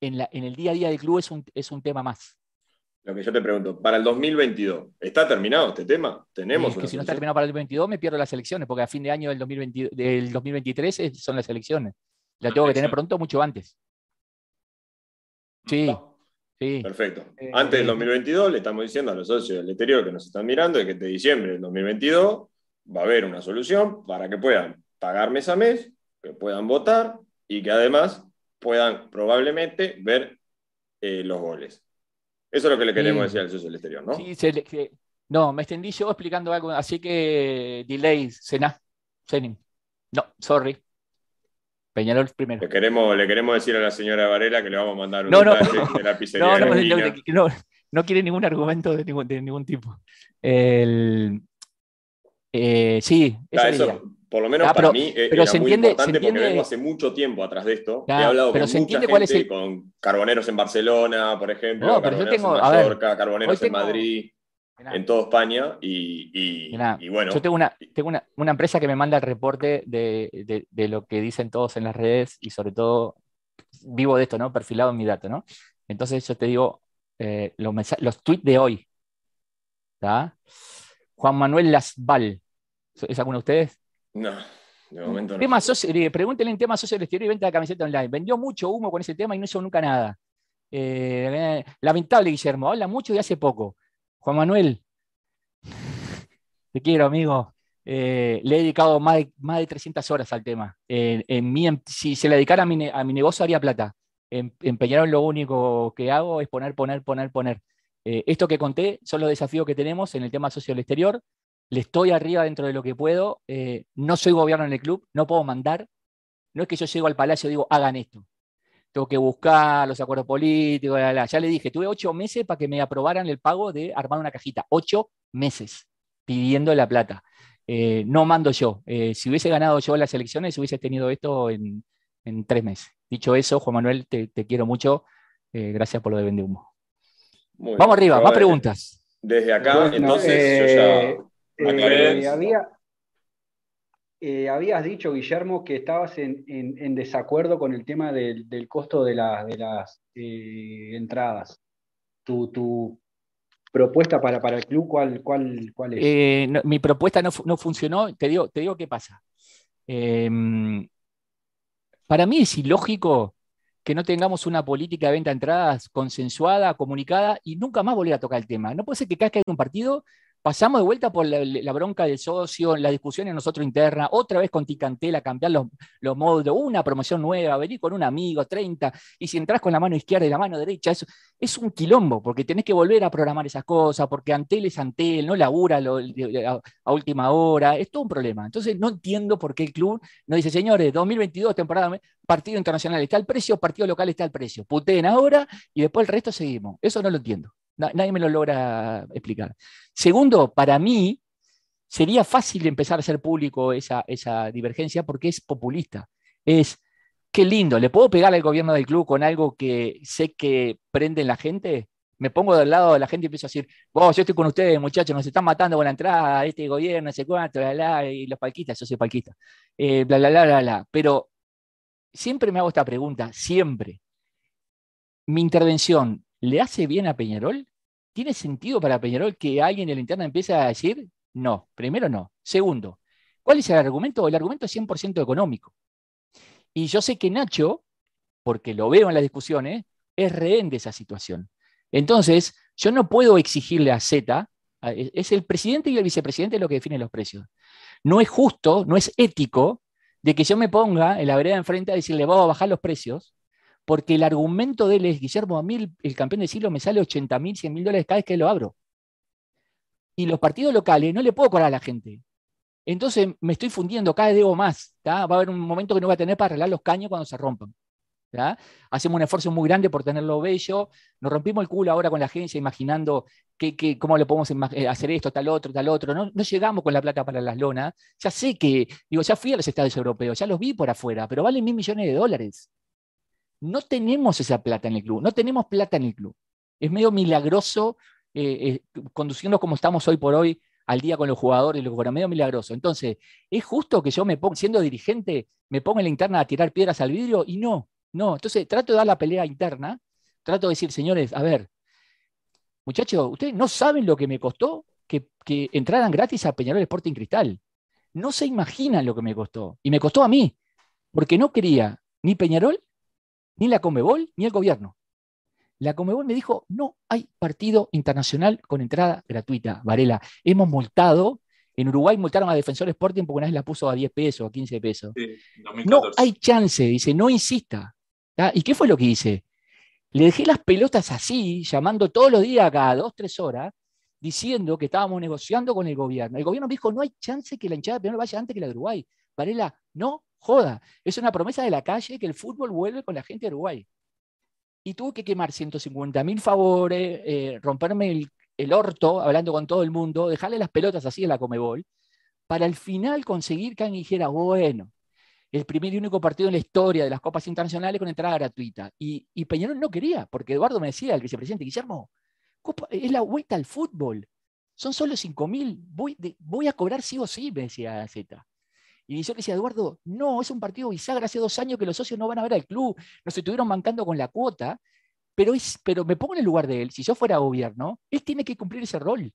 en, la, en el día a día del club es un, es un tema más. Lo que yo te pregunto, para el 2022, ¿está terminado este tema? ¿Tenemos que si no está terminado para el 2022 me pierdo las elecciones, porque a fin de año del, 2023 son las elecciones. La tengo que tener pronto mucho antes. Sí, sí. Perfecto. Eh, antes del 2022 le estamos diciendo a los socios del exterior que nos están mirando que de diciembre del 2022 va a haber una solución para que puedan pagar mes a mes, que puedan votar y que además puedan probablemente ver eh, los goles. Eso es lo que le queremos decir al socio del exterior, ¿no? Sí, no, me extendí yo explicando algo, así que delay, cena, cening. No, sorry. Peñarol primero. Le queremos, le queremos decir a la señora Varela que le vamos a mandar un no, no, de la pizzería. No, no, quiere ningún argumento de ningún, de ningún tipo. El, eh, sí, eso, por lo menos para mí eh, pero era se muy entiende, importante porque vengo hace mucho tiempo atrás de esto. He hablado con mucha gente, con carboneros en Barcelona, por ejemplo, carboneros en Mallorca, carboneros en Madrid, en toda España. Y, bueno. Yo tengo, una, tengo una, empresa que me manda el reporte de, lo que dicen todos en las redes y sobre todo vivo de esto, ¿no? Perfilado en mi dato, ¿no? Entonces yo te digo eh, los, los tweets de hoy. ¿está? Juan Manuel Lasval. ¿Es alguno de ustedes? No, de momento no. Tema eh, pregúntenle en tema socio del exterior y venta de camiseta online. Vendió mucho humo con ese tema y no hizo nunca nada. Eh, lamentable, Guillermo. Habla mucho y hace poco. Juan Manuel, te quiero, amigo. Eh, le he dedicado más de, más de 300 horas al tema. en si se le dedicara a mi, a mi negocio, haría plata. En, en lo único que hago es poner, poner, poner, poner. Eh, esto que conté son los desafíos que tenemos en el tema socio del exterior. Le estoy arriba dentro de lo que puedo. Eh, no soy gobierno en el club, no puedo mandar. No es que yo llego al palacio y digo, hagan esto. Tengo que buscar los acuerdos políticos. Ya le dije, tuve ocho meses para que me aprobaran el pago de armar una cajita. Ocho meses pidiendo la plata. Eh, no mando yo. si hubiese ganado yo las elecciones, hubiese tenido esto en, tres meses. Dicho eso, Juan Manuel, te, quiero mucho. gracias por lo de Vende Humo. Vamos arriba, más preguntas. Desde acá, entonces, yo ya eh, eh, eh, habías dicho, Guillermo, que estabas en, desacuerdo con el tema del, costo de, las entradas. Tu, propuesta para, el club, ¿cuál, cuál, cuál es? mi propuesta no, funcionó. Te digo, te digo qué pasa. Em, para mí es ilógico que no tengamos una política de venta de entradas consensuada, comunicada y nunca más volver a tocar el tema. No puede ser que cada que hay un partido pasamos de vuelta por la, bronca del socio, la discusión en nosotros interna, otra vez con Ticantela, cambiar los, los módulos, una promoción nueva, venir con un amigo, 30, y si entras con la mano izquierda y la mano derecha, eso es un quilombo, porque tenés que volver a programar esas cosas, porque Antel es Antel, no labura a, última hora, es todo un problema. Entonces no entiendo por qué el club no dice, señores, 2022, temporada, partido internacional está el precio, partido local está el precio, puteen ahora y después el resto seguimos. Eso no lo entiendo. Nadie me lo logra explicar. Segundo, para mí sería fácil empezar a hacer público esa, esa divergencia porque es populista. Es, qué lindo, ¿le puedo pegar al gobierno del club con algo que sé que prende en la gente? Me pongo del lado de la gente y empiezo a decir, oh, yo estoy con ustedes, muchachos, nos están matando con la entrada, este gobierno, ese cuánto, bla, bla, y los palquistas, yo soy palquista, eh, bla, bla, bla, bla, bla. Pero siempre me hago esta pregunta, siempre. Mi intervención ¿le hace bien a Peñarol? ¿Tiene sentido para Peñarol que alguien en la interna empiece a decir, no, primero no. Segundo, ¿cuál es el argumento? El argumento es 100% económico. Y yo sé que Nacho, porque lo veo en las discusiones, es rehén de esa situación. Entonces, yo no puedo exigirle a Z, es el presidente y el vicepresidente lo que definen los precios. No es justo, no es ético de que yo me ponga en la vereda enfrente a decirle, vamos a bajar los precios, porque el argumento de él es, Guillermo, a el, campeón de siglo me sale 80 mil, 100 mil dólares cada vez que lo abro. Y los partidos locales no le puedo cobrar a la gente. Entonces me estoy fundiendo, cada vez debo más. Va a haber un momento que no voy a tener para arreglar los caños cuando se rompan. Hacemos un esfuerzo muy grande por tenerlo bello. Nos rompimos el culo ahora con la agencia imaginando que, cómo le podemos eh, hacer esto, tal otro, tal otro. No, no, llegamos con la plata para las lonas. Ya sé que, digo, ya fui a los estados europeos, ya los vi por afuera, pero valen mil millones de dólares. No tenemos esa plata en el club, no tenemos plata en el club. Es medio milagroso eh, eh, conduciendo como estamos hoy por hoy al día con los jugadores, lo que medio milagroso. Entonces, ¿es justo que yo me ponga, siendo dirigente, me ponga en la interna a tirar piedras al vidrio? Y no, no. Entonces, trato de dar la pelea interna, trato de decir, señores, a ver, muchachos, ustedes no saben lo que me costó que, que entraran gratis a Peñarol Sporting Cristal. No se imaginan lo que me costó. Y me costó a mí, porque no quería ni Peñarol, ni la Comebol, ni el gobierno. La Comebol me dijo, no hay partido internacional con entrada gratuita, Varela. Hemos multado, en Uruguay multaron a Defensor Sporting porque una vez la puso a 10 pesos, a 15 pesos. no hay chance, dice, no insista. ¿Y qué fue lo que hice? Le dejé las pelotas así, llamando todos los días, cada dos, tres horas, diciendo que estábamos negociando con el gobierno. El gobierno me dijo, no hay chance que la hinchada de vaya antes que la de Uruguay. Varela, no joda. Es una promesa de la calle que el fútbol vuelve con la gente de Uruguay y tuve que quemar 150 mil favores, eh, romperme el, orto hablando con todo el mundo, dejarle las pelotas así en la Comebol, para al final conseguir que alguien dijera, bueno, el primer y único partido en la historia de las copas internacionales con entrada gratuita. Y, Peñarol no quería, porque Eduardo me decía, el vicepresidente Guillermo, es la vuelta al fútbol. Son solo 5 mil, voy, voy a cobrar sí o sí, me decía Z. Y yo le decía, Eduardo, no, es un partido bisagra, hace dos años que los socios no van a ver al club, nos estuvieron bancando con la cuota, pero, pero me pongo en el lugar de él, si yo fuera gobierno, él tiene que cumplir ese rol.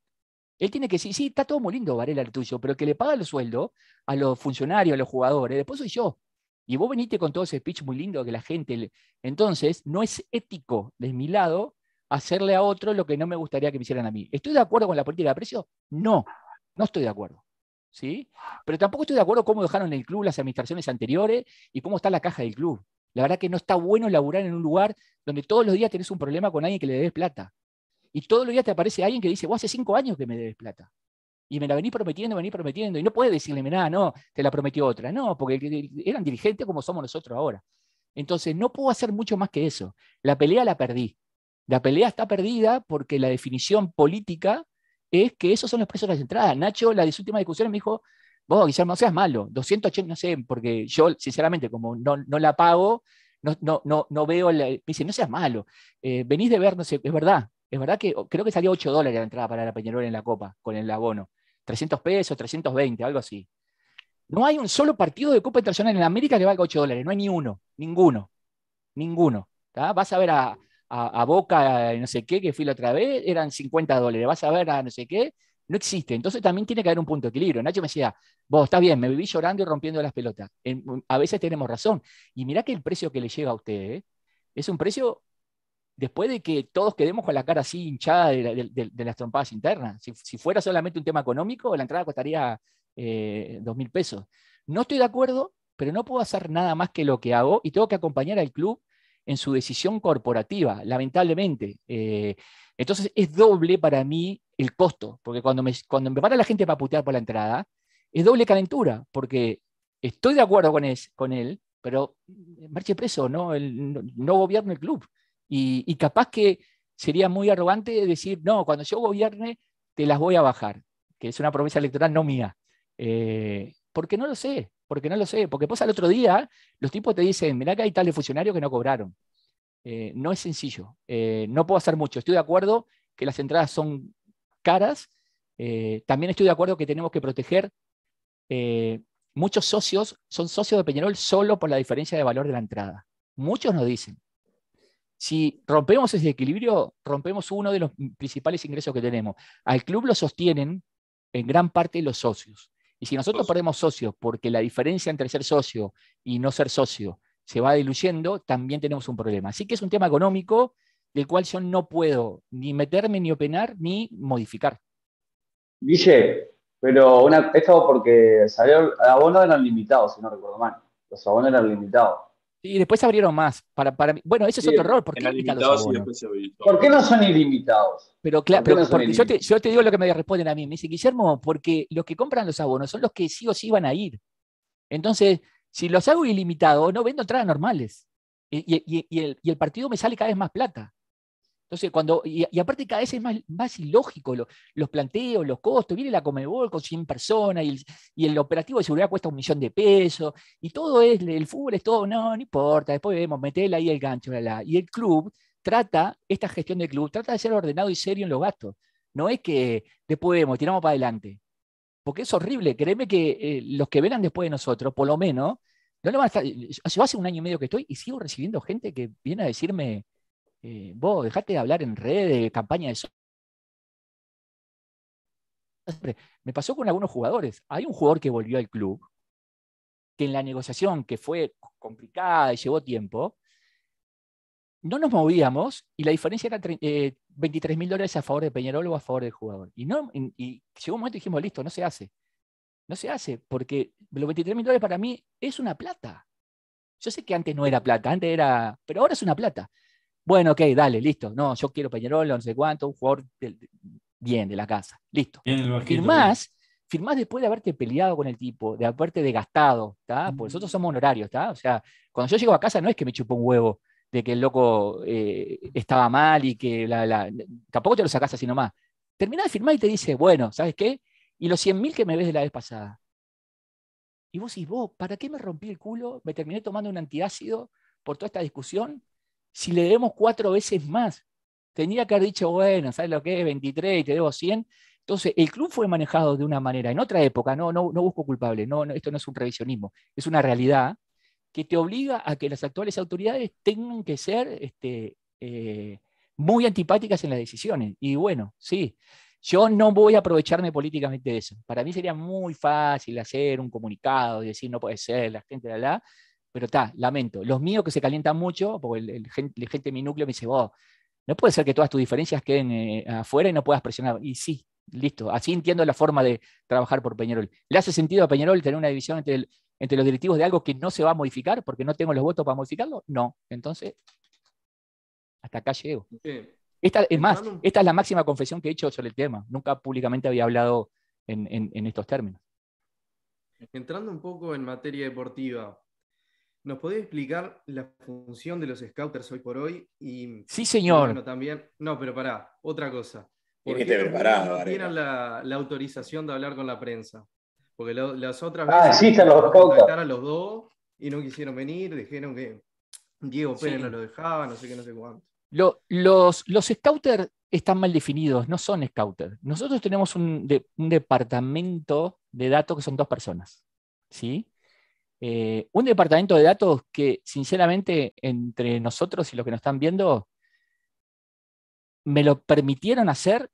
Él tiene que decir, sí, está todo muy lindo, Varela, el tuyo, pero que le paga el sueldo a los funcionarios, a los jugadores, después soy yo. Y vos veniste con todo ese speech muy lindo que la gente... Entonces, no es ético de mi lado hacerle a otro lo que no me gustaría que me hicieran a mí. ¿Estoy de acuerdo con la política de precio? No, no estoy de acuerdo. ¿Sí? Pero tampoco estoy de acuerdo cómo dejaron el club las administraciones anteriores y cómo está la caja del club. La verdad que no está bueno laburar en un lugar donde todos los días tenés un problema con alguien que le debes plata. Y todos los días te aparece alguien que dice, vos hace cinco años que me debes plata. Y me la venís prometiendo, venís prometiendo. Y no puedes decirle, nada, no, te la prometió otra. No, porque eran dirigentes como somos nosotros ahora. Entonces, no puedo hacer mucho más que eso. La pelea la perdí. La pelea está perdida porque la definición política es que esos son los precios de las entradas. Nacho, la de su última discusión, me dijo, vos, Guillermo, no seas malo, 280, no sé, porque yo, sinceramente, como no, no la pago, no, no, no, no veo, me dice, no seas malo, eh, venís de ver, no sé, es verdad, es verdad que creo que salió 8 dólares la entrada para la Peñarol en la Copa, con el abono, 300 pesos, 320, algo así. No hay un solo partido de Copa Internacional en América que valga 8 dólares, no hay ni uno, ninguno, ninguno. Vas a ver a, a, Boca, no sé qué, que fui la otra vez, eran 50 dólares, vas a ver a no sé qué, no existe. Entonces también tiene que haber un punto de equilibrio. Nacho me decía, vos, está bien, me viví llorando y rompiendo las pelotas. a veces tenemos razón. Y mirá que el precio que le llega a usted ¿eh? es un precio después de que todos quedemos con la cara así hinchada de, las trompadas internas. Si, fuera solamente un tema económico, la entrada costaría eh, dos mil pesos. No estoy de acuerdo, pero no puedo hacer nada más que lo que hago y tengo que acompañar al club en su decisión corporativa, lamentablemente. Eh, entonces es doble para mí el costo, porque cuando me, cuando me para la gente para putear por la entrada, es doble calentura, porque estoy de acuerdo con, con él, pero marche preso, no, no, gobierno el club. Y, capaz que sería muy arrogante decir, no, cuando yo gobierne, te las voy a bajar, que es una promesa electoral no mía. Eh, porque no lo sé, porque no lo sé, porque pues al otro día los tipos te dicen, mirá que hay tales funcionarios que no cobraron. Eh, no es sencillo, eh, no puedo hacer mucho. Estoy de acuerdo que las entradas son caras, eh, también estoy de acuerdo que tenemos que proteger. muchos socios son socios de Peñarol solo por la diferencia de valor de la entrada. Muchos nos dicen, si rompemos ese equilibrio, rompemos uno de los principales ingresos que tenemos. Al club lo sostienen en gran parte los socios. Y si nosotros perdemos socios porque la diferencia entre ser socio y no ser socio se va diluyendo, también tenemos un problema. Así que es un tema económico del cual yo no puedo ni meterme, ni opinar, ni modificar. Guille, pero una, esto porque salió, abonos eran limitados, si no recuerdo mal. Los abonos eran limitados. Y después abrieron más. Para, para, bueno, ese es otro error. ¿Por qué, ¿Por qué no son ilimitados? Pero claro, porque yo, te, yo, te, digo lo que me responden a mí. Me dice, Guillermo, porque los que compran los abonos son los que sí o sí van a ir. Entonces, si los hago ilimitados, no vendo entradas normales. Y, y, y, el, y, el, partido me sale cada vez más plata. Entonces, cuando, y, aparte cada vez es más, más ilógico los planteos, los costos, viene la Comebol con 100 personas y el, operativo de seguridad cuesta un millón de pesos y todo es, el fútbol es todo, no, no importa, después vemos, metele ahí el gancho, y el club trata, esta gestión del club, trata de ser ordenado y serio en los gastos. No es que después vemos, tiramos para adelante. Porque es horrible. Créeme que eh, los que vengan después de nosotros, por lo menos, no van a estar. Yo hace un año y medio que estoy y sigo recibiendo gente que viene a decirme, eh, vos, dejate de hablar en redes, campaña de me pasó con algunos jugadores. Hay un jugador que volvió al club, que en la negociación, que fue complicada y llevó tiempo, no nos movíamos y la diferencia era 23 eh, mil dólares a favor de Peñarol o a favor del jugador. Y, no, y llegó un momento y dijimos, listo, no se hace. No se hace, porque los 23 mil dólares para mí es una plata. Yo sé que antes no era plata, antes era, pero ahora es una plata. Bueno, ok, dale, listo. No, yo quiero Peñarol, no sé cuánto, un jugador bien de la casa. Listo. firmás, firmás después de haberte peleado con el tipo, de haberte desgastado, ¿está? Porque nosotros somos honorarios, ¿está? O sea, cuando yo llego a casa no es que me chupo un huevo de que el loco eh, estaba mal y que la, tampoco te lo sacás así nomás. Terminás de firmar y te dice, bueno, ¿sabes qué? Y los 100 mil que me ves de la vez pasada. Y vos decís, vos, ¿para qué me rompí el culo? Me terminé tomando un antiácido por toda esta discusión. Si le debemos cuatro veces más, tenía que haber dicho, bueno, ¿sabes lo que es? 23 y te debo 100. Entonces, el club fue manejado de una manera, en otra época, no, no, no busco culpable, no, esto no es un revisionismo, es una realidad que te obliga a que las actuales autoridades tengan que ser este, eh, muy antipáticas en las decisiones. Y bueno, sí, yo no voy a aprovecharme políticamente de eso. Para mí sería muy fácil hacer un comunicado y decir no puede ser, la gente de la, pero está, lamento. Los míos que se calientan mucho, porque el, gente, de mi núcleo me dice, vos, no puede ser que todas tus diferencias queden eh, afuera y no puedas presionar. Y sí, listo. Así entiendo la forma de trabajar por Peñarol. ¿Le hace sentido a Peñarol tener una división entre, entre los directivos de algo que no se va a modificar porque no tengo los votos para modificarlo? No. Entonces, hasta acá llego. Esta, es más, esta es la máxima confesión que he hecho sobre el tema. Nunca públicamente había hablado en estos términos. Entrando un poco en materia deportiva, ¿Nos podés explicar la función de los scouters hoy por hoy? Y, sí, señor. bueno, también, no, pero pará, otra cosa. ¿Por qué preparado, no tienen la, autorización de hablar con la prensa? Porque las otras ah, veces sí, los contactar a los dos y no quisieron venir, dijeron que Diego Pérez no lo dejaba, no sé qué, no sé cuánto. los, los scouters están mal definidos, no son scouters. Nosotros tenemos un, un departamento de datos que son dos personas. ¿sí? Eh, un departamento de datos que, sinceramente, entre nosotros y los que nos están viendo, me lo permitieron hacer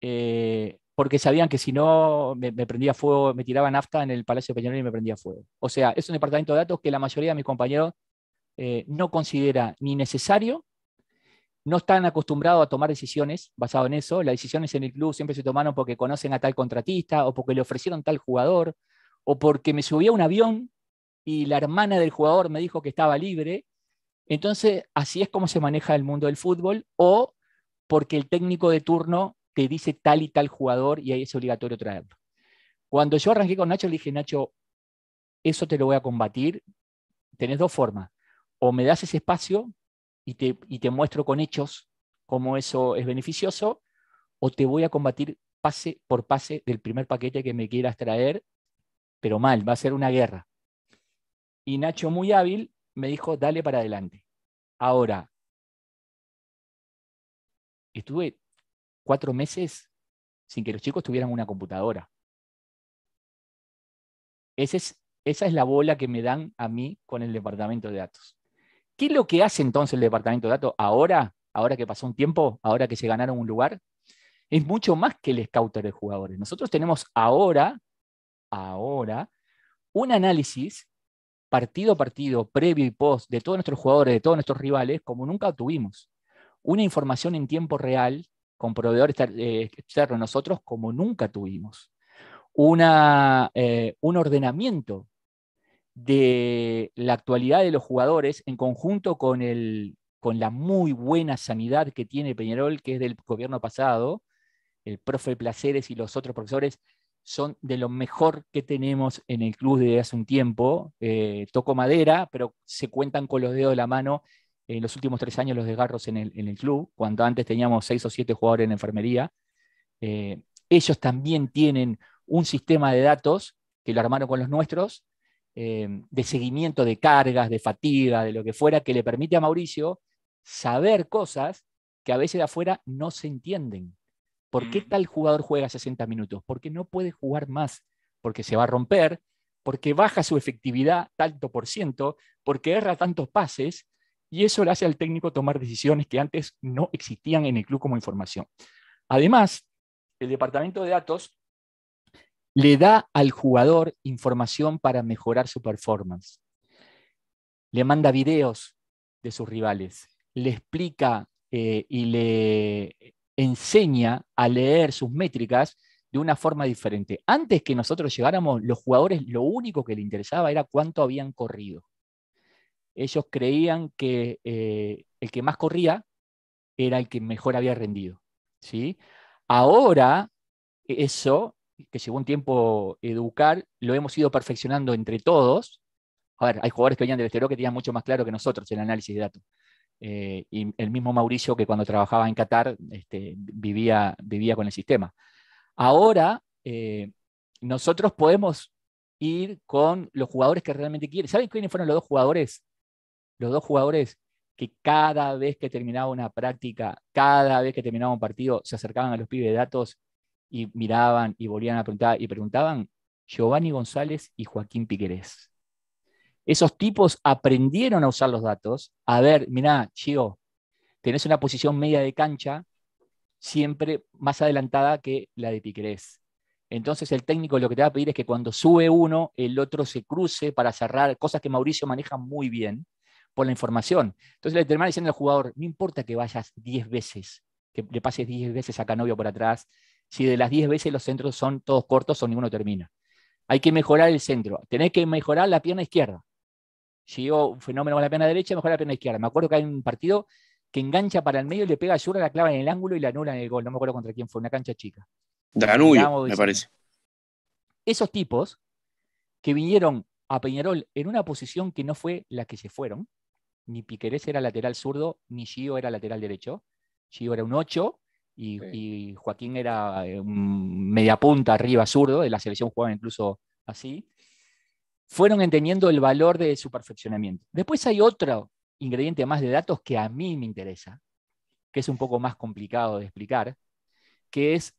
eh, porque sabían que si no me, prendía fuego, me tiraban nafta en el Palacio Peñarol y me prendía fuego. O sea, es un departamento de datos que la mayoría de mis compañeros eh, no considera ni necesario, no están acostumbrados a tomar decisiones basadas en eso. Las decisiones en el club siempre se tomaron porque conocen a tal contratista o porque le ofrecieron tal jugador o porque me subí a un avión y la hermana del jugador me dijo que estaba libre. Entonces, así es como se maneja el mundo del fútbol, o porque el técnico de turno te dice tal y tal jugador y ahí es obligatorio traerlo. Cuando yo arranqué con Nacho, le dije, Nacho, eso te lo voy a combatir. Tenés dos formas. O me das ese espacio y te, y te muestro con hechos cómo eso es beneficioso, o te voy a combatir pase por pase del primer paquete que me quieras traer, pero mal, va a ser una guerra. Y Nacho, muy hábil, me dijo, dale para adelante. Ahora, estuve cuatro meses sin que los chicos tuvieran una computadora. es, esa es la bola que me dan a mí con el departamento de datos. ¿Qué es lo que hace entonces el departamento de datos ahora, ahora que pasó un tiempo, ahora que se ganaron un lugar? Es mucho más que el scouter de jugadores. Nosotros tenemos ahora, ahora, un análisis partido a partido, previo y post, de todos nuestros jugadores, de todos nuestros rivales, como nunca tuvimos. Una información en tiempo real con proveedores eh, externos nosotros como nunca tuvimos. Una, eh, un ordenamiento de la actualidad de los jugadores en conjunto con, el, con la muy buena sanidad que tiene Peñarol, que es del gobierno pasado, el profe Placeres y los otros profesores son de lo mejor que tenemos en el club desde hace un tiempo. Eh, toco madera, pero se cuentan con los dedos de la mano en los últimos tres años los desgarros en el, en el club, cuando antes teníamos seis o siete jugadores en enfermería. Eh, ellos también tienen un sistema de datos que lo armaron con los nuestros, eh, de seguimiento de cargas, de fatiga, de lo que fuera, que le permite a Mauricio saber cosas que a veces de afuera no se entienden. ¿Por qué mm. tal jugador juega 60 minutos? Porque no puede jugar más, porque se va a romper, porque baja su efectividad tanto por ciento, porque erra tantos pases, y eso le hace al técnico tomar decisiones que antes no existían en el club como información. Además, el departamento de datos le da al jugador información para mejorar su performance. Le manda videos de sus rivales, le explica eh, y le enseña a leer sus métricas de una forma diferente. Antes que nosotros llegáramos, los jugadores lo único que les interesaba era cuánto habían corrido. Ellos creían que eh, el que más corría era el que mejor había rendido. ¿sí? Ahora, eso, que llegó un tiempo educar, lo hemos ido perfeccionando entre todos. A ver, hay jugadores que venían del exterior que tenían mucho más claro que nosotros el análisis de datos. Eh, y el mismo Mauricio que cuando trabajaba en Qatar este, vivía, vivía con el sistema. Ahora, eh, nosotros podemos ir con los jugadores que realmente quieren. ¿Saben quiénes fueron los dos jugadores? Los dos jugadores que cada vez que terminaba una práctica, cada vez que terminaba un partido, se acercaban a los pibes de datos y miraban y volvían a preguntar y preguntaban, Giovanni González y Joaquín Piquerés. Esos tipos aprendieron a usar los datos, a ver, mirá, Chio, tenés una posición media de cancha, siempre más adelantada que la de Piquerés. Entonces el técnico lo que te va a pedir es que cuando sube uno, el otro se cruce para cerrar, cosas que Mauricio maneja muy bien por la información. Entonces le termina diciendo al jugador, no importa que vayas 10 veces, que le pases 10 veces a Canovio por atrás, si de las 10 veces los centros son todos cortos o ninguno termina. Hay que mejorar el centro, tenés que mejorar la pierna izquierda. Yo un fenómeno con la pierna derecha, mejora la pierna izquierda. Me acuerdo que hay un partido que engancha para el medio le pega a Yura, la clava en el ángulo y la anula en el gol. No me acuerdo contra quién fue, una cancha chica. Danubio, me parece. Esos tipos que vinieron a Peñarol en una posición que no fue la que se fueron, ni Piquerés era lateral zurdo, ni Gio era lateral derecho. Gio era un 8 y, Joaquín era eh, un media punta arriba zurdo, de la selección jugaba incluso así. Fueron entendiendo el valor de su perfeccionamiento. Después hay otro ingrediente más de datos que a mí me interesa, que es un poco más complicado de explicar, que es,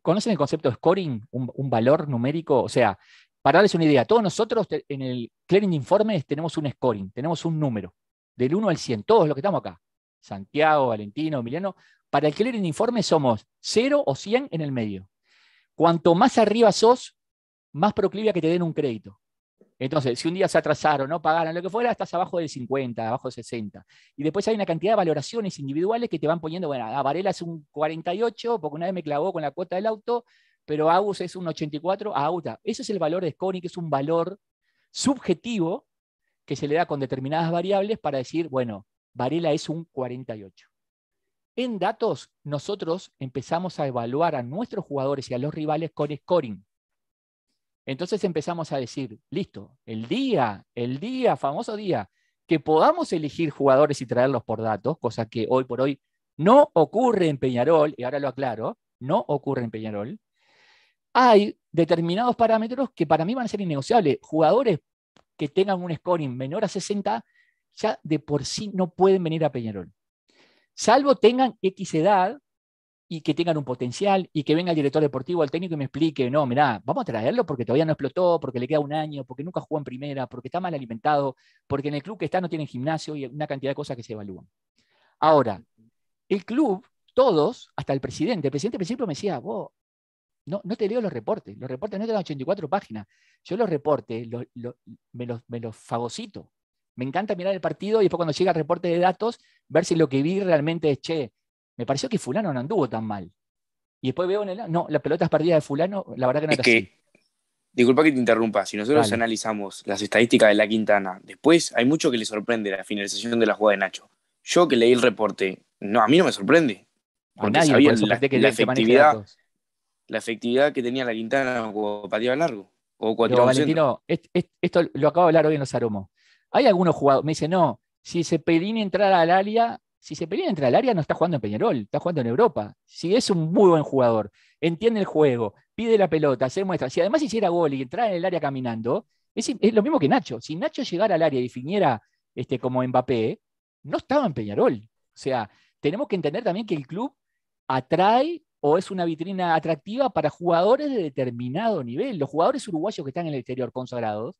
¿conocen el concepto de scoring? Un, valor numérico, o sea, para darles una idea, todos nosotros en el clearing informes tenemos un scoring, tenemos un número, del 1 al 100, todos los que estamos acá, Santiago, Valentino, Emiliano, para el clearing informe somos 0 o 100 en el medio. Cuanto más arriba sos, más proclive a que te den un crédito. Entonces, si un día se atrasaron, no pagaron, lo que fuera, estás abajo del 50, abajo del 60. Y después hay una cantidad de valoraciones individuales que te van poniendo, bueno, a Varela es un 48, porque una vez me clavó con la cuota del auto, pero Agus es un 84 a Auta. Ese es el valor de scoring, que es un valor subjetivo que se le da con determinadas variables para decir, bueno, Varela es un 48. En datos, nosotros empezamos a evaluar a nuestros jugadores y a los rivales con scoring. Entonces empezamos a decir, listo, el día, el día, famoso día, que podamos elegir jugadores y traerlos por datos, cosa que hoy por hoy no ocurre en Peñarol, y ahora lo aclaro, no ocurre en Peñarol, hay determinados parámetros que para mí van a ser innegociables. Jugadores que tengan un scoring menor a 60 ya de por sí no pueden venir a Peñarol. Salvo tengan X edad y que tengan un potencial y que venga el director deportivo, el técnico y me explique, no, mirá, vamos a traerlo porque todavía no explotó, porque le queda un año, porque nunca jugó en primera, porque está mal alimentado, porque en el club que está no tiene gimnasio y una cantidad de cosas que se evalúan. Ahora, el club, todos, hasta el presidente, el presidente al principio me decía, vos, no, no te leo los reportes, los reportes no te dan 84 páginas, yo los reportes me, los, me los fagocito. Me encanta mirar el partido y después cuando llega el reporte de datos, ver si lo que vi realmente es, che, me pareció que fulano no anduvo tan mal. Y después veo en el... No, las pelotas perdidas de fulano, la verdad que no es que, Disculpa que te interrumpa, si nosotros analizamos las estadísticas de la Quintana, después hay mucho que le sorprende la finalización de la jugada de Nacho. Yo que leí el reporte, no, a mí no me sorprende. Porque nadie, sabía la, que la efectividad, la efectividad que tenía la Quintana o pateaba largo. O Pero, Valentino, esto lo acabo de hablar hoy en los aromos. Hay algunos jugadores, me dicen, no, si Cepelini entrara al área, si Cepelini entra al área, no está jugando en Peñarol, está jugando en Europa. Si es un muy buen jugador, entiende el juego, pide la pelota, se muestra. Si además hiciera gol y entrara en el área caminando, es, lo mismo que Nacho. Si Nacho llegara al área y definiera este, como Mbappé, no estaba en Peñarol. O sea, tenemos que entender también que el club atrae o es una vitrina atractiva para jugadores de determinado nivel. Los jugadores uruguayos que están en el exterior consagrados,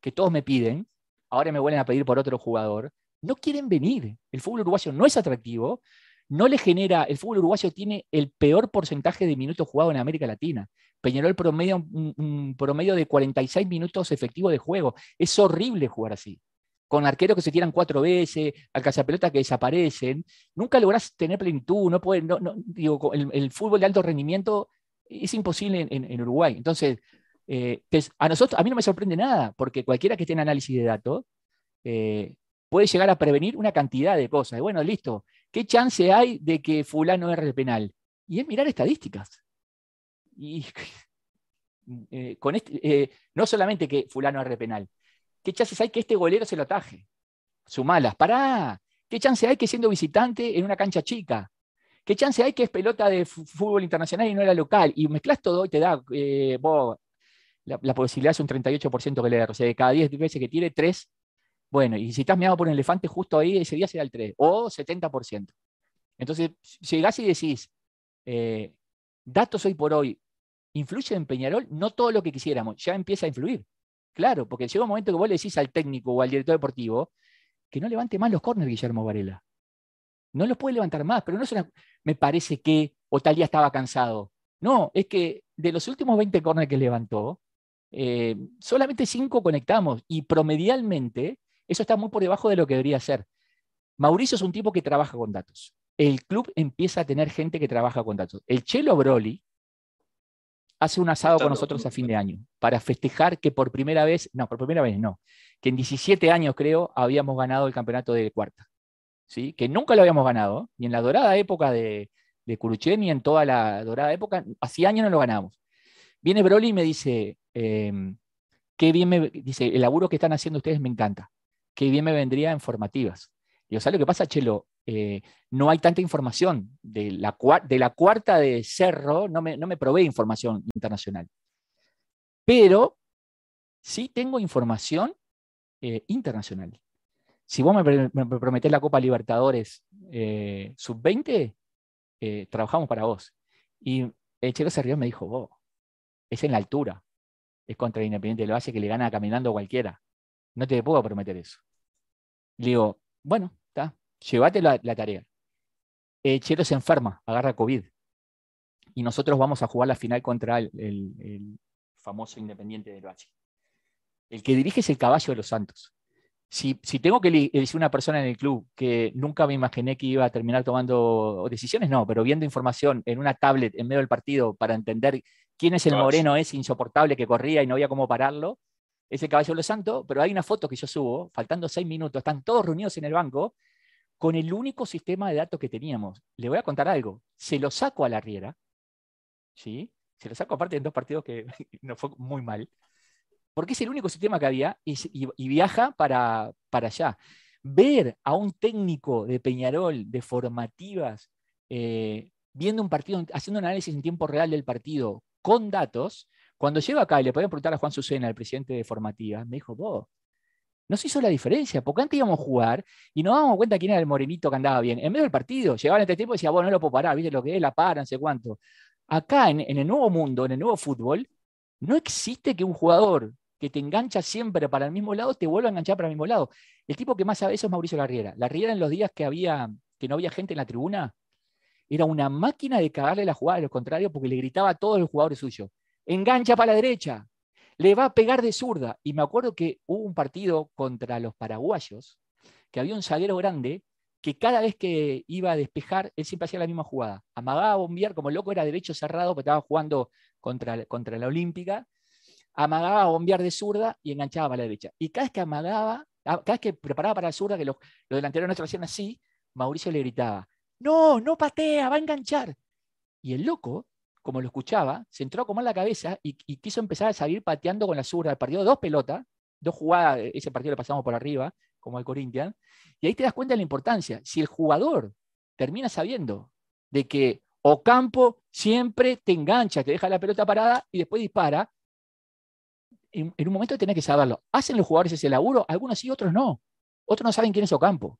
que todos me piden, ahora me vuelven a pedir por otro jugador, no quieren venir. El fútbol uruguayo no es atractivo, no le genera, el fútbol uruguayo tiene el peor porcentaje de minutos jugados en América Latina. Peñarol promedio un, promedio de 46 minutos efectivos de juego. Es horrible jugar así. Con arqueros que se tiran cuatro veces, alcanzapelotas que desaparecen. Nunca lográs tener plenitud. No puede, no, digo, el, fútbol de alto rendimiento es imposible en, Uruguay. Entonces, eh, a nosotros, a mí no me sorprende nada, porque cualquiera que esté en análisis de datos eh, puede llegar a prevenir una cantidad de cosas. Bueno, listo. ¿Qué chance hay de que fulano erre el penal? Y es mirar estadísticas. Y eh, con este, eh, no solamente que fulano erre penal, ¿qué chances hay que este golero se lo ataje? Sumalas, pará. ¿Qué chance hay que siendo visitante en una cancha chica? ¿Qué chance hay que es pelota de fútbol internacional y no era local? Y mezclas todo y te da, eh, la, posibilidad es un 38% que le O sea, de cada 10 veces que tire, 3. Bueno, y si estás meado por un elefante justo ahí, ese día será el 3 o 70%. Entonces, llegás y decís, datos hoy por hoy ¿Influye en Peñarol? No todo lo que quisiéramos, ya empieza a influir. Claro, porque llega un momento que vos le decís al técnico o al director deportivo que no levante más los córneres Guillermo Varela. No los puede levantar más, pero no es una, me parece que, o tal día estaba cansado. No, es que de los últimos 20 córneres que levantó, eh, solamente 5 conectamos y promedialmente eso está muy por debajo de lo que debería ser. Mauricio es un tipo que trabaja con datos. El club empieza a tener gente que trabaja con datos. El Chelo Broly, hace un asado con nosotros a fin de año para festejar que por primera vez, no, por primera vez no, que en 17 años creo habíamos ganado el campeonato de cuarta. ¿sí? Que nunca lo habíamos ganado, ni en la dorada época de, de ni en toda la dorada época, hacía años no lo ganamos. Viene Broly y me dice, em, qué bien me, dice, el laburo que están haciendo ustedes me encanta, qué bien me vendría en formativas. Digo, ¿sabes lo que pasa, Chelo? Eh, no hay tanta información. De la, cuarta de Cerro no me, no me provee información internacional. Pero sí tengo información eh, internacional. Si vos me, prometés la Copa Libertadores eh, sub-20, trabajamos para vos. Y el Chelo se rió y me dijo, vos, es en la altura, es contra el Independiente lo hace que le gana caminando cualquiera. No te puedo prometer eso. Le digo, bueno, está, llévate la, tarea. Eh, Chelo se enferma, agarra COVID. Y nosotros vamos a jugar la final contra el, famoso Independiente del Valle. El que dirige es el caballo de los Santos. Si, tengo que decir una persona en el club que nunca me imaginé que iba a terminar tomando decisiones, no, pero viendo información en una tablet en medio del partido para entender quién es el moreno ese insoportable que corría y no había cómo pararlo, es el caballo de los Santos, pero hay una foto que yo subo, faltando seis minutos, están todos reunidos en el banco, con el único sistema de datos que teníamos. Le voy a contar algo. Se lo saco a la Riera, ¿sí? Se lo saco aparte en dos partidos que no fue muy mal, porque es el único sistema que había y, viaja para, para, allá. Ver a un técnico de Peñarol, de formativas, eh, viendo un partido, haciendo un análisis en tiempo real del partido con datos, cuando llego acá y le podían preguntar a Juan Susena, el presidente de formativas, me dijo, vos, no se hizo la diferencia, porque antes íbamos a jugar y nos dábamos cuenta quién era el morenito que andaba bien. En medio del partido, llegaba en este tiempo y decía, bueno, no lo puedo parar, viste lo que es, la para, no sé cuánto. Acá, en, el nuevo mundo, en el nuevo fútbol, no existe que un jugador que te engancha siempre para el mismo lado te vuelva a enganchar para el mismo lado. El tipo que más sabe eso es Mauricio Larriera. Larriera en los días que, había, que no había gente en la tribuna, era una máquina de cagarle la jugada a los contrarios porque le gritaba a todos los jugadores suyos, engancha para la derecha, le va a pegar de zurda. Y me acuerdo que hubo un partido contra los paraguayos, que había un zaguero grande, que cada vez que iba a despejar, él siempre hacía la misma jugada. Amagaba a bombear, como loco era derecho cerrado, porque estaba jugando contra, contra la Olímpica, amagaba a bombear de zurda y enganchaba para la derecha. Y cada vez que amagaba, ah, cada vez que preparaba para la zurda, que los, los delanteros nuestros hacían así, Mauricio le gritaba, no, no patea, va a enganchar. Y el loco como lo escuchaba, se entró como en la cabeza y, quiso empezar a salir pateando con la zurda. Partido dos pelotas, dos jugadas, ese partido lo pasamos por arriba, como el Corinthians, y ahí te das cuenta de la importancia. Si el jugador termina sabiendo de que Ocampo siempre te engancha, te deja la pelota parada y después dispara, en, un momento tenés que saberlo. ¿Hacen los jugadores ese laburo? Algunos sí, otros no. Otros no saben quién es Ocampo.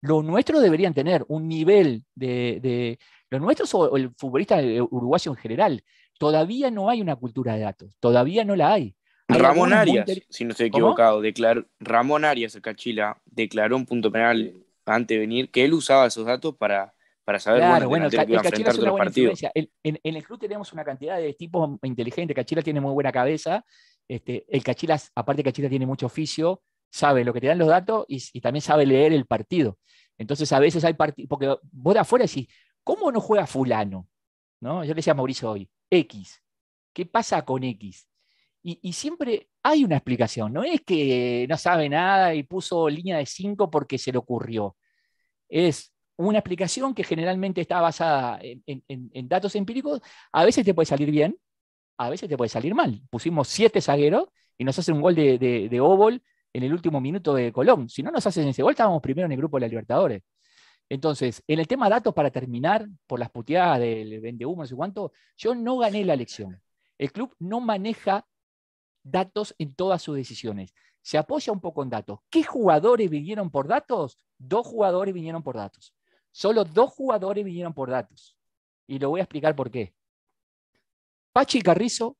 Los nuestros deberían tener un nivel de, los nuestros o el futbolista uruguayo en general. Todavía no hay una cultura de datos, todavía no la hay. Ramón Arias, si no estoy equivocado, declaró, Ramón Arias, el Cachila, declaró un punto penal antes de venir que él usaba esos datos para, para saber claro, bueno, el, Cachila es una buena influencia. en, el club tenemos una cantidad de tipos inteligentes. Cachila tiene muy buena cabeza. Este, el Cachila, aparte Cachila tiene mucho oficio, sabe lo que te dan los datos y, también sabe leer el partido. Entonces a veces hay partidos, porque vos de afuera decís, ¿cómo no juega fulano? ¿No? Yo le decía a Mauricio hoy, X. ¿Qué pasa con X? Y, siempre hay una explicación, no es que no sabe nada y puso línea de 5 porque se le ocurrió. Es una explicación que generalmente está basada en, datos empíricos, a veces te puede salir bien, a veces te puede salir mal. Pusimos siete zagueros y nos hacen un gol de, de, en el último minuto de Colón. Si no nos hacen ese gol, estábamos primero en el grupo de la Libertadores. Entonces, en el tema datos, para terminar, por las puteadas del vende humo, no sé cuánto, yo no gané la elección. El club no maneja datos en todas sus decisiones. Se apoya un poco en datos. ¿Qué jugadores vinieron por datos? Dos jugadores vinieron por datos. Solo dos jugadores vinieron por datos. Y lo voy a explicar por qué. Pachi Carrizo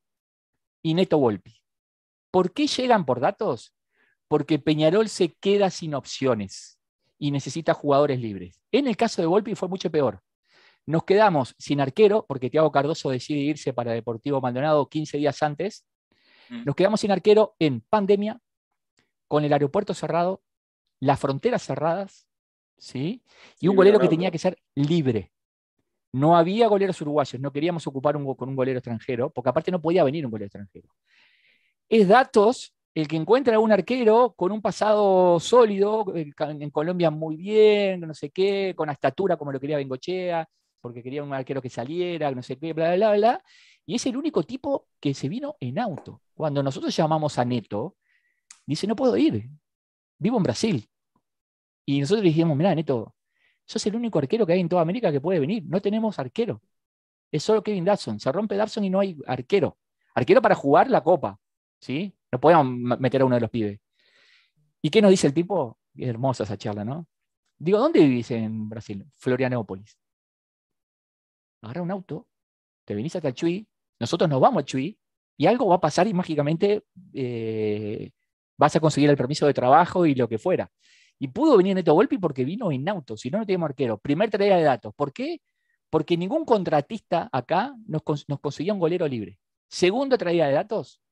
y Neto Volpi. ¿Por qué llegan por datos? Porque Peñarol se queda sin opciones y necesita jugadores libres. En el caso de Volpi fue mucho peor. Nos quedamos sin arquero, porque Tiago Cardoso decide irse para Deportivo Maldonado 15 días antes. Mm. Nos quedamos sin arquero en pandemia, con el aeropuerto cerrado, las fronteras cerradas, ¿sí? Y un golero que tenía que ser libre. No había goleros uruguayos, no queríamos ocupar un, con un golero extranjero, porque aparte no podía venir un golero extranjero. Es datos el que encuentra a un arquero con un pasado sólido, en Colombia muy bien, no sé qué, con estatura como lo quería Bengochea, porque quería un arquero que saliera, no sé qué, bla, bla, bla, y es el único tipo que se vino en auto. Cuando nosotros llamamos a Neto, dice, no puedo ir, vivo en Brasil. Y nosotros le dijimos, mira, Neto, sos el único arquero que hay en toda América que puede venir. No tenemos arquero. Es solo Kevin Dawson. Se rompe Dawson y no hay arquero. Arquero para jugar la copa. ¿sí? No podemos meter a uno de los pibes. ¿Y qué nos dice el tipo? Hermosa esa charla, ¿no? Digo, ¿dónde vivís en Brasil? Florianópolis. Agarra un auto, te venís hasta Chuy, nosotros nos vamos a Chuy y algo va a pasar y mágicamente eh, vas a conseguir el permiso de trabajo y lo que fuera. Y pudo venir Neto Volpi porque vino en auto, si no, no teníamos arquero. Primer tarea de datos. ¿Por qué? Porque ningún contratista acá nos, nos conseguía un golero libre. Segunda traída de datos,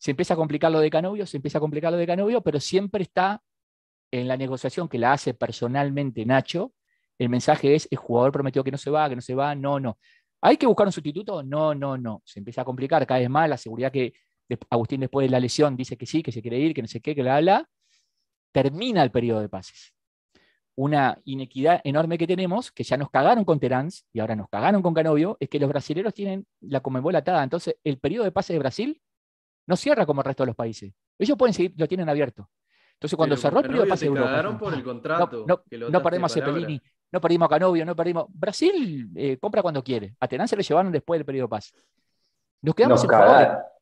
se empieza a complicar lo de Canovio, se empieza a complicar lo de Canovio, pero siempre está en la negociación que la hace personalmente Nacho. El mensaje es: el jugador prometió que no se va, que no se va, no, no. ¿Hay que buscar un sustituto? No, no, no. Se empieza a complicar cada vez más la seguridad que Agustín después de la lesión dice que sí, que se quiere ir, que no sé qué, que la habla termina el periodo de pases. Una inequidad enorme que tenemos, que ya nos cagaron con Terán y ahora nos cagaron con Canovio, es que los brasileños tienen la Comebol atada. Entonces, el periodo de pases de Brasil no cierra como el resto de los países. Ellos pueden seguir, lo tienen abierto. Entonces, cuando cerró el periodo de pases de Europa. por el contrato. No, no, perdimos a Cepelini, no perdimos a Canovio, no perdimos. Brasil eh, compra cuando quiere. A Terán se lo llevaron después del periodo de pase. Nos quedamos en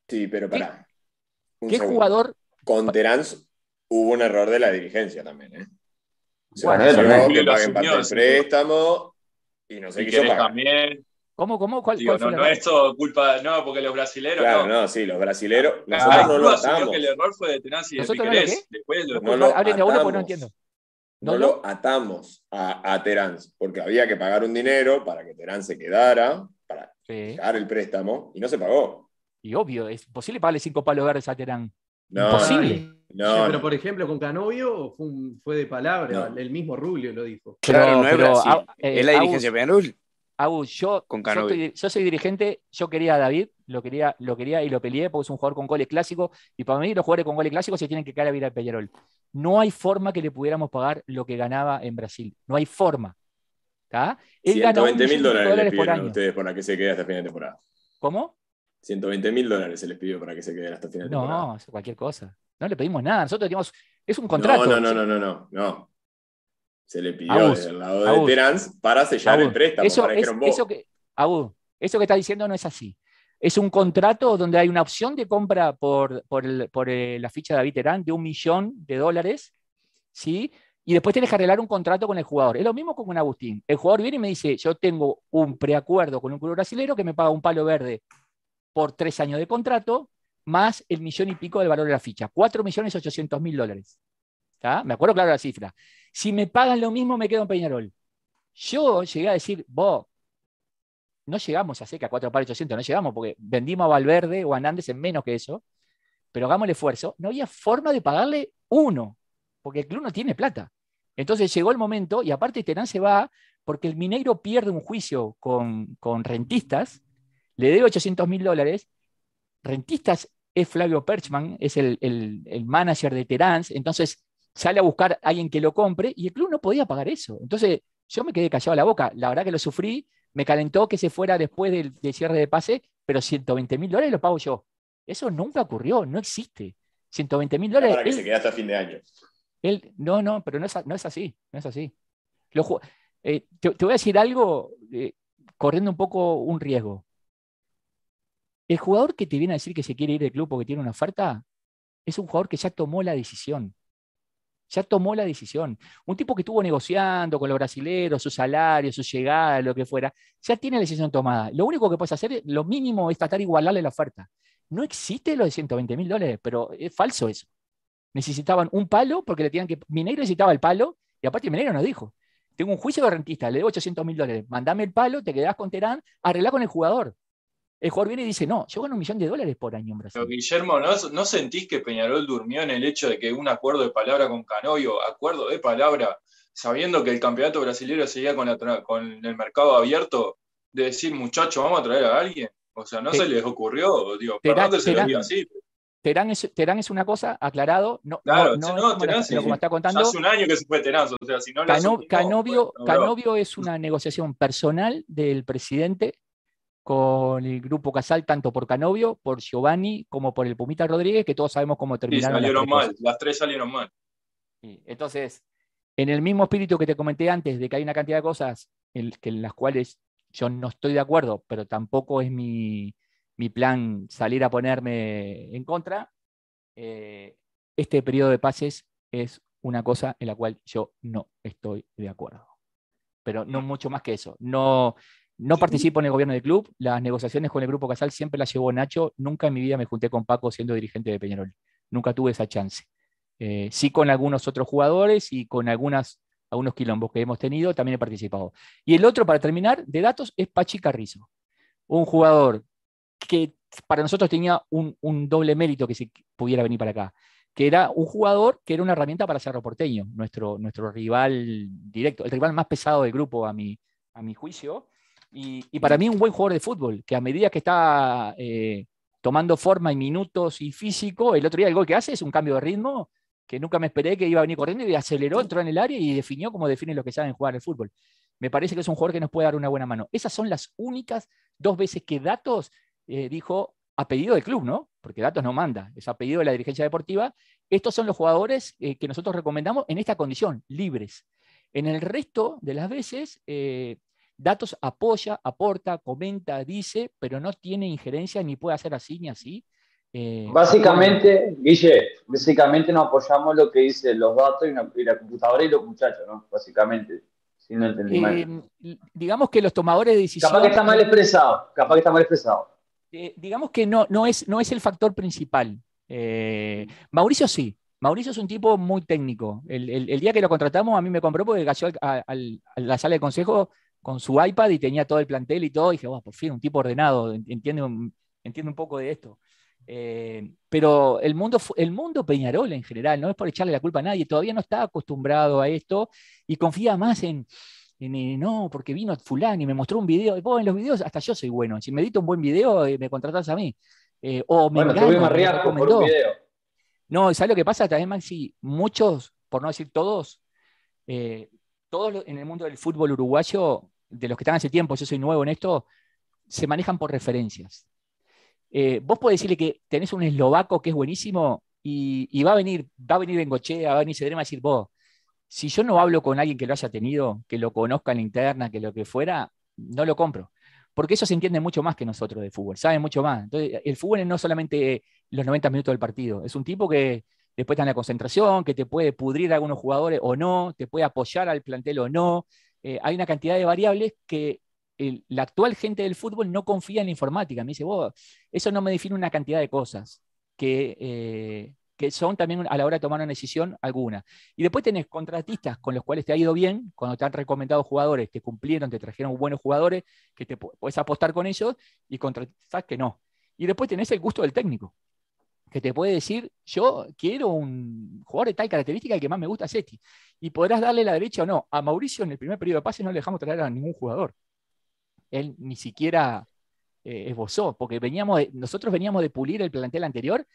Sí, pero para. ¿Qué, jugador? Con Terán hubo un error de la dirigencia también, ¿eh? bueno, no, que paguen parte del préstamo y no sé qué también. ¿Cómo, cómo? ¿Cuál, Digo, no, no es todo culpa, no, porque los brasileros. Claro, no, sí, los brasileros. Ah, nosotros no lo atamos. que el error fue de Tenazi y de Piquerés. Después lo, no lo uno porque no entiendo. No, lo atamos a, a Terán, porque había que pagar un dinero para que Terán se quedara, para pagar el préstamo, y no se pagó. Y obvio, es imposible pagarle cinco palos verdes a Terán. No, Imposible. No, pero por ejemplo, con Canovio fue, de palabra, el mismo Rubio lo dijo. Claro, no es Brasil, es la dirigencia Yo, con yo, yo, soy dirigente, yo quería a David, lo quería, lo quería y lo peleé porque es un jugador con goles clásicos y para mí los jugadores con goles clásicos se tienen que caer a vida al Peñarol. No hay forma que le pudiéramos pagar lo que ganaba en Brasil. No hay forma. Él 120 mil dólares, por año. ustedes para que se quede hasta fin de temporada. ¿Cómo? 120 mil dólares se les pidió para que se queden hasta final de temporada. No, cualquier cosa. No le pedimos nada. Nosotros teníamos. Es un contrato. No, no, no, no, no. no. Se le pidió desde el lado de Terán para sellar el préstamo. Eso, para es, eso que, eso que está diciendo no es así. Es un contrato donde hay una opción de compra por, por, por la ficha de David Terán de un millón de dólares, ¿sí? y después tienes que arreglar un contrato con el jugador. Es lo mismo con un Agustín. El jugador viene y me dice, yo tengo un preacuerdo con un club brasilero que me paga un palo verde por tres años de contrato, más el millón y pico del valor de la ficha. Cuatro millones ochocientos mil dólares. Me acuerdo claro la cifra. Si me pagan lo mismo, me quedo en Peñarol. Yo llegué a decir, no llegamos a seca cuatro pares 800, no llegamos porque vendimos a Valverde o a Nández en menos que eso, pero hagamos el esfuerzo. No había forma de pagarle uno, porque el club no tiene plata. Entonces llegó el momento, y aparte Terán se va porque el Mineiro pierde un juicio con, rentistas, le debe 800 mil dólares, rentistas es Flavio Perchman, es el, manager de Terán, entonces sale a buscar a alguien que lo compre y el club no podía pagar eso. Entonces yo me quedé callado a la boca, la verdad que lo sufrí, me calentó que se fuera después del, cierre de pase, pero 120 mil dólares lo pago yo. Eso nunca ocurrió, no existe. 120 mil dólares. Para que se quede hasta fin de año no, no, pero no es, no es así, no es así. Eh, te, voy a decir algo eh, corriendo un poco un riesgo. El jugador que te viene a decir que se quiere ir del club porque tiene una oferta es un jugador que ya tomó la decisión. Ya tomó la decisión. Un tipo que estuvo negociando con los brasileños, su salario, su llegada, lo que fuera, ya tiene la decisión tomada. Lo único que puedes hacer, lo mínimo, es tratar de igualarle la oferta. No existe lo de 120 mil dólares, pero es falso eso necesitaban un palo porque le tenían que. Mineiro necesitaba el palo y aparte Mineiro nos dijo: Tengo un juicio de rentista, le debo 800 mil dólares, mandame el palo, te quedás con Terán, arreglá con el jugador. El jugador viene y dice: No, yo gano un millón de dólares por año en Brasil. Pero Guillermo, ¿no, sentís que Peñarol durmió en el hecho de que un acuerdo de palabra con Canovio, acuerdo de palabra, sabiendo que el campeonato brasileño seguía con, con el mercado abierto, de decir, muchachos, vamos a traer a alguien? O sea, no se les ocurrió, digo, perdón que se lo diga así. Terán es, Terán es una cosa, aclarado. No, claro, no, no, Terán, como está contando. Hace un año que se fue Terán, o sea, si no Canovio, Canovio es una negociación personal del presidente con el grupo Casal, tanto por Canovio, por Giovanni, como por el Pumita Rodríguez, que todos sabemos cómo terminaron. Sí, salieron mal, las tres salieron mal. entonces, en el mismo espíritu que te comenté antes, de que hay una cantidad de cosas en, en las cuales yo no estoy de acuerdo, pero tampoco es mi, mi plan salir a ponerme en contra, eh, este periodo de pases es una cosa en la cual yo no estoy de acuerdo. Pero no mucho más que eso. No, no participo en el gobierno del club. Las negociaciones con el Grupo Casal siempre las llevó Nacho. Nunca en mi vida me junté con Paco siendo dirigente de Peñarol. Nunca tuve esa chance. Eh, sí con algunos otros jugadores y con algunas, algunos quilombos que hemos tenido, también he participado. Y el otro, para terminar, de datos, es Pachi Carrizo. Un jugador que para nosotros tenía un, doble mérito que se pudiera venir para acá, que era un jugador que era una herramienta para Cerro Porteño, nuestro, nuestro rival directo, el rival más pesado del grupo a mi, a mi juicio, y, para mí un buen jugador de fútbol, que a medida que está eh, tomando forma y minutos y físico, el otro día el gol que hace es un cambio de ritmo que nunca me esperé que iba a venir corriendo y aceleró, entró en el área y definió como definen los que saben jugar el fútbol. Me parece que es un jugador que nos puede dar una buena mano. Esas son las únicas dos veces que datos eh, dijo a pedido del club, ¿no? Porque Datos no manda, es a pedido de la dirigencia deportiva. Estos son los jugadores eh, que nosotros recomendamos en esta condición, libres. En el resto de las veces, eh, Datos apoya, aporta, comenta, dice, pero no tiene injerencia ni puede hacer así ni así. básicamente, Guille, básicamente nos apoyamos lo que dicen los datos y, la computadora y los muchachos, ¿no? Básicamente. Si no entendí mal. Digamos que los tomadores de decisiones. Capaz que está mal expresado. Capaz que está mal expresado. Eh, digamos que no, no, es, no es el factor principal. Eh, Mauricio sí. Mauricio es un tipo muy técnico. El, día que lo contratamos, a mí me compró porque cayó a, la sala de consejo con su iPad y tenía todo el plantel y todo. Y dije, por fin, un tipo ordenado, entiende, entiende un poco de esto. Eh, pero el mundo, el mundo Peñarol en general, no es por echarle la culpa a nadie, todavía no está acostumbrado a esto y confía más en, no, porque vino fulano y me mostró un video. Y en los videos hasta yo soy bueno. Si me edito un buen video, eh, me contratas a mí. Eh, o me bueno, por un video. No, ¿sabes lo que pasa también, Maxi? Muchos, por no decir todos, eh, todos en el mundo del fútbol uruguayo, de los que están hace tiempo, yo soy nuevo en esto, se manejan por referencias. vos podés decirle que tenés un eslovaco que es buenísimo y, va a venir, va a venir Bengochea, va a venir Cedrema a decir, vos, si yo no hablo con alguien que lo haya tenido, que lo conozca en la interna, que lo que fuera, no lo compro. Porque ellos entienden mucho más que nosotros de fútbol, saben mucho más. Entonces, el fútbol es no solamente los 90 minutos del partido, es un tipo que, después está la concentración, que te puede pudrir a algunos jugadores o no, te puede apoyar al plantel o no. Eh, hay una cantidad de variables que la actual gente del fútbol no confía en la informática. Me dice, vos, eso no me define una cantidad de cosas que, eh, que son también a la hora de tomar una decisión alguna. Y después tenés contratistas con los cuales te ha ido bien, cuando te han recomendado jugadores, te cumplieron, te trajeron buenos jugadores, que te puedes apostar con ellos, y contratistas que no. Y después tenés el gusto del técnico, que te puede decir, yo quiero un jugador de tal característica, el que más me gusta es este. Y podrás darle la derecha o no. A Mauricio en el primer periodo de pase no le dejamos traer a ningún jugador él ni siquiera eh, esbozó, porque veníamos nosotros veníamos de pulir el plantel anterior,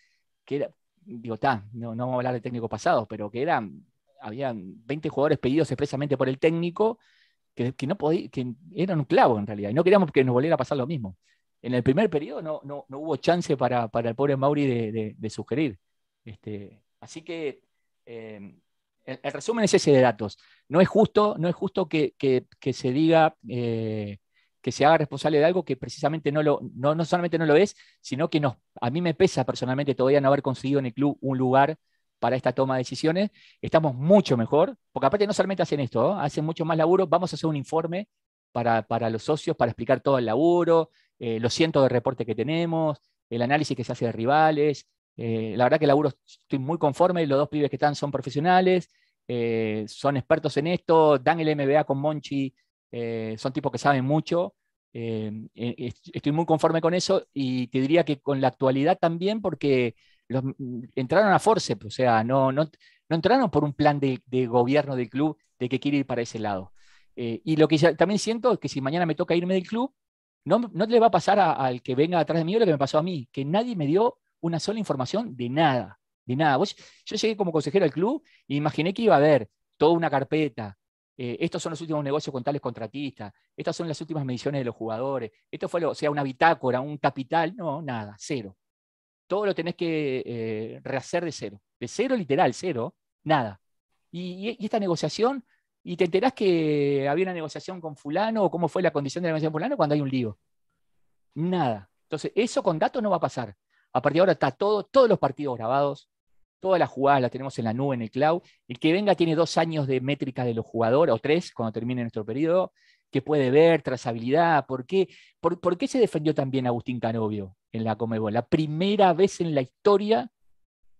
que era, digo, está, no, no, vamos a hablar de técnico pasado, pero que eran, habían 20 jugadores pedidos expresamente por el técnico, que, no podía, que eran un clavo en realidad, y no queríamos que nos volviera a pasar lo mismo. En el primer periodo no, no, hubo chance para, el pobre Mauri de, sugerir. Este, así que eh, el, resumen es ese de datos. No es justo, no es justo que, se diga eh, que se haga responsable de algo que precisamente no, lo, no, no solamente no lo es, sino que nos, a mí me pesa personalmente todavía no haber conseguido en el club un lugar para esta toma de decisiones. Estamos mucho mejor, porque aparte no solamente hacen esto, hacen mucho más laburo. Vamos a hacer un informe para, los socios para explicar todo el laburo, eh, los cientos de reportes que tenemos, el análisis que se hace de rivales. Eh, la verdad que el laburo estoy muy conforme, los dos pibes que están son profesionales, eh, son expertos en esto, dan el MBA con Monchi eh, son tipos que saben mucho. Eh, eh, estoy muy conforme con eso y te diría que con la actualidad también porque los, mm, entraron a force, o sea, no, no, no entraron por un plan de, gobierno del club de que quiere ir para ese lado. y lo que también siento es que si mañana me toca irme del club, no, no le va a pasar al que venga atrás de mí lo que me pasó a mí, que nadie me dio una sola información de nada, de nada. yo llegué como consejero al club e imaginé que iba a haber toda una carpeta, eh, estos son los últimos negocios con tales contratistas, estas son las últimas mediciones de los jugadores, esto fue, o sea, una bitácora, un capital, no, nada, cero. Todo lo tenés que eh, rehacer de cero, de cero literal, cero, nada. Y, esta negociación, y te enterás que había una negociación con fulano o cómo fue la condición de la negociación con fulano cuando hay un lío. Nada. Entonces, eso con datos no va a pasar. A partir de ahora está todo, todos los partidos grabados, Todas las jugadas las tenemos en la nube, en el cloud. El que venga tiene dos años de métrica de los jugadores, o tres, cuando termine nuestro periodo, que puede ver, trazabilidad. ¿Por qué, por, qué se defendió también Agustín Canovio en la Comebol? La primera vez en la historia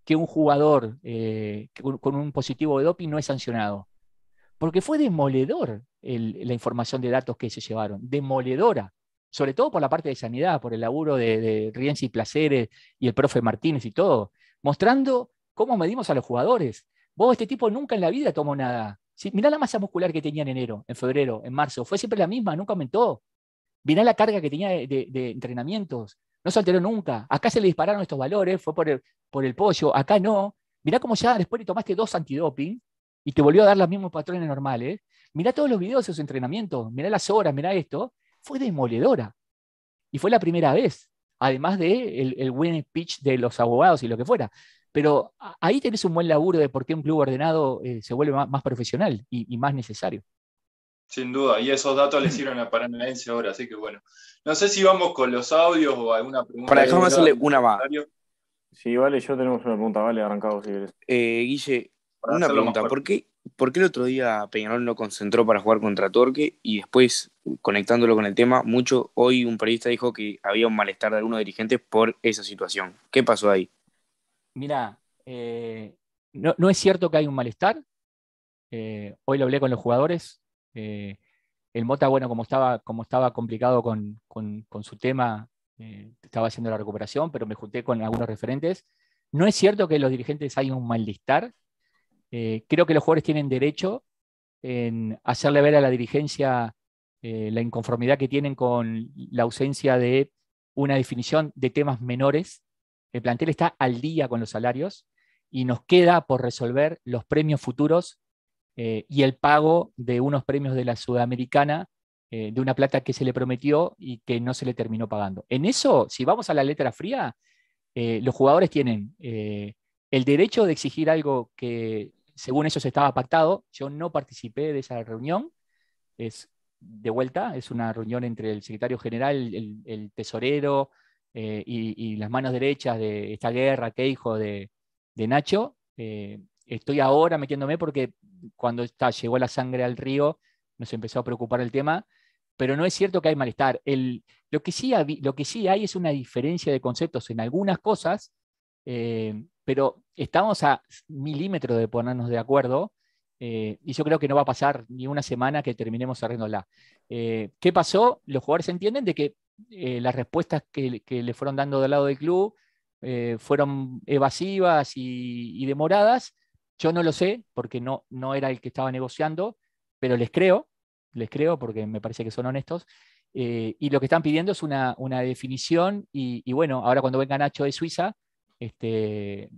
que un jugador eh, con, un positivo de doping no es sancionado. Porque fue demoledor la información de datos que se llevaron, demoledora, sobre todo por la parte de sanidad, por el laburo de, de Rienzi Placeres y el profe Martínez y todo, mostrando cómo medimos a los jugadores. Vos, este tipo nunca en la vida tomó nada. mirá la masa muscular que tenía en enero, en febrero, en marzo. Fue siempre la misma, nunca aumentó. Mirá la carga que tenía de, entrenamientos. No se alteró nunca. Acá se le dispararon estos valores, fue por el, por el pollo. Acá no. Mirá cómo ya después le tomaste dos antidoping y te volvió a dar los mismos patrones normales. Mirá todos los videos de esos entrenamientos. Mirá las horas, mirá esto. Fue demoledora. Y fue la primera vez. Además de el, el win pitch de los abogados y lo que fuera. Pero ahí tenés un buen laburo de por qué un club ordenado eh, se vuelve más, profesional y, más necesario. Sin duda, y esos datos le sirven a Paranaense ahora, así que bueno. No sé si vamos con los audios o alguna pregunta. Para dejarme hacerle una más. Sí, vale, yo tenemos una pregunta, vale, arrancado si quieres. Eh, Guille, una pregunta, ¿por qué, ¿por qué el otro día Peñarol no concentró para jugar contra Torque y después, conectándolo con el tema, mucho, hoy un periodista dijo que había un malestar de algunos dirigentes por esa situación? ¿Qué pasó ahí? mira, eh, no, es cierto que hay un malestar. Eh, hoy lo hablé con los jugadores. Eh, el Mota, bueno, como estaba, como estaba complicado con, su tema, estaba haciendo la recuperación, pero me junté con algunos referentes. No es cierto que los dirigentes hay un malestar. Creo que los jugadores tienen derecho en hacerle ver a la dirigencia la inconformidad que tienen con la ausencia de una definición de temas menores el plantel está al día con los salarios y nos queda por resolver los premios futuros eh, y el pago de unos premios de la Sudamericana, eh, de una plata que se le prometió y que no se le terminó pagando. En eso, si vamos a la letra fría, eh, los jugadores tienen el derecho de exigir algo que según ellos estaba pactado. Yo no participé de esa reunión. Es de vuelta, es una reunión entre el secretario general, el tesorero, eh, y, las manos derechas de esta guerra, que hijo de, Nacho, estoy ahora metiéndome porque cuando llegó la sangre al río, nos empezó a preocupar el tema, pero no es cierto que hay malestar. lo, que sí lo que sí hay es una diferencia de conceptos en algunas cosas, pero estamos a milímetros de ponernos de acuerdo eh, y yo creo que no va a pasar ni una semana que terminemos cerrándola. Eh, ¿Qué pasó? Los jugadores entienden de que eh, las respuestas que, le fueron dando del lado del club fueron evasivas y, demoradas. Yo no lo sé porque no, no era el que estaba negociando, pero les creo, les creo porque me parece que son honestos. y lo que están pidiendo es una, definición y, bueno, ahora cuando venga Nacho de Suiza, este,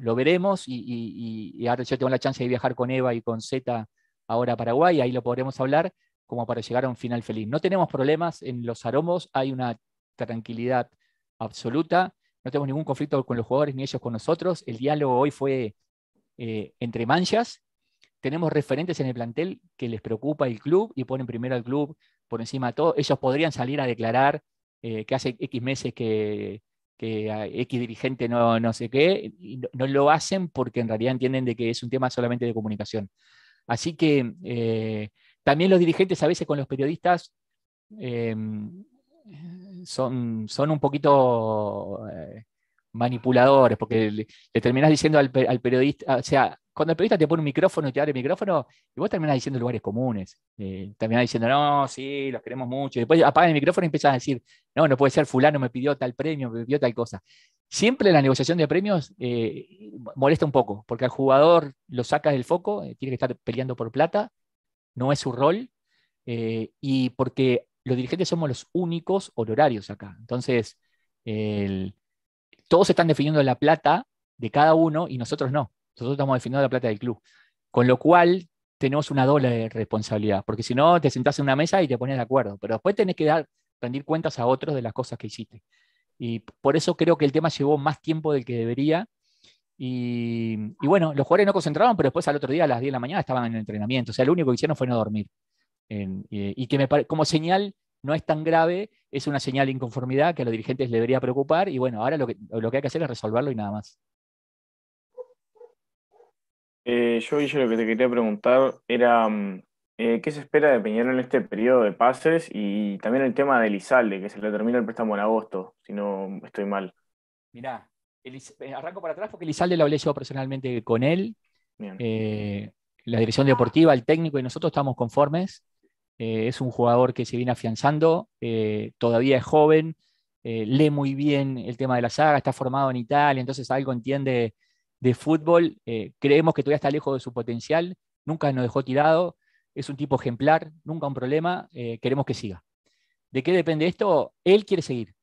lo, veremos y, ahora yo tengo la chance de viajar con Eva y con Z ahora a Paraguay, ahí lo podremos hablar como para llegar a un final feliz. No tenemos problemas en los aromos, hay una tranquilidad absoluta, no tenemos ningún conflicto con los jugadores ni ellos con nosotros. El diálogo hoy fue eh, entre manchas. Tenemos referentes en el plantel que les preocupa el club y ponen primero al club por encima de todo. Ellos podrían salir a declarar eh, que hace X meses que que X dirigente no, no sé qué, no, lo hacen porque en realidad entienden de que es un tema solamente de comunicación. Así que eh, también los dirigentes a veces con los periodistas em, son, son un poquito eh, manipuladores, porque le, terminas diciendo al, al, periodista, o sea, cuando el periodista te pone un micrófono y te abre el micrófono, y vos terminás diciendo lugares comunes. Eh, terminás diciendo, no, sí, los queremos mucho. Y después apagan el micrófono y empiezas a decir, no, no puede ser, fulano me pidió tal premio, me pidió tal cosa. Siempre la negociación de premios eh, molesta un poco, porque al jugador lo sacas del foco, eh, tiene que estar peleando por plata, no es su rol, y porque los dirigentes somos los únicos honorarios acá. Entonces, todos están definiendo la plata de cada uno y nosotros no. Nosotros estamos definiendo la plata del club. Con lo cual tenemos una doble responsabilidad, porque si no te sentás en una mesa y te pones de acuerdo, pero después tenés que dar, rendir cuentas a otros de las cosas que hiciste. Y por eso creo que el tema llevó más tiempo del que debería. Y, bueno, los jugadores no concentraban, pero después al otro día a las 10 de la mañana estaban en el entrenamiento. O sea, lo único que hicieron fue no dormir. y, que me como señal no es tan grave, es una señal de inconformidad que a los dirigentes les debería preocupar. Y bueno, ahora lo que, lo que hay que hacer es resolverlo y nada más. Eh, yo, Guille, lo que te quería preguntar era mm, eh, qué se espera de Peñarol en este periodo de pases y también el tema de Lizalde, que se le termina el préstamo en agosto, si no estoy mal. Mirá, eh, arranco para atrás porque Lizalde lo hablé yo personalmente con él. la dirección deportiva, el técnico y nosotros estamos conformes. es un jugador que se viene afianzando, todavía es joven, lee muy bien el tema de la saga, está formado en Italia, entonces algo entiende de fútbol, eh, creemos que todavía está lejos de su potencial, nunca nos dejó tirado, es un tipo ejemplar, nunca un problema, eh, queremos que siga. ¿De qué depende esto? Él quiere seguir.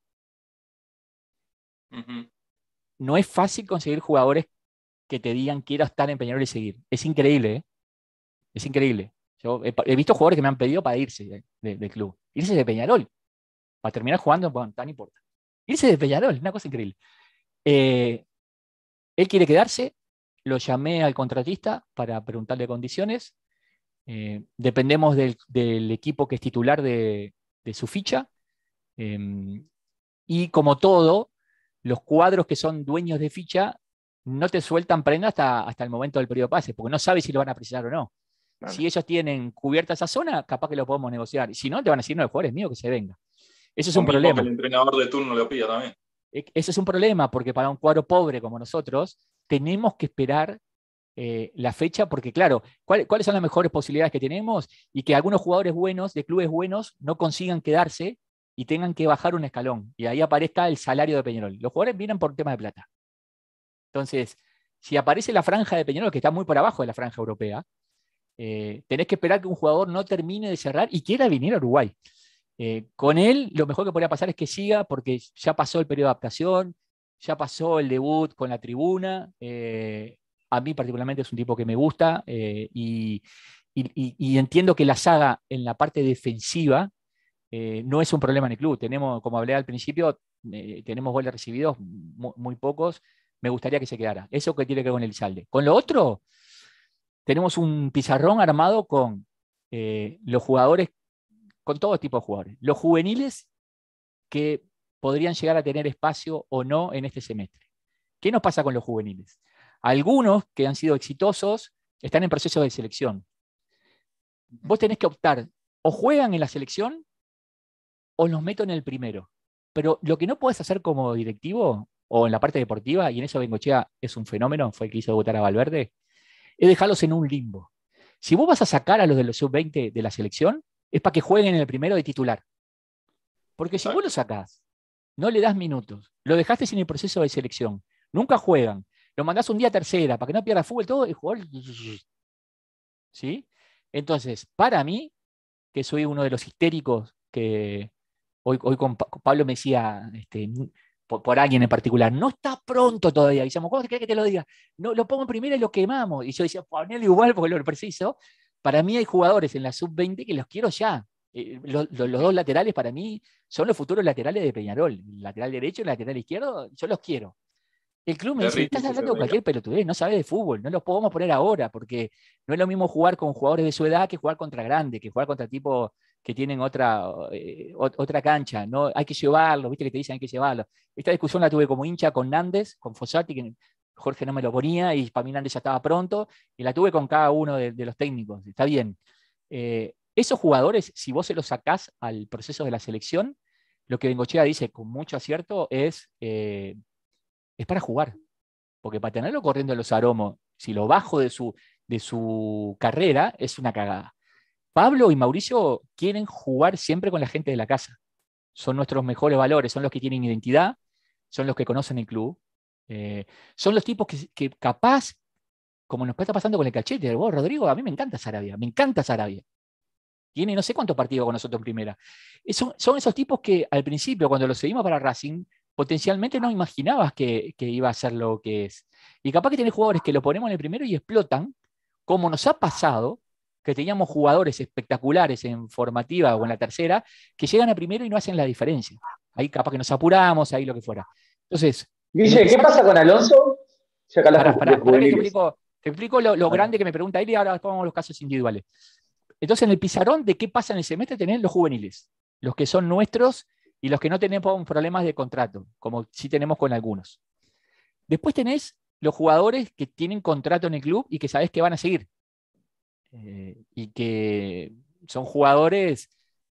No es fácil conseguir jugadores que te digan quiero estar en Peñarol y seguir. Es increíble, ¿eh? Es increíble. Yo he, visto jugadores que me han pedido para irse del club. Irse de Peñarol. Para terminar jugando, bueno, tan importa. Irse de Peñarol, una cosa increíble. Eh, él quiere quedarse, lo llamé al contratista para preguntarle condiciones. Eh, dependemos del, equipo que es titular de, su ficha. Em, y como todo, los cuadros que son dueños de ficha no te sueltan prenda hasta, hasta el momento del periodo de pase, porque no sabes si lo van a precisar o no. Si ellos tienen cubierta esa zona, capaz que lo podemos negociar. Y si no, te van a decir, no, el jugador es mío, que se venga. Eso es un problema. el entrenador de turno lo pida también. E, ese es un problema porque para un cuadro pobre como nosotros tenemos que esperar eh, la fecha porque, claro, ¿cuáles son las mejores posibilidades que tenemos? Y que algunos jugadores buenos, de clubes buenos, no consigan quedarse y tengan que bajar un escalón. Y ahí aparezca el salario de Peñarol. Los jugadores vienen por tema de plata. Entonces, si aparece la franja de Peñarol, que está muy por abajo de la franja europea, eh, tenés que esperar que un jugador no termine de cerrar y quiera venir a Uruguay. Eh, con él, lo mejor que podría pasar es que siga, porque ya pasó el periodo de adaptación, ya pasó el debut con la tribuna. Eh, a mí, particularmente, es un tipo que me gusta eh, y, entiendo que la saga en la parte defensiva no es un problema en el club. Tenemos, como hablé al principio, tenemos goles recibidos, muy, pocos. Me gustaría que se quedara. Eso que tiene que ver con el salde. Con lo otro, tenemos un pizarrón armado con los jugadores con todo tipo de jugadores. Los juveniles que podrían llegar a tener espacio o no en este semestre. ¿Qué nos pasa con los juveniles? Algunos que han sido exitosos están en proceso de selección. Vos tenés que optar, o juegan en la selección o los meto en el primero. Pero lo que no puedes hacer como directivo o en la parte deportiva, y en eso Bengochea es un fenómeno, fue el que hizo votar a Valverde, es dejarlos en un limbo. Si vos vas a sacar a los de los sub-20 de la selección, es para que jueguen en el primero de titular. Porque si vos lo sacás, no le das minutos, lo dejaste sin el proceso de selección, nunca juegan, lo mandás un día a tercera para que no pierda fútbol, todo el jugador. ¿Sí? Entonces, para mí, que soy uno de los histéricos que hoy, hoy con Pablo me decía, este, por, alguien en particular, no está pronto todavía. Y decíamos, ¿cómo te crees que te lo diga? No, lo pongo primero y lo quemamos. Y yo decía, ponelo igual porque lo preciso. Para mí hay jugadores en la sub-20 que los quiero ya. Eh, los, dos laterales para mí son los futuros laterales de Peñarol. El lateral derecho y el lateral izquierdo, yo los quiero. El club me dice, estás hablando de cualquier pelotudez, no sabes de fútbol, no los podemos poner ahora, porque no es lo mismo jugar con jugadores de su edad que jugar contra grandes, que jugar contra tipos que tienen otra, eh, otra cancha. ¿no? Hay que llevarlo, viste que te dicen hay que llevarlo. Esta discusión la tuve como hincha con Nández, con Fossati, que Jorge no me lo ponía y para ya estaba pronto, y la tuve con cada uno de, los técnicos. Está bien. Eh, esos jugadores, si vos se los sacás al proceso de la selección, lo que Bengochea dice con mucho acierto es eh, es para jugar. Porque para tenerlo corriendo en los aromos, si lo bajo de su, de su carrera, es una cagada. Pablo y Mauricio quieren jugar siempre con la gente de la casa. Son nuestros mejores valores, son los que tienen identidad, son los que conocen el club. Eh, son los tipos que, capaz, como nos está pasando con el cachete, vos, Rodrigo, a mí me encanta Sarabia, me encanta Sarabia. Tiene no sé cuántos partidos con nosotros en primera. Son, son, esos tipos que al principio, cuando los seguimos para Racing, potencialmente no imaginabas que, iba a ser lo que es. Y capaz que tenés jugadores que lo ponemos en el primero y explotan, como nos ha pasado, que teníamos jugadores espectaculares en formativa o en la tercera, que llegan a primero y no hacen la diferencia. Ahí capaz que nos apuramos, ahí lo que fuera. Entonces. Guille, ¿qué pasa con Alonso? te explico, lo, grande que me pregunta él y ahora vamos los casos individuales. Entonces, en el pizarrón de qué pasa en el semestre tenés los juveniles, los que son nuestros y los que no tenemos problemas de contrato, como sí tenemos con algunos. Después tenés los jugadores que tienen contrato en el club y que sabés que van a seguir. Eh, y que son jugadores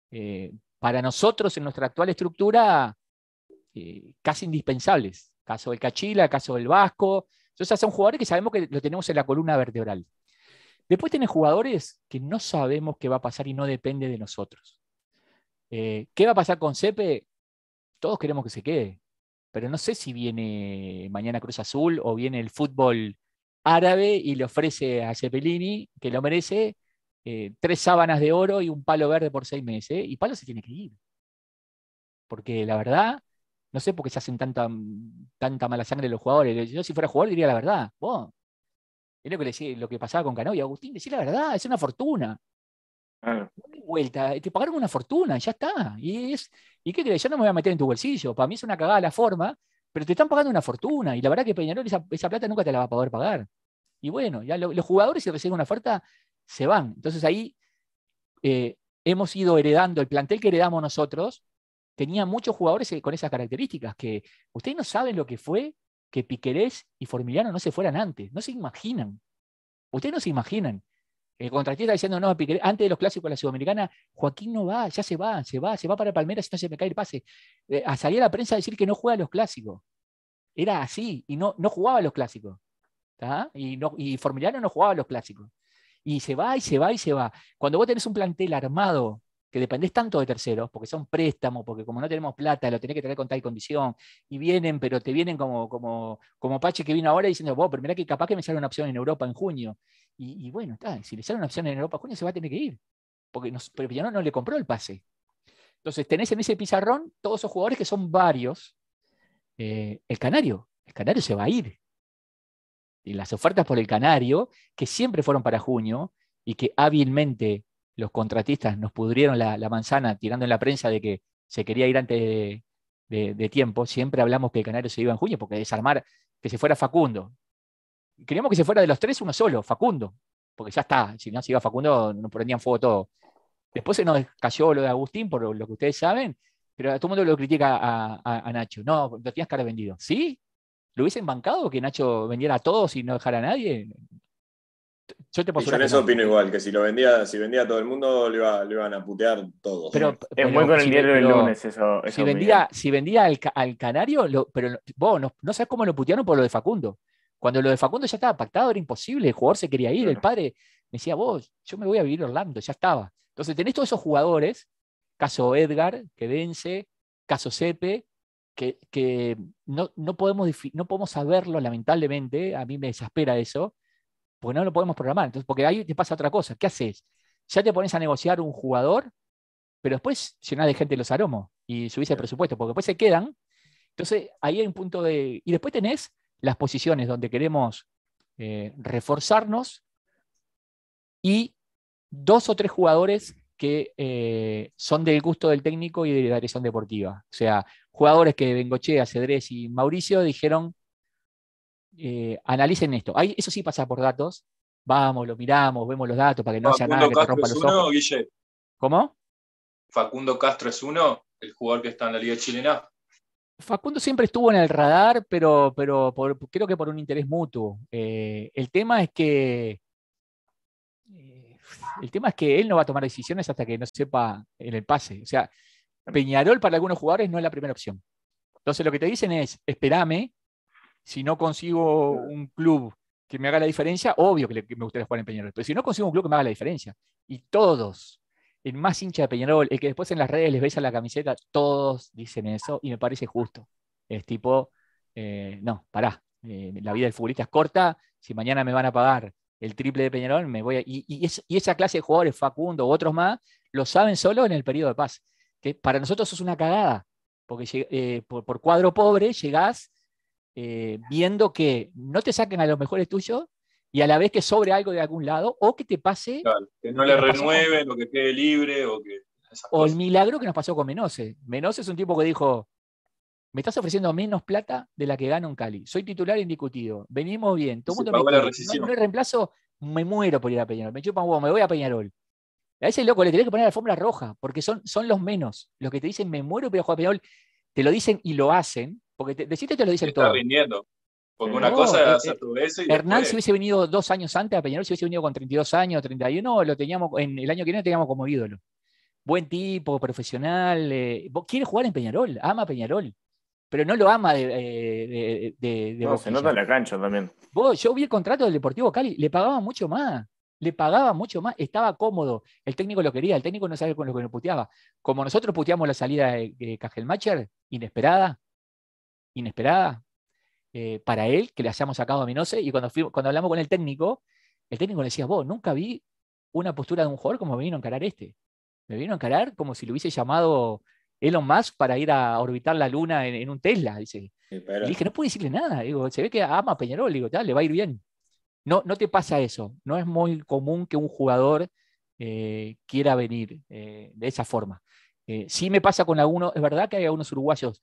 eh, para nosotros en nuestra actual estructura eh, casi indispensables. Caso del Cachila, caso del Vasco. Entonces son jugadores que sabemos que lo tenemos en la columna vertebral. Después tenés jugadores que no sabemos qué va a pasar y no depende de nosotros. Eh, ¿Qué va a pasar con Cepe? Todos queremos que se quede, pero no sé si viene mañana Cruz Azul o viene el fútbol árabe y le ofrece a Cepelini, que lo merece, eh, tres sábanas de oro y un palo verde por seis meses, y Palo se tiene que ir. Porque la verdad, no sé por qué se hacen tanta, tanta mala sangre los jugadores. Yo si fuera jugador diría la verdad. es lo que, le, lo que pasaba con Cano y Agustín, decir la verdad, es una fortuna vuelta, te pagaron una fortuna, ya está. Y, es, ¿y qué crees? Yo no me voy a meter en tu bolsillo. Para mí es una cagada la forma, pero te están pagando una fortuna. Y la verdad que Peñarol esa, plata nunca te la va a poder pagar. Y bueno, ya los jugadores, si reciben una oferta, se van. Entonces ahí eh, hemos ido heredando, el plantel que heredamos nosotros tenía muchos jugadores con esas características, que ustedes no saben lo que fue que Piquerés y Formiliano no se fueran antes, no se imaginan. Ustedes no se imaginan. El contratista diciendo, no, antes de los clásicos de la Sudamericana, Joaquín no va, ya se va, se va, se va para Palmeiras, si no se me cae el pase. Eh, a a la prensa a decir que no juega los clásicos. Era así, y no, no jugaba los clásicos. Y, no, y Formiliano no jugaba los clásicos. Y se va, y se va, y se va. Cuando vos tenés un plantel armado que dependés tanto de terceros, porque son préstamos, porque como no tenemos plata, lo tenés que tener con tal condición, y vienen, pero te vienen como, como, como Pache que vino ahora diciendo, vos, pero mirá que capaz que me sale una opción en Europa en junio. Y, bueno, está, si le sale una opción en Europa en junio, se va a tener que ir, porque pero no, no le compró el pase. Entonces tenés en ese pizarrón todos esos jugadores que son varios. Eh, el Canario, el Canario se va a ir. Y las ofertas por el Canario, que siempre fueron para junio y que hábilmente los contratistas nos pudrieron la, manzana tirando en la prensa de que se quería ir antes de, tiempo, siempre hablamos que el Canario se iba en junio porque desarmar, que se fuera Facundo. Queríamos que se fuera de los tres uno solo, Facundo, porque ya está, si no se iba Facundo nos prendían fuego todo. Después se nos cayó lo de Agustín, por lo que ustedes saben, pero todo el mundo lo critica a, Nacho. No, lo tenías haber vendido. ¿Sí? ¿Lo hubiesen bancado que Nacho vendiera a todos y no dejara a nadie? Yo te yo en eso opino igual, que si lo vendía, si vendía a todo el mundo, le, iban a putear todos. Pero, es muy con el diario del lunes eso. si, vendía, si vendía al, Canario, pero vos no, no sabes cómo lo putearon por lo de Facundo. Cuando lo de Facundo ya estaba pactado, era imposible, el jugador se quería ir, el padre me decía, vos, yo me voy a vivir a Orlando, ya estaba. Entonces tenés todos esos jugadores, caso Edgar, que vence, caso Sepe, que, que no, no, podemos, no podemos saberlo, lamentablemente, a mí me desespera eso, porque no lo podemos programar. Entonces, porque ahí te pasa otra cosa. ¿Qué haces? Ya te pones a negociar un jugador, pero después llenás de gente los aromos y subís el presupuesto, porque después se quedan. Entonces, ahí hay un punto de. Y después tenés las posiciones donde queremos eh, reforzarnos y dos o tres jugadores que eh, son del gusto del técnico y de la dirección deportiva. O sea, jugadores que Bengoche, Cedrés y Mauricio dijeron, eh, analicen esto. Ahí, eso sí pasa por datos. Vamos, lo miramos, vemos los datos para que no haya nada que te rompa los ojos. Guille. ¿Cómo? Facundo Castro es uno, el jugador que está en la Liga Chilena. Facundo siempre estuvo en el radar, pero, pero creo que por un interés mutuo. Eh, el tema es que eh, el tema es que él no va a tomar decisiones hasta que no sepa en el pase. O sea, Peñarol para algunos jugadores no es la primera opción. Entonces lo que te dicen es, espérame, si no consigo un club que me haga la diferencia, obvio que, me gustaría jugar en Peñarol, pero si no consigo un club que me haga la diferencia, y todos, el más hincha de Peñarol, el que después en las redes les besa la camiseta, todos dicen eso, y me parece justo. Es tipo, eh, no, pará, eh, la vida del futbolista es corta, si mañana me van a pagar el triple de Peñarol, me voy a... Y, esa clase de jugadores, Facundo u otros más, lo saben solo en el periodo de paz, que para nosotros es una cagada, porque eh, por, cuadro pobre llegás eh, viendo que no te saquen a los mejores tuyos y a la vez que sobre algo de algún lado o que te pase. que no le renueven o que quede libre o que. O el milagro que nos pasó con Menose. Menose es un tipo que dijo: Me estás ofreciendo menos plata de la que gano en Cali. Soy titular indiscutido. Venimos bien. Todo mundo me no, no hay reemplazo, me muero por ir a Peñarol. Me chupan huevo, me voy a Peñarol. A ese loco le tenés que poner la alfombra roja, porque son, son los menos. Los que te dicen, me muero pero jugar a Peñarol, te lo dicen y lo hacen, porque te, decirte te lo dicen todo. rindiendo. Porque una cosa es eh, hacer tu eso y Hernán, si hubiese venido dos años antes a Peñarol, si hubiese venido con 32 años, 31, lo teníamos, en el año que viene lo teníamos como ídolo. Buen tipo, profesional. Eh, quiere jugar en Peñarol, ama Peñarol. Pero no lo ama de. Eh, no, se nota en la cancha también. yo vi el contrato del Deportivo Cali, le pagaban mucho más le pagaba mucho más, estaba cómodo, el técnico lo quería, el técnico no sabía con lo que nos puteaba. Como nosotros puteamos la salida de, de Cajelmacher, inesperada, inesperada, eh, para él, que le hayamos sacado a Minose, y cuando, cuando hablamos con el técnico, el técnico le decía, vos, nunca vi una postura de un jugador como me vino a encarar este. Me vino a encarar como si lo hubiese llamado Elon Musk para ir a orbitar la luna en, un Tesla, dice. Y dije, no puede decirle nada, digo, se ve que ama a Peñarol, digo, le va a ir bien. No, no te pasa eso. No es muy común que un jugador eh, quiera venir eh, de esa forma. Eh, sí me pasa con algunos, es verdad que hay algunos uruguayos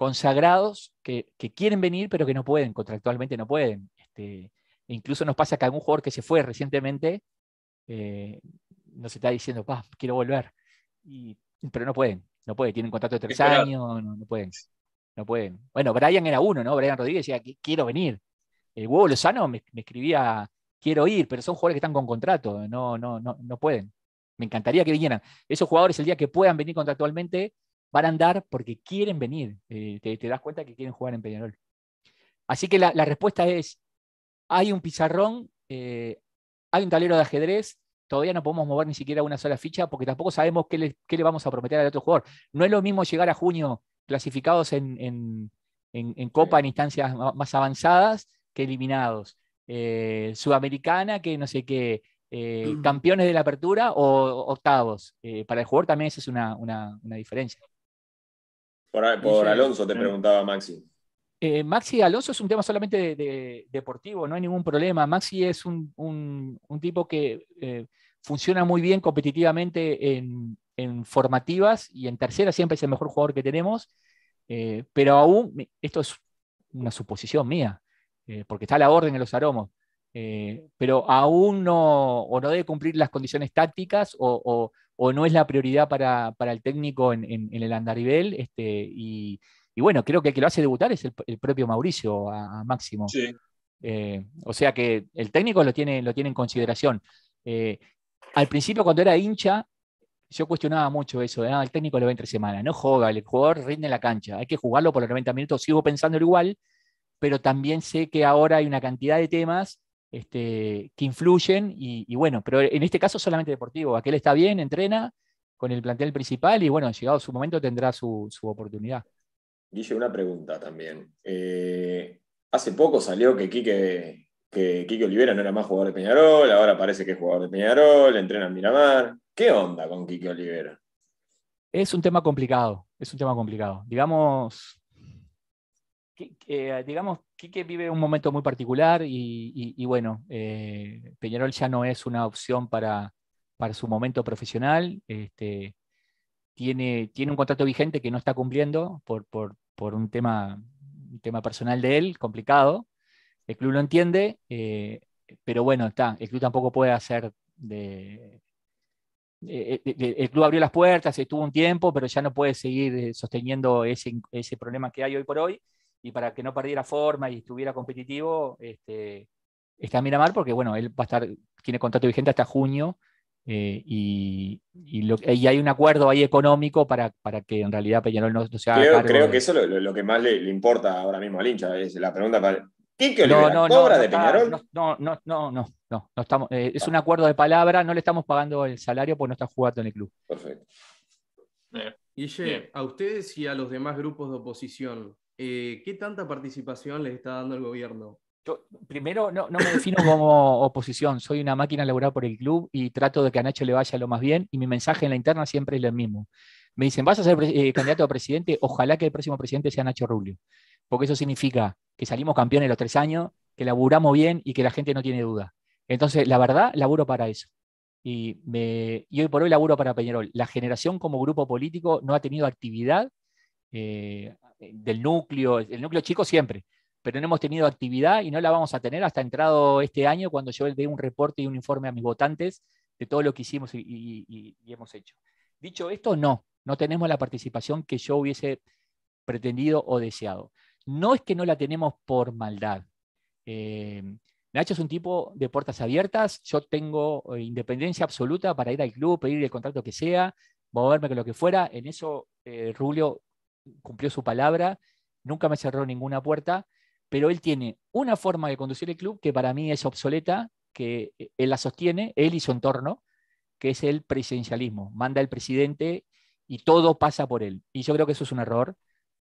consagrados que, quieren venir, pero que no pueden, contractualmente no pueden. Este, e incluso nos pasa que algún jugador que se fue recientemente nos está diciendo, pa, quiero volver. pero no pueden, no pueden, tienen contrato de tres años, no, pueden. No pueden. Bueno, Brian era uno, ¿no? Brian Rodríguez decía, quiero venir el huevo Lozano me, escribía, quiero ir, pero son jugadores que están con contrato, no, no, no, no pueden. Me encantaría que vinieran. Esos jugadores, el día que puedan venir contractualmente, van a andar porque quieren venir. Eh, te, das cuenta que quieren jugar en Peñarol. Así que la, respuesta es, hay un pizarrón, eh, hay un tablero de ajedrez, todavía no podemos mover ni siquiera una sola ficha porque tampoco sabemos qué le, qué le vamos a prometer al otro jugador. No es lo mismo llegar a junio clasificados en, en Copa en instancias más avanzadas que eliminados. Eh, Sudamericana, que no sé qué, eh, campeones de la apertura o octavos. Eh, para el jugador también esa es una, diferencia. Por, Alonso te preguntaba Maxi. Maxi Alonso es un tema solamente deportivo, no hay ningún problema. Maxi es un, tipo que funciona muy bien competitivamente en, en, formativas y en tercera siempre es el mejor jugador que tenemos, pero aún, esto es una suposición mía, eh, porque está la orden en los aromos, eh, pero aún no, o no debe cumplir las condiciones tácticas o, no es la prioridad para, el técnico en, el andarivel, este, y, bueno, creo que el que lo hace debutar es el, propio Mauricio a, Máximo. Eh, o sea que el técnico lo tiene, lo tiene en consideración. Eh, al principio, cuando era hincha, yo cuestionaba mucho eso, ah, el técnico lo ve entre semana, no juega, el jugador rinde en la cancha, hay que jugarlo por los 90 minutos, sigo pensando igual, pero también sé que ahora hay una cantidad de temas este, que influyen y, bueno, pero en este caso solamente deportivo, aquel está bien, entrena con el plantel principal y bueno, llegado su momento tendrá su, oportunidad. Guille, una pregunta también. Eh, hace poco salió que Quique, que Quique Olivera no era más jugador de Peñarol, ahora parece que es jugador de Peñarol, entrena en Miramar. ¿Qué onda con Quique Olivera? Es un tema complicado, es un tema complicado. Digamos, eh, digamos, Quique vive un momento muy particular y, bueno, eh, Peñarol ya no es una opción para, para su momento profesional. Este, tiene, tiene un contrato vigente que no está cumpliendo por, un, tema, un tema personal de él, complicado. El club lo entiende, eh, pero bueno, está, el club tampoco puede hacer de, eh, eh, el club abrió las puertas, estuvo un tiempo, pero ya no puede seguir eh, sosteniendo ese, problema que hay hoy por hoy. Y para que no perdiera forma y estuviera competitivo, este, está en Miramar porque, bueno, él va a estar, tiene contrato vigente hasta junio y, hay un acuerdo ahí económico para, para que en realidad Peñarol no, se haga. Creo, que eso es lo, que más le, importa ahora mismo al hincha. Es la pregunta para, no, no, no, de Peñarol? No, no, no, no, no, estamos, eh, es un acuerdo de palabra, no le estamos pagando el salario porque no está jugando en el club. Perfecto. Guille, a ustedes y a los demás grupos de oposición, eh, ¿qué tanta participación les está dando el gobierno? Primero, no, me defino como oposición, soy una máquina laboral por el club y trato de que a Nacho le vaya lo más bien y mi mensaje en la interna siempre es el mismo. Me dicen, ¿vas a ser eh, candidato a presidente? Ojalá que el próximo presidente sea Nacho Rubio, porque eso significa que salimos campeones los tres años, que laburamos bien y que la gente no tiene duda. Entonces, la verdad, laburo para eso. Y, me, hoy por hoy laburo para Peñarol. La generación como grupo político no ha tenido actividad eh, del núcleo, el núcleo chico siempre, pero no hemos tenido actividad y no la vamos a tener hasta entrado este año cuando yo dé un reporte y un informe a mis votantes de todo lo que hicimos y hemos hecho. Dicho esto, no, no tenemos la participación que yo hubiese pretendido o deseado. No es que no la tenemos por maldad. Eh, Nacho es un tipo de puertas abiertas. Yo tengo eh, independencia absoluta para ir al club, pedir el contrato que sea, moverme con lo que fuera. En eso eh, cumplió su palabra, nunca me cerró ninguna puerta, pero él tiene una forma de conducir el club que para mí es obsoleta, que él la sostiene, él y su entorno, que es el presidencialismo. Manda el presidente y todo pasa por él. Y yo creo que eso es un error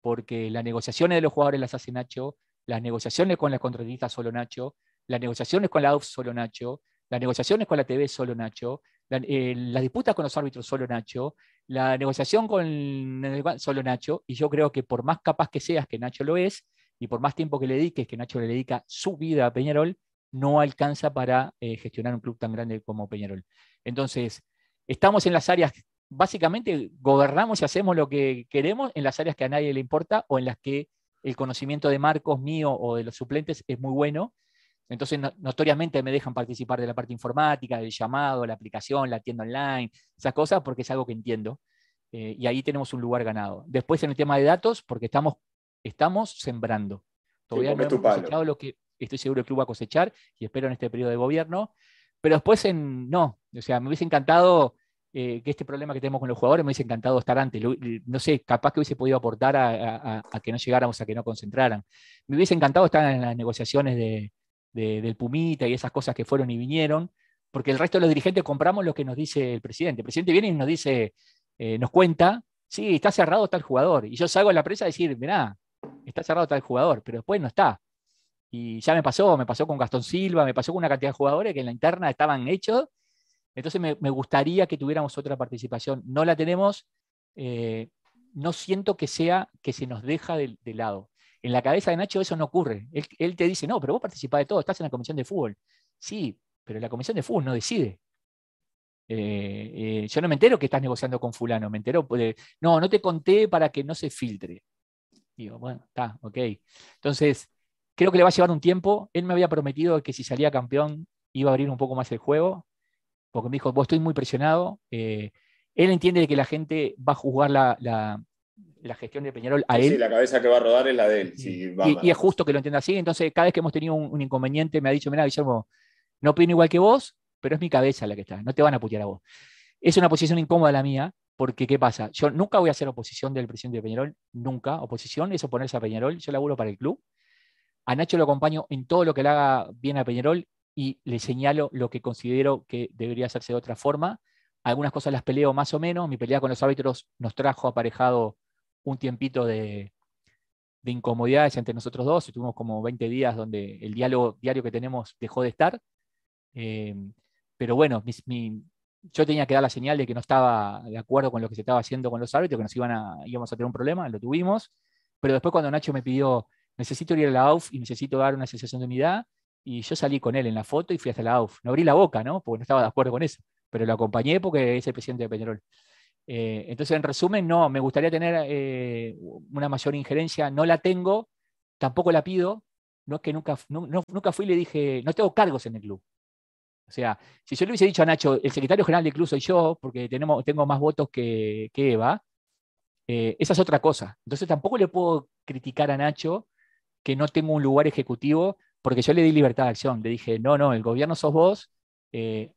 porque las negociaciones de los jugadores las hace Nacho, las negociaciones con las contratistas solo Nacho, las negociaciones con la UF solo Nacho, las negociaciones con la TV solo Nacho, eh, las disputas con los árbitros solo Nacho, la negociación con solo Nacho, y yo creo que por más capaz que seas que Nacho lo es, y por más tiempo que le dediques, que Nacho le dedica su vida a Peñarol, no alcanza para eh, gestionar un club tan grande como Peñarol. Entonces, estamos en las áreas básicamente gobernamos y hacemos lo que queremos en las áreas que a nadie le importa o en las que el conocimiento de Marcos mío o de los suplentes es muy bueno. Entonces, notoriamente me dejan participar de la parte informática, del llamado, la aplicación, la tienda online, esas cosas, porque es algo que entiendo. Eh, y ahí tenemos un lugar ganado. Después, en el tema de datos, porque estamos, estamos sembrando. Todavía no hemos cosechado lo que estoy seguro el club va a cosechar y espero en este periodo de gobierno. Pero después, en, no, o sea, me hubiese encantado eh, que este problema que tenemos con los jugadores me hubiese encantado estar antes. No sé, capaz que hubiese podido aportar a, que no llegáramos a que no concentraran. Me hubiese encantado estar en las negociaciones de, del Pumita y esas cosas que fueron y vinieron, porque el resto de los dirigentes compramos lo que nos dice el presidente. El presidente viene y nos dice, eh, nos cuenta, sí, está cerrado tal jugador. Y yo salgo a la prensa a decir, mirá, está cerrado tal jugador, pero después no está. Y ya me pasó, me pasó con Gastón Silva, me pasó con una cantidad de jugadores que en la interna estaban hechos entonces me, gustaría que tuviéramos otra participación. No la tenemos, eh, no siento que sea que se nos deja de, lado. En la cabeza de Nacho eso no ocurre. Él, te dice, no, pero vos participás de todo, estás en la comisión de fútbol. Sí, pero la comisión de fútbol no decide. Eh, eh, yo no me entero que estás negociando con fulano, me entero, no, no te conté para que no se filtre. Digo, bueno, está, ok. Entonces, creo que le va a llevar un tiempo. Él me había prometido que si salía campeón iba a abrir un poco más el juego porque me dijo, vos estoy muy presionado. Eh, él entiende que la gente va a juzgar la, la gestión de Peñarol a él. Sí, la cabeza que va a rodar es la de él. y, es justo que lo entienda así. Entonces, cada vez que hemos tenido un, inconveniente, me ha dicho, mira, Guillermo, no opino igual que vos, pero es mi cabeza la que está, no te van a putear a vos. Es una posición incómoda la mía, porque ¿qué pasa? Yo nunca voy a hacer oposición del presidente de Peñarol, nunca. Oposición es oponerse a Peñarol, yo laburo para el club. A Nacho lo acompaño en todo lo que le haga bien a Peñarol y le señalo lo que considero que debería hacerse de otra forma. Algunas cosas las peleo más o menos. Mi pelea con los árbitros nos trajo aparejado un tiempito de, incomodidades entre nosotros dos. Tuvimos como 20 días donde el diálogo diario que tenemos dejó de estar. Eh, pero bueno, yo tenía que dar la señal de que no estaba de acuerdo con lo que se estaba haciendo con los árbitros, que nos iban a, íbamos a tener un problema, lo tuvimos. Pero después cuando Nacho me pidió, necesito ir a la AUF y necesito dar una sensación de unidad, y yo salí con él en la foto y fui hasta la AUF. No abrí la boca, ¿no? Porque no estaba de acuerdo con eso, pero lo acompañé porque es el presidente de Peñarol. Eh, entonces, en resumen, no, me gustaría tener eh, una mayor injerencia, no la tengo, tampoco la pido, no es que nunca, nunca fui y le dije, no tengo cargos en el club. O sea, si yo le hubiese dicho a Nacho, el secretario general del club soy yo, porque tenemos, tengo más votos que, Eva, eh, esa es otra cosa. Entonces tampoco le puedo criticar a Nacho que no tengo un lugar ejecutivo porque yo le di libertad de acción. Le dije, no, no, el gobierno sos vos,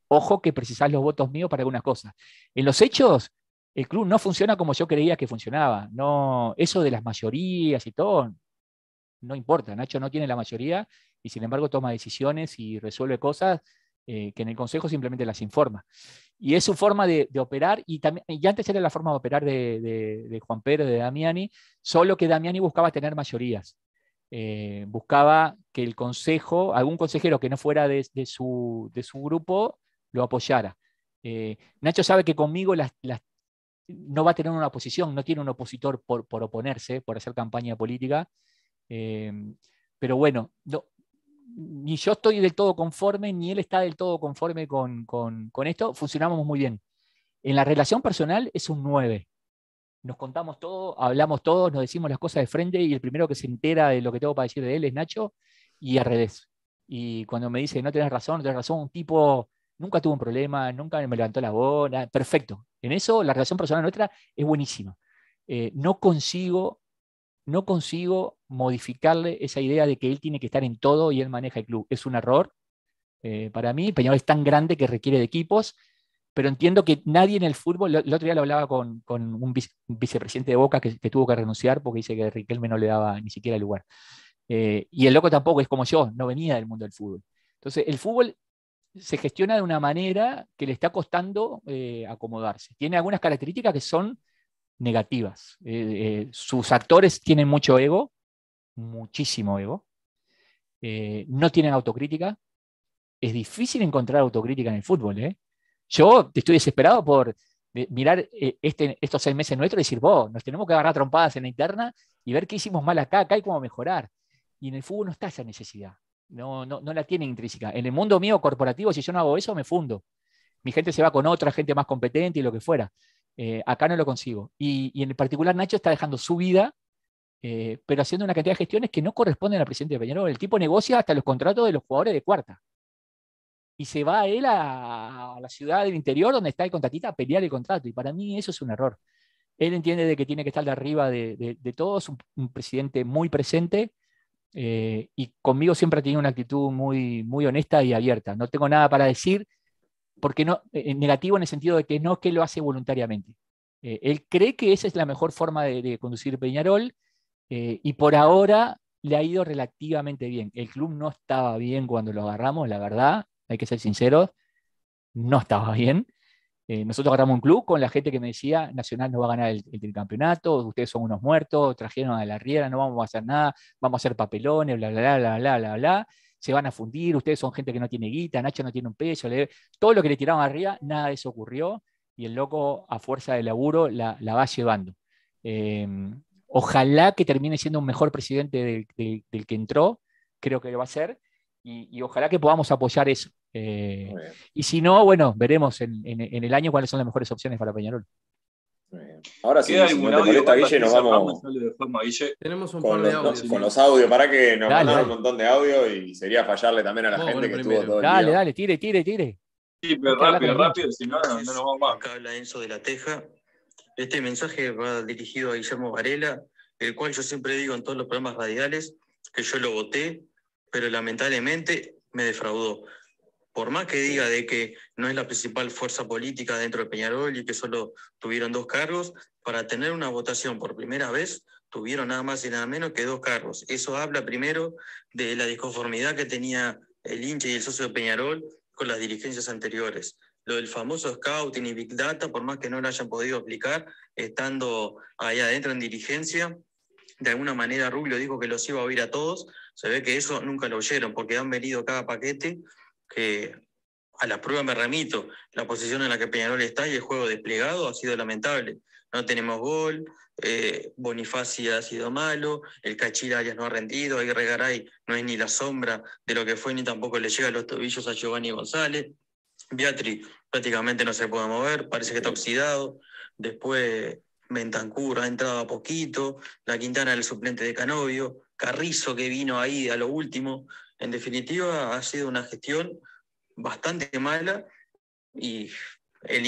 ojo que precisás los votos míos para algunas cosas. En los hechos, el club no funciona como yo creía que funcionaba. No, eso de las mayorías y todo, no importa. Nacho no tiene la mayoría y sin embargo toma decisiones y resuelve cosas eh, que en el Consejo simplemente las informa. Y es su forma de, operar, y, también, y antes era la forma de operar de, Juan Pedro, de Damiani, solo que Damiani buscaba tener mayorías. Eh, buscaba que el consejo, algún consejero que no fuera de, su, grupo, lo apoyara. Eh, Nacho sabe que conmigo no va a tener una oposición, no tiene un opositor por, oponerse, por hacer campaña política. Eh, pero bueno, ni yo estoy del todo conforme, ni él está del todo conforme con, con esto. Funcionamos muy bien. En la relación personal es un 9 nos contamos todo, hablamos todos, nos decimos las cosas de frente y el primero que se entera de lo que tengo para decir de él es Nacho y al revés. Y cuando me dice, no tenés razón, no tenés razón, un tipo nunca tuvo un problema, nunca me levantó la bola, perfecto. En eso la relación personal nuestra es buenísima. Eh, no consigo, no consigo modificarle esa idea de que él tiene que estar en todo y él maneja el club. Es un error. Eh, para mí, Peñarol es tan grande que requiere de equipos pero entiendo que nadie en el fútbol, el otro día lo hablaba con, un, vicepresidente de Boca que, tuvo que renunciar porque dice que Riquelme no le daba ni siquiera lugar. Eh, y el loco tampoco es como yo, no venía del mundo del fútbol. Entonces, el fútbol se gestiona de una manera que le está costando eh, acomodarse. Tiene algunas características que son negativas. Eh, sus actores tienen mucho ego, muchísimo ego. no tienen autocrítica. Es difícil encontrar autocrítica en el fútbol. ¿eh? Yo estoy desesperado por eh, mirar eh, este, estos seis meses nuestros y decir, vos, nos tenemos que agarrar trompadas en la interna y ver qué hicimos mal acá, acá y cómo mejorar. Y en el fútbol no está esa necesidad. No, no, la tiene intrínseca. En el mundo mío corporativo, si yo no hago eso, me fundo. Mi gente se va con otra gente más competente y lo que fuera. Eh, acá no lo consigo. Y, en particular, Nacho está dejando su vida, pero haciendo una cantidad de gestiones que no corresponden al presidente de Peñarol. El tipo negocia hasta los contratos de los jugadores de cuarta y se va él a, la ciudad del interior donde está el contratista a pelear el contrato. Y para mí eso es un error. Él entiende de que tiene que estar de arriba de, todos, un, presidente muy presente eh, y conmigo siempre ha tenido una actitud muy, muy honesta y abierta. No tengo nada para decir, porque no, eh, negativo en el sentido de que no es que lo hace voluntariamente. Eh, él cree que esa es la mejor forma de, conducir Peñarol y por ahora le ha ido relativamente bien. El club no estaba bien cuando lo agarramos, la verdad hay que ser sinceros, no estaba bien. Eh, nosotros agarramos un club con la gente que me decía, Nacional no va a ganar el, campeonato, ustedes son unos muertos, trajeron a la riera, no vamos a hacer nada, vamos a hacer papelones, bla, bla, bla, bla, bla, bla, bla, se van a fundir, ustedes son gente que no tiene guita, Nacho no tiene un peso, todo lo que le tiraron arriba, nada de eso ocurrió y el loco a fuerza de laburo la, va llevando. Eh, ojalá que termine siendo un mejor presidente del que entró, creo que lo va a ser, y, ojalá que podamos apoyar eso. Eh, y si no, bueno, veremos en, el año cuáles son las mejores opciones para Peñarol. Ahora sí, si no te molesta, Guille, nos vamos. Tenemos un par de audios. Con los audios, para que nos mandaron un montón de audio y sería fallarle también a la gente que estuvo todo el Dale, dale, tire, tire, tire. Sí, pero rápido, rápido, si no, no, nos vamos más. Acá habla Enzo de la Teja. Este mensaje va dirigido a Guillermo Varela, el cual yo siempre digo en todos los programas radiales que yo lo voté, pero lamentablemente me defraudó. Por más que diga de que no es la principal fuerza política dentro de Peñarol y que solo tuvieron dos cargos, para tener una votación por primera vez tuvieron nada más y nada menos que dos cargos. Eso habla primero de la disconformidad que tenía el hincha y el socio de Peñarol con las dirigencias anteriores. Lo del famoso scouting y Big Data, por más que no lo hayan podido aplicar, estando ahí adentro en dirigencia, de alguna manera Rubio dijo que los iba a oír a todos, se ve que eso nunca lo oyeron, porque han venido cada paquete que a la prueba me remito, la posición en la que Peñarol está y el juego desplegado ha sido lamentable. No tenemos gol, eh, ha sido malo, el Cachira no ha rendido, Aguirre Garay no es ni la sombra de lo que fue, ni tampoco le llega a los tobillos a Giovanni González. Beatriz prácticamente no se puede mover, parece que está oxidado. Después Bentancur ha entrado a poquito, la Quintana el suplente de Canovio, Carrizo que vino ahí a lo último. En definitiva, ha sido una gestión bastante mala y el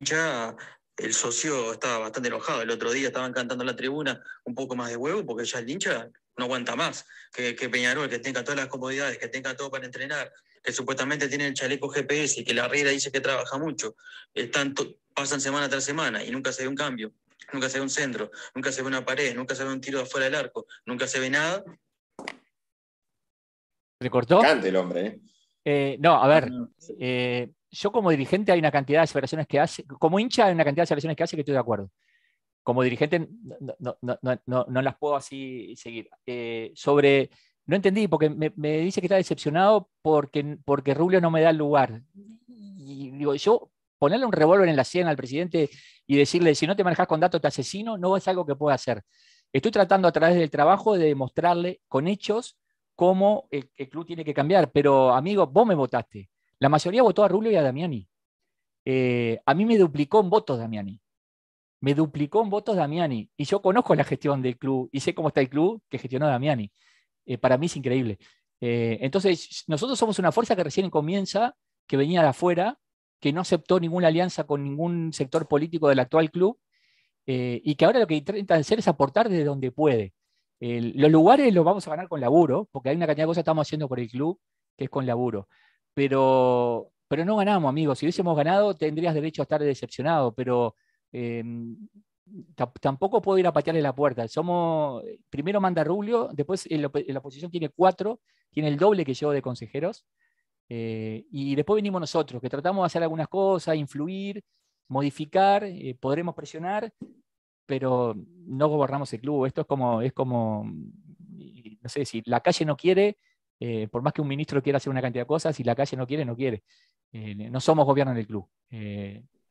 hincha, el socio estaba bastante enojado. El otro día estaban cantando en la tribuna un poco más de huevo porque ya el hincha no aguanta más. Que, que Peñarol, que tenga todas las comodidades, que tenga todo para entrenar, que supuestamente tiene el chaleco GPS y que la Riera dice que trabaja mucho. Están pasan semana tras semana y nunca se ve un cambio, nunca se ve un centro, nunca se ve una pared, nunca se ve un tiro de afuera del arco, nunca se ve nada. ¿Recortó? Cante el hombre, ¿eh? Eh, no, a ver, eh, yo como dirigente hay una cantidad de separaciones que hace, como hincha hay una cantidad de separaciones que hace que estoy de acuerdo. Como dirigente no, no, las puedo así seguir. sobre, no entendí, porque me, dice que está decepcionado porque, porque Rubio no me da el lugar. Y digo, yo ponerle un revólver en la sien al presidente y decirle, si no te manejas con datos te asesino, no es algo que pueda hacer. Estoy tratando a través del trabajo de demostrarle con hechos cómo el, club tiene que cambiar. Pero, amigo, vos me votaste. La mayoría votó a Rubio y a Damiani. Eh, a mí me duplicó en votos Damiani. Me duplicó en votos Damiani. Y yo conozco la gestión del club y sé cómo está el club que gestionó Damiani. Eh, para mí es increíble. Eh, entonces, nosotros somos una fuerza que recién comienza, que venía de afuera, que no aceptó ninguna alianza con ningún sector político del actual club y que ahora lo que intenta hacer es aportar desde donde puede. Los lugares los vamos a ganar con laburo, porque hay una cantidad de cosas que estamos haciendo por el club que es con laburo. Pero, pero no ganamos, amigos. Si hubiésemos ganado, tendrías derecho a estar decepcionado, pero eh, tampoco puedo ir a patearle la puerta. Somos, primero manda Rubio, después la oposición tiene cuatro, tiene el doble que yo de consejeros. Eh, y después venimos nosotros, que tratamos de hacer algunas cosas, influir, modificar, eh, podremos presionar, pero no gobernamos el club. Esto es como, es como, no sé, si la calle no quiere, eh, por más que un ministro quiera hacer una cantidad de cosas, si la calle no quiere, no quiere. no somos gobierno del club.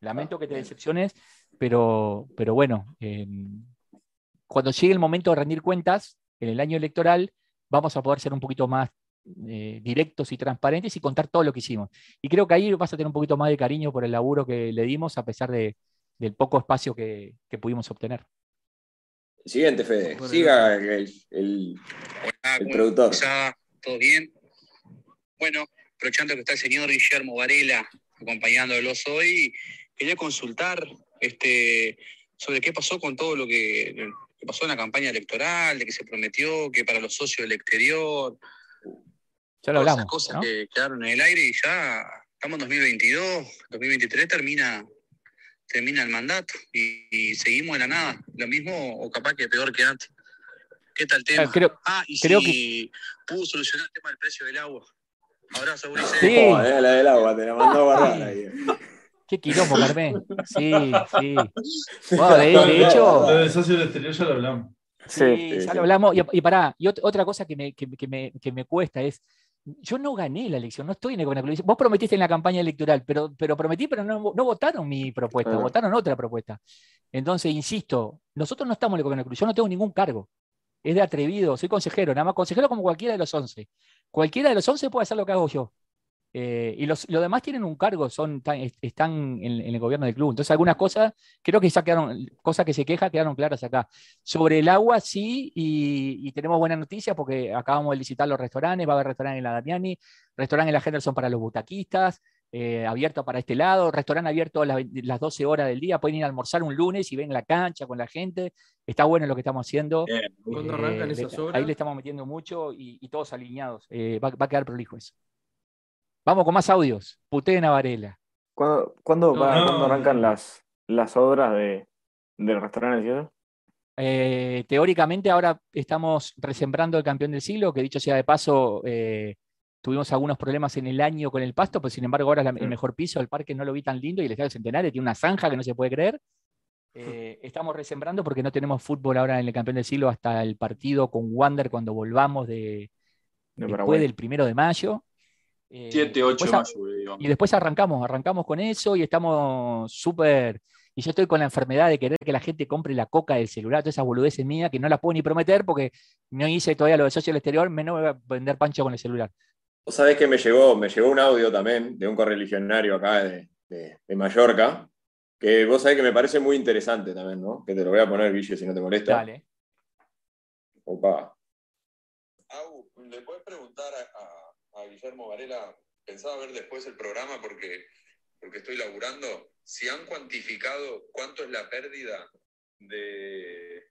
lamento que te decepciones, pero, pero bueno, cuando llegue el momento de rendir cuentas, en el año electoral, vamos a poder ser un poquito más eh, directos y transparentes y contar todo lo que hicimos. Y creo que ahí vas a tener un poquito más de cariño por el laburo que le dimos, a pesar de, del poco espacio que, pudimos obtener. Siguiente, Fede. Siga el, el, productor. ¿Todo bien? Bueno, aprovechando que está el señor Guillermo Varela acompañándolos hoy, quería consultar este, sobre qué pasó con todo lo que, que pasó en la campaña electoral, de que se prometió que para los socios del exterior, ya lo hablamos. cosas que quedaron en el aire y ya estamos en 2022, 2023 termina, termina el mandato y, seguimos en la nada. Lo mismo o capaz que peor que antes. ¿Qué tal tema? Ah, creo, ah, y creo si que... pudo solucionar el tema del precio del agua. Abrazo, Ulises. Sí. Oh, la del agua, te la mandó a guardar ahí. Qué quilombo, Carmen. Sí, sí. Bueno, de, hecho. Lo del socio del exterior ya lo hablamos. Sí, ya lo hablamos. Y, y pará, y otra cosa que me, que, que, me, que me cuesta es yo no gané la elección, no estoy en el Vos prometiste en la campaña electoral, pero, pero prometí, pero no, votaron mi propuesta, votaron otra propuesta. Entonces, insisto, nosotros no estamos en el gobierno Cruz, yo no tengo ningún cargo. Es de atrevido, soy consejero, nada más consejero como cualquiera de los 11. Cualquiera de los 11 puede hacer lo que hago yo. Eh, y los, demás tienen un cargo, son, están en, el gobierno del club. Entonces, algunas cosas, creo que ya quedaron, cosas que se quejan quedaron claras acá. Sobre el agua, sí, y, tenemos buena noticia porque acabamos de licitar los restaurantes, va a haber restaurante en la Damiani, restaurante en la Henderson para los butaquistas, eh, abierto para este lado, restaurante abierto a las, 12 horas del día, pueden ir a almorzar un lunes y ven la cancha con la gente, está bueno lo que estamos haciendo. ¿Cuándo arrancan esas horas? Ahí le estamos metiendo mucho y, todos alineados, va, a quedar prolijo eso. Vamos con más audios, Puté Navarela. ¿Cuándo, cuándo, arrancan las, las obras de, del restaurante? Eh, teóricamente ahora estamos resembrando el campeón del siglo, que dicho sea de paso, eh, tuvimos algunos problemas en el año con el pasto, pues sin embargo ahora es el mejor piso, el parque no lo vi tan lindo y el Estadio Centenario tiene una zanja que no se puede creer. Eh, estamos resembrando porque no tenemos fútbol ahora en el campeón del siglo hasta el partido con Wander cuando volvamos de, después del primero de mayo. 7, 8 de mayo. Y después arrancamos, arrancamos con eso y estamos súper y yo estoy con la enfermedad de querer que la gente compre la coca del celular, todas esas boludeces mías que no las puedo ni prometer porque no hice todavía lo de socio del exterior, menos voy a vender pancho con el celular. Vos sabés que me llegó, me llegó un audio también de un correligionario acá de, de, Mallorca, que vos sabés que me parece muy interesante también, ¿no? Que te lo voy a poner, Guille, si no te molesta. Dale. Opa. ¿le puedes preguntar a, a Guillermo Varela? Pensaba ver después el programa porque, porque estoy laburando si han cuantificado cuánto es la pérdida de,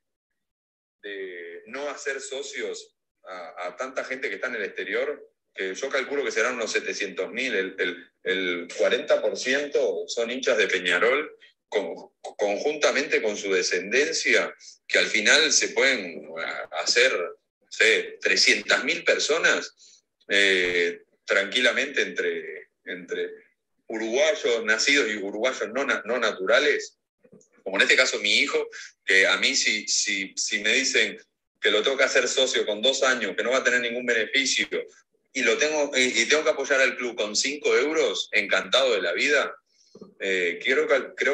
no hacer socios a, tanta gente que está en el exterior, que yo calculo que serán unos 700 mil, el, el, 40% son hinchas de Peñarol, conjuntamente con su descendencia, que al final se pueden hacer, no sé, 300 mil personas eh, tranquilamente entre, entre uruguayos nacidos y uruguayos no, no naturales, como en este caso mi hijo, que a mí si, si, si me dicen que lo tengo que hacer socio con dos años, que no va a tener ningún beneficio, y, lo tengo, y tengo que apoyar al club con cinco euros, encantado de la vida, eh, creo,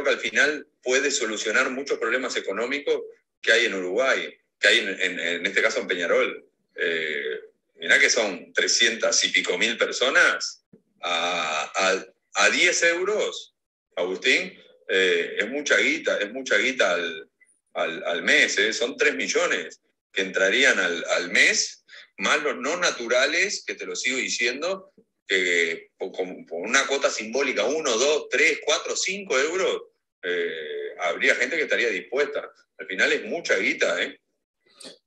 que, al final puede solucionar muchos problemas económicos que hay en Uruguay, que hay en, en, este caso en Peñarol. Eh, mirá que son 300 y pico mil personas a, a, a 10 euros, Agustín, eh, es mucha guita, es mucha guita al, mes, eh, son 3 millones que entrarían al, mes, más los no naturales, que te lo sigo diciendo, que por, una cuota simbólica, 1, 2, 3, 4, 5 euros, eh, habría gente que estaría dispuesta. Al final es mucha guita, ¿eh?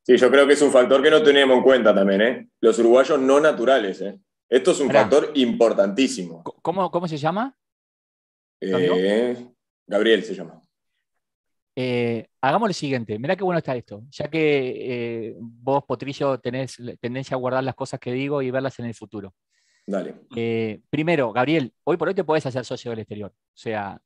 Sí, yo creo que es un factor que no teníamos en cuenta también, ¿eh? Los uruguayos no naturales, ¿eh? Esto es un factor importantísimo. ¿Cómo, cómo se llama? Eh, Gabriel se llama. Eh, hagamos lo siguiente, mirá qué bueno está esto, ya que eh, vos, Potrillo, tenés tendencia a guardar las cosas que digo y verlas en el futuro. Dale. primero, Gabriel, hoy por hoy te podés hacer socio del exterior. O sea,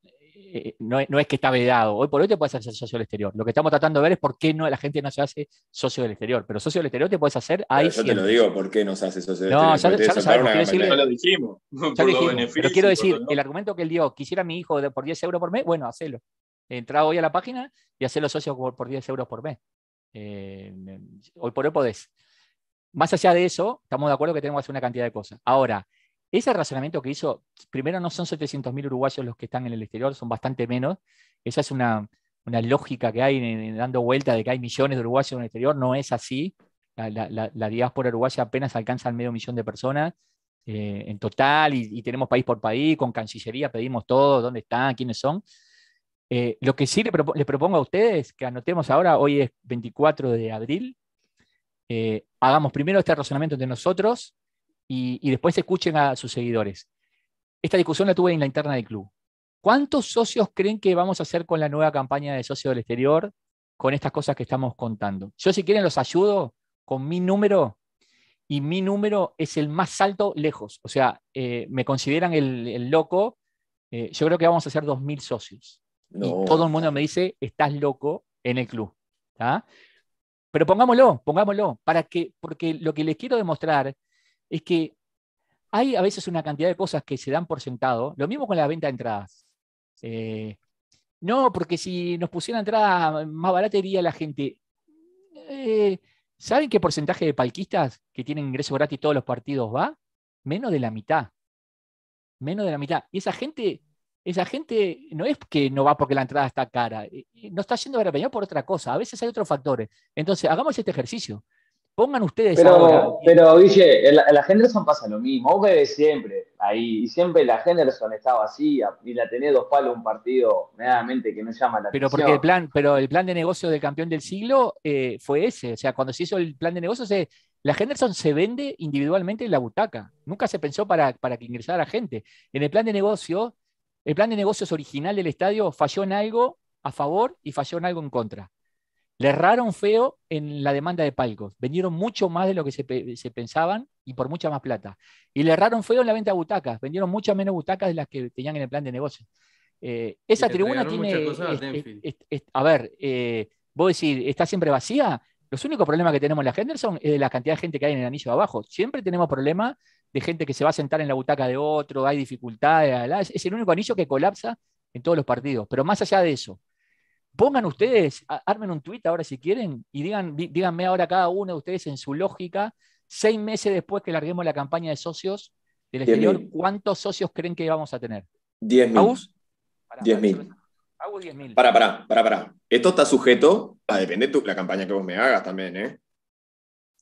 eh, no, es que está vedado. Hoy por hoy te puedes hacer socio del exterior. Lo que estamos tratando de ver es por qué no, la gente no se hace socio del exterior. Pero socio del exterior te puedes hacer ahí. Yo te lo digo, ¿por qué no se hace socio del exterior? No, ya, lo sabemos. ya lo dijimos. Pero quiero decir, el argumento que él dio, quisiera mi hijo por 10 euros por mes, bueno, hacelo. Entra hoy a la página y hacelo socio por, 10 euros por mes. Eh, hoy por hoy podés. Más allá de eso, estamos de acuerdo que tenemos que hacer una cantidad de cosas. Ahora, ese razonamiento que hizo, primero no son 700.000 uruguayos los que están en el exterior, son bastante menos. Esa es una, lógica que hay dando vuelta de que hay millones de uruguayos en el exterior, no es así. La, diáspora uruguaya apenas alcanza al medio millón de personas eh, en total y, tenemos país por país, con Cancillería pedimos todo, dónde están, quiénes son. Eh, lo que sí les propongo a ustedes, que anotemos ahora, hoy es 24 de abril, eh, hagamos primero este razonamiento entre nosotros, y, después escuchen a sus seguidores. Esta discusión la tuve en la interna del club. ¿Cuántos socios creen que vamos a hacer con la nueva campaña de socio del exterior con estas cosas que estamos contando? Yo si quieren los ayudo con mi número y mi número es el más alto lejos. O sea, eh, me consideran el, loco. Eh, yo creo que vamos a ser 2.000 socios. Y todo el mundo me dice, estás loco en el club. Pero pongámoslo, pongámoslo, para que, porque lo que les quiero demostrar es que hay a veces una cantidad de cosas que se dan por sentado. Lo mismo con la venta de entradas. Eh, no, porque si nos pusieran entrada más barata iría la gente. Eh, ¿Saben qué porcentaje de palquistas que tienen ingreso gratis todos los partidos va? Menos de la mitad. Menos de la mitad. Y esa gente, esa gente no es que no va porque la entrada está cara. Eh, no está yendo a ver por otra cosa. A veces hay otros factores. Entonces, hagamos este ejercicio. Pongan ustedes pero, ahora. Pero, Guille, en la, en la, Henderson pasa lo mismo. Vos ves siempre ahí. Y siempre la Henderson está vacía y la tenés dos palos un partido medianamente que no llama la pero atención. Porque el plan, pero el plan de negocio del campeón del siglo eh, fue ese. O sea, cuando se hizo el plan de negocios, eh, la Henderson se vende individualmente en la butaca. Nunca se pensó para, para que ingresara gente. En el plan de negocio, el plan de negocios original del estadio falló en algo a favor y falló en algo en contra. Le erraron feo en la demanda de palcos. Vendieron mucho más de lo que se, se, pensaban y por mucha más plata. Y le erraron feo en la venta de butacas. Vendieron muchas menos butacas de las que tenían en el plan de negocio. Eh, esa tribuna tiene. Es, es, a ver, eh, vos decís, ¿está siempre vacía? Los únicos problemas que tenemos en la Henderson es de la cantidad de gente que hay en el anillo de abajo. Siempre tenemos problemas de gente que se va a sentar en la butaca de otro, hay dificultades. Es el único anillo que colapsa en todos los partidos. Pero más allá de eso, pongan ustedes, armen un tuit ahora si quieren y digan, díganme ahora cada uno de ustedes en su lógica, seis meses después que larguemos la campaña de socios del exterior, ¿cuántos socios creen que vamos a tener? Diez mil. Diez mil. Para, para, para, para. Esto está sujeto a depender de la campaña que vos me hagas también, ¿eh?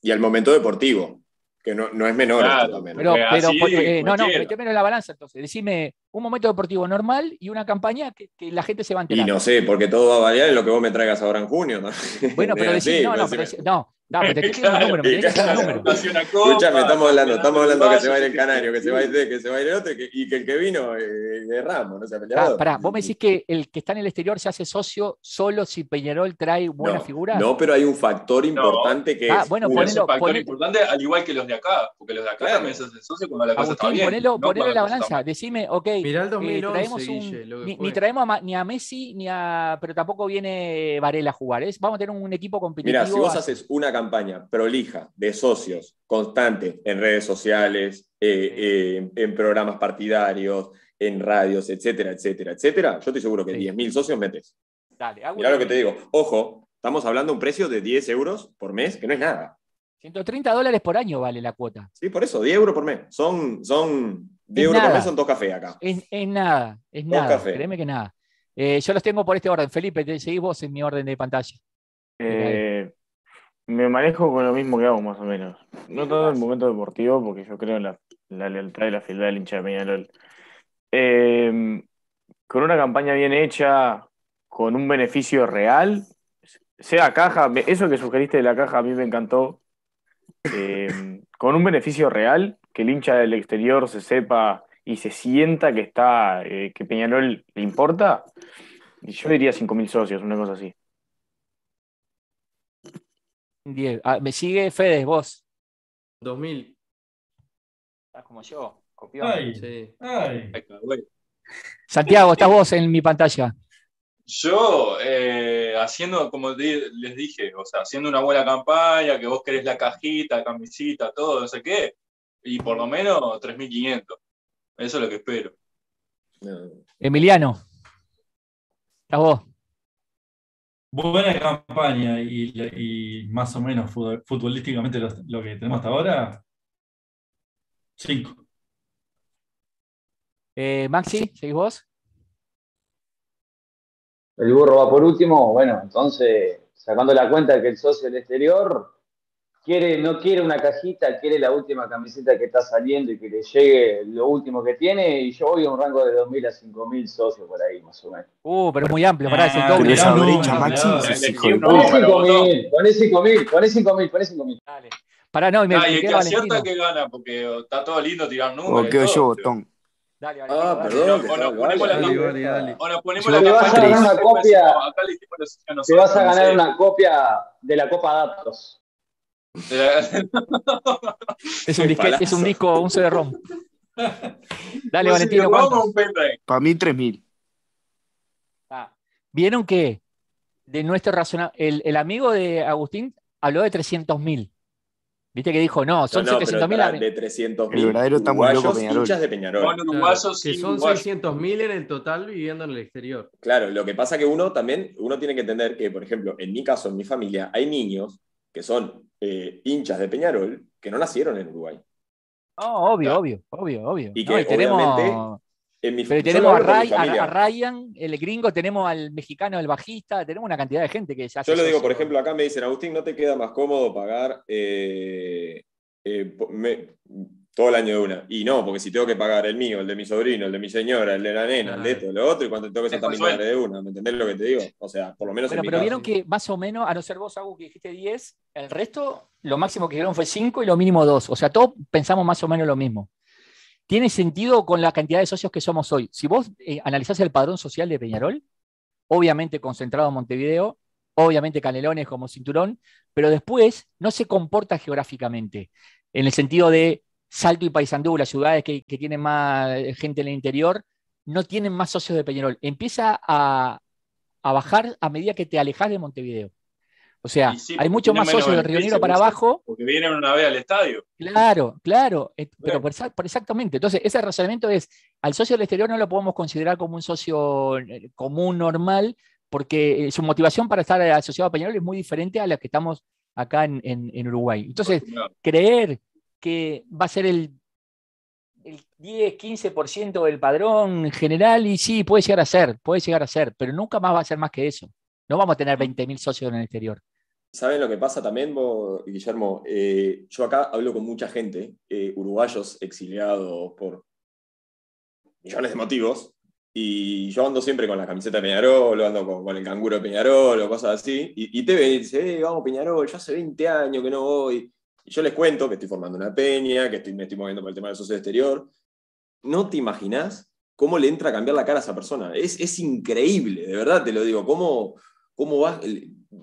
Y al momento deportivo. Que no, no es menor claro, esto también. Pero, pero eh, no, no, en la balanza entonces. Decime un momento deportivo normal y una campaña que, que, la gente se va a enterar. Y no sé, porque todo va a variar en lo que vos me traigas ahora en junio. ¿no? Bueno, pero decime, no, no, pero, no, no, pero te un número, me número. Escuchame, estamos hablando, estamos hablando que se va a ir el Canario, que se va a ir, que se va a ir el otro y que el que vino eh, es Ramos, no sea peleador. Ah, pará, vos me decís que el que está en el exterior se hace socio solo si Peñarol trae buena no, figura. No, pero hay un factor importante que ah, es. Bueno, ponelo, es un factor ponelo, importante, al igual que los de acá, porque los de acá Claro. también se hacen socio cuando la cosa está bien. ponelo, no ponelo en la balanza. Decime, ok, Mirá el eh, 2011, traemos un, Guille, lo que ni, traemos a ni a Messi, ni a, pero tampoco viene Varela a jugar. ¿es? Vamos a tener un equipo competitivo. Mira, si vos a- haces una campaña prolija de socios constante en redes sociales, eh, eh, en, en programas partidarios, en radios, etcétera, etcétera, etcétera, yo estoy seguro que Sí. 10.000 socios metes. Dale, hago Mirá lo que te digo. Ojo, estamos hablando de un precio de 10 euros por mes, que no es nada. 130 dólares por año vale la cuota. Sí, por eso, 10 euros por mes. Son, son 10 euros por mes, son dos cafés acá. Es, es nada, es Dos nada. cafés. Créeme que nada. Eh, yo los tengo por este orden. Felipe, te seguís vos en mi orden de pantalla. Eh, me manejo con lo mismo que hago, más o menos. No todo en el momento deportivo, porque yo creo en la, la lealtad y la fidelidad del hincha de Peñarol. Eh, con una campaña bien hecha, con un beneficio real, sea caja, eso que sugeriste de la caja a mí me encantó. Eh, con un beneficio real, que el hincha del exterior se sepa y se sienta que está, eh, que Peñarol le importa, y yo diría 5.000 socios, una cosa así. Diez. Ah, me sigue Fede, vos. 2000. Estás como yo, copión. Ay, Sí. ay. Santiago, estás vos en mi pantalla. Yo, eh, haciendo, como les dije, o sea, haciendo una buena campaña, que vos querés la cajita, camisita, todo, no sé qué, y por lo menos 3.500. Eso es lo que espero. No. Emiliano. Estás vos. Buena campaña y, y más o menos fut- futbolísticamente lo, lo que tenemos hasta ahora. Cinco. Eh, Maxi, ¿seguís vos? El burro va por último, bueno, entonces, sacando la cuenta de que el socio del exterior quiere, no quiere una cajita, quiere la última camiseta que está saliendo y que le llegue lo último que tiene, y yo voy a un rango de 2.000 a 5.000 socios por ahí, más o menos. Uh, pero es muy amplio, pará, es el Ah, doble. Esa no, brecha, no, Poné puta. pero votó. 5.000, poné 5.000, poné 5.000, poné 5.000. Dale. Pará, no, y me, Ah, me y el que acierta que gana, porque está todo lindo tirar números. O y quedo yo, botón. Dale, Ah, dale. perdón. que Bueno, ponemos la. Dale, campaña. dale, dale. Ahora ponemos la te vas a campaña. Te vas a ganar una copia de la Copa Datos. Es un, disque- es un disco, un CD-ROM. Dale, un Valentino, CD-ROM o ¿cuánto? un pendrive. Para mí, 3.000. Ah, ¿Vieron que de nuestro razona- el, el amigo de Agustín habló de 300.000? ¿Viste que dijo, no, son No, no, pero 700.000? pará, a- de 300.000 El verdadero estamos locos, uruguayos Peñarol. de Peñarol. Claro, uruguayos que son uruguayos. 600.000 en el total viviendo en el exterior. Claro, lo que pasa que uno también, uno tiene que entender que, por ejemplo, en mi caso, en mi familia, hay niños que son eh, hinchas de Peñarol que no nacieron en Uruguay. No, obvio, Claro. obvio, obvio, obvio. Y No, que tenemos- obviamente Pero tenemos a, Ryan, el gringo, tenemos al mexicano, el bajista, tenemos una cantidad de gente que ya Yo lo digo, por ejemplo, acá me dicen, Agustín, ¿no te queda más cómodo pagar eh, eh, todo el año de una? Y no, porque si tengo que pagar el mío, el de mi sobrino, el de mi señora, el de la nena, el de esto, lo otro, y cuando tengo que ser también de una, ¿me entendés lo que te digo? O sea, por lo menos. Bueno, pero vieron que más o menos, a no ser vos, Agus, que dijiste 10, el resto, lo máximo que dijeron fue 5 y lo mínimo 2. O sea, todos pensamos más o menos lo mismo tiene sentido con la cantidad de socios que somos hoy. Si vos eh, analizás el padrón social de Peñarol, obviamente concentrado en Montevideo, obviamente Canelones como cinturón, pero después no se comporta geográficamente, en el sentido de Salto y Paysandú, las ciudades que, tienen más gente en el interior, no tienen más socios de Peñarol. Empieza a, a bajar a medida que te alejas de Montevideo. O sea, hay mucho más socios del Río Negro para abajo. Porque vienen una vez al estadio. Claro, claro, pero por, exactamente. Entonces, ese razonamiento es, al socio del exterior no lo podemos considerar como un socio eh, común, normal, porque eh, su motivación para estar asociado a Peñarol es muy diferente a la que estamos acá en, Uruguay. Entonces, creer que va a ser el, el 10, 15% del padrón general, y sí, puede llegar a ser, puede llegar a ser, pero nunca más va a ser más que eso. No vamos a tener 20.000 socios en el exterior. ¿Saben lo que pasa también, Guillermo? Eh, yo acá hablo con mucha gente, eh, uruguayos exiliados por millones de motivos, y yo ando siempre con la camiseta de Peñarol, ando con, el canguro de Peñarol o cosas así, y, te ven y dicen, eh, vamos Peñarol, yo hace 20 años que no voy. Y yo les cuento que estoy formando una peña, que estoy, me estoy moviendo por el tema del socio exterior. No te imaginas cómo le entra a cambiar la cara a esa persona. Es, es increíble, de verdad te lo digo, cómo cómo va,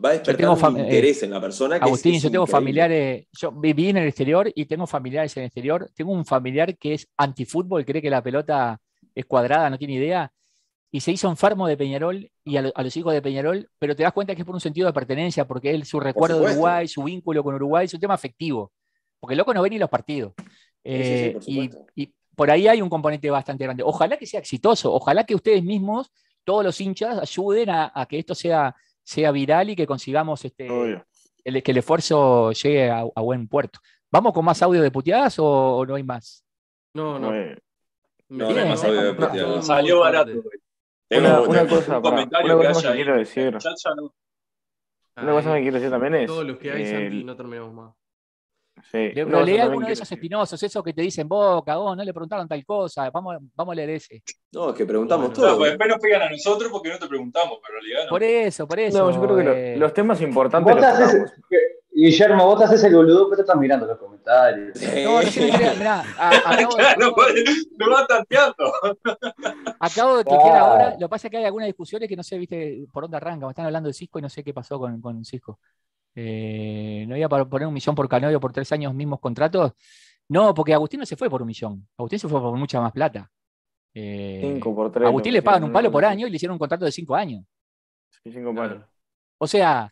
va a despertar un interés en la persona. Agustín, yo tengo familiares, yo viví en el exterior y tengo familiares en el exterior. Tengo un familiar que es antifútbol, cree que la pelota es cuadrada, no tiene idea, y se hizo enfermo de Peñarol y a, los hijos de Peñarol, pero te das cuenta que es por un sentido de pertenencia, porque él, su recuerdo de Uruguay, su vínculo con Uruguay, es un tema afectivo, porque el loco no ve ni los partidos. Eh, y, y por ahí hay un componente bastante grande. Ojalá que sea exitoso, ojalá que ustedes mismos, todos los hinchas, ayuden a que esto sea sea viral y que consigamos este, el, que el esfuerzo llegue a, buen puerto. ¿Vamos con más audio de puteadas o, no hay más? No, no. No, hay más audio de puteadas. Salió barato. Una, una, cosa, para, una cosa que quiero decir. Una cosa que quiero decir también es. Todos los que hay, Santi, no terminamos más. Sí. Le, no, leí alguno de esos espinosos, esos que te dicen, vos, cagón, no le preguntaron tal cosa, vamos, vamos a leer ese. No, es que preguntamos todo. pues después nos pegan a nosotros porque no te preguntamos, pero en realidad no. Por eso, por eso. No, yo creo que eh... los temas importantes. ¿Vos haces, Guillermo, vos te haces el boludo, pero estás mirando los comentarios. No, no sé, mirá, acabo claro, lo va tanteando. Acabo de cliquear ahora, lo que pasa es que hay algunas discusiones que no sé, viste, por dónde arranca, me están hablando de Cisco y no sé qué pasó con, con Cisco. Eh, ¿No iba para poner un millón por Canovio por tres años mismos contratos? No, porque Agustín no se fue por un millón. Agustín se fue por mucha más plata. Eh, cinco por tres. Agustín le pagan un palo por año y le hicieron un contrato de cinco años. Sí, cinco palos. O sea,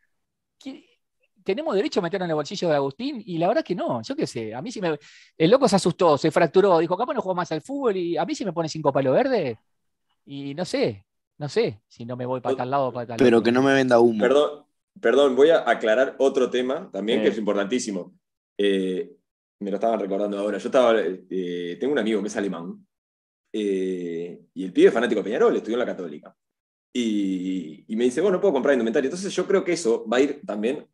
tenemos derecho a meterlo en el bolsillo de Agustín y la verdad que no, yo qué sé, a mí sí me... El loco se asustó, se fracturó, dijo, capaz no juego más al fútbol y a mí sí me pone cinco palos verdes y no sé, no sé si no me voy para tal lado o para tal Pero que no me venda humo. Perdón, Perdón, voy a aclarar otro tema también que es importantísimo. Eh, me lo estaban recordando ahora. Yo estaba, eh, tengo un amigo que es alemán eh, y el pibe es fanático de Peñarol, estudió en la Católica. Y, me dice, bueno, puedo comprar indumentario. Entonces yo creo que eso va a ir también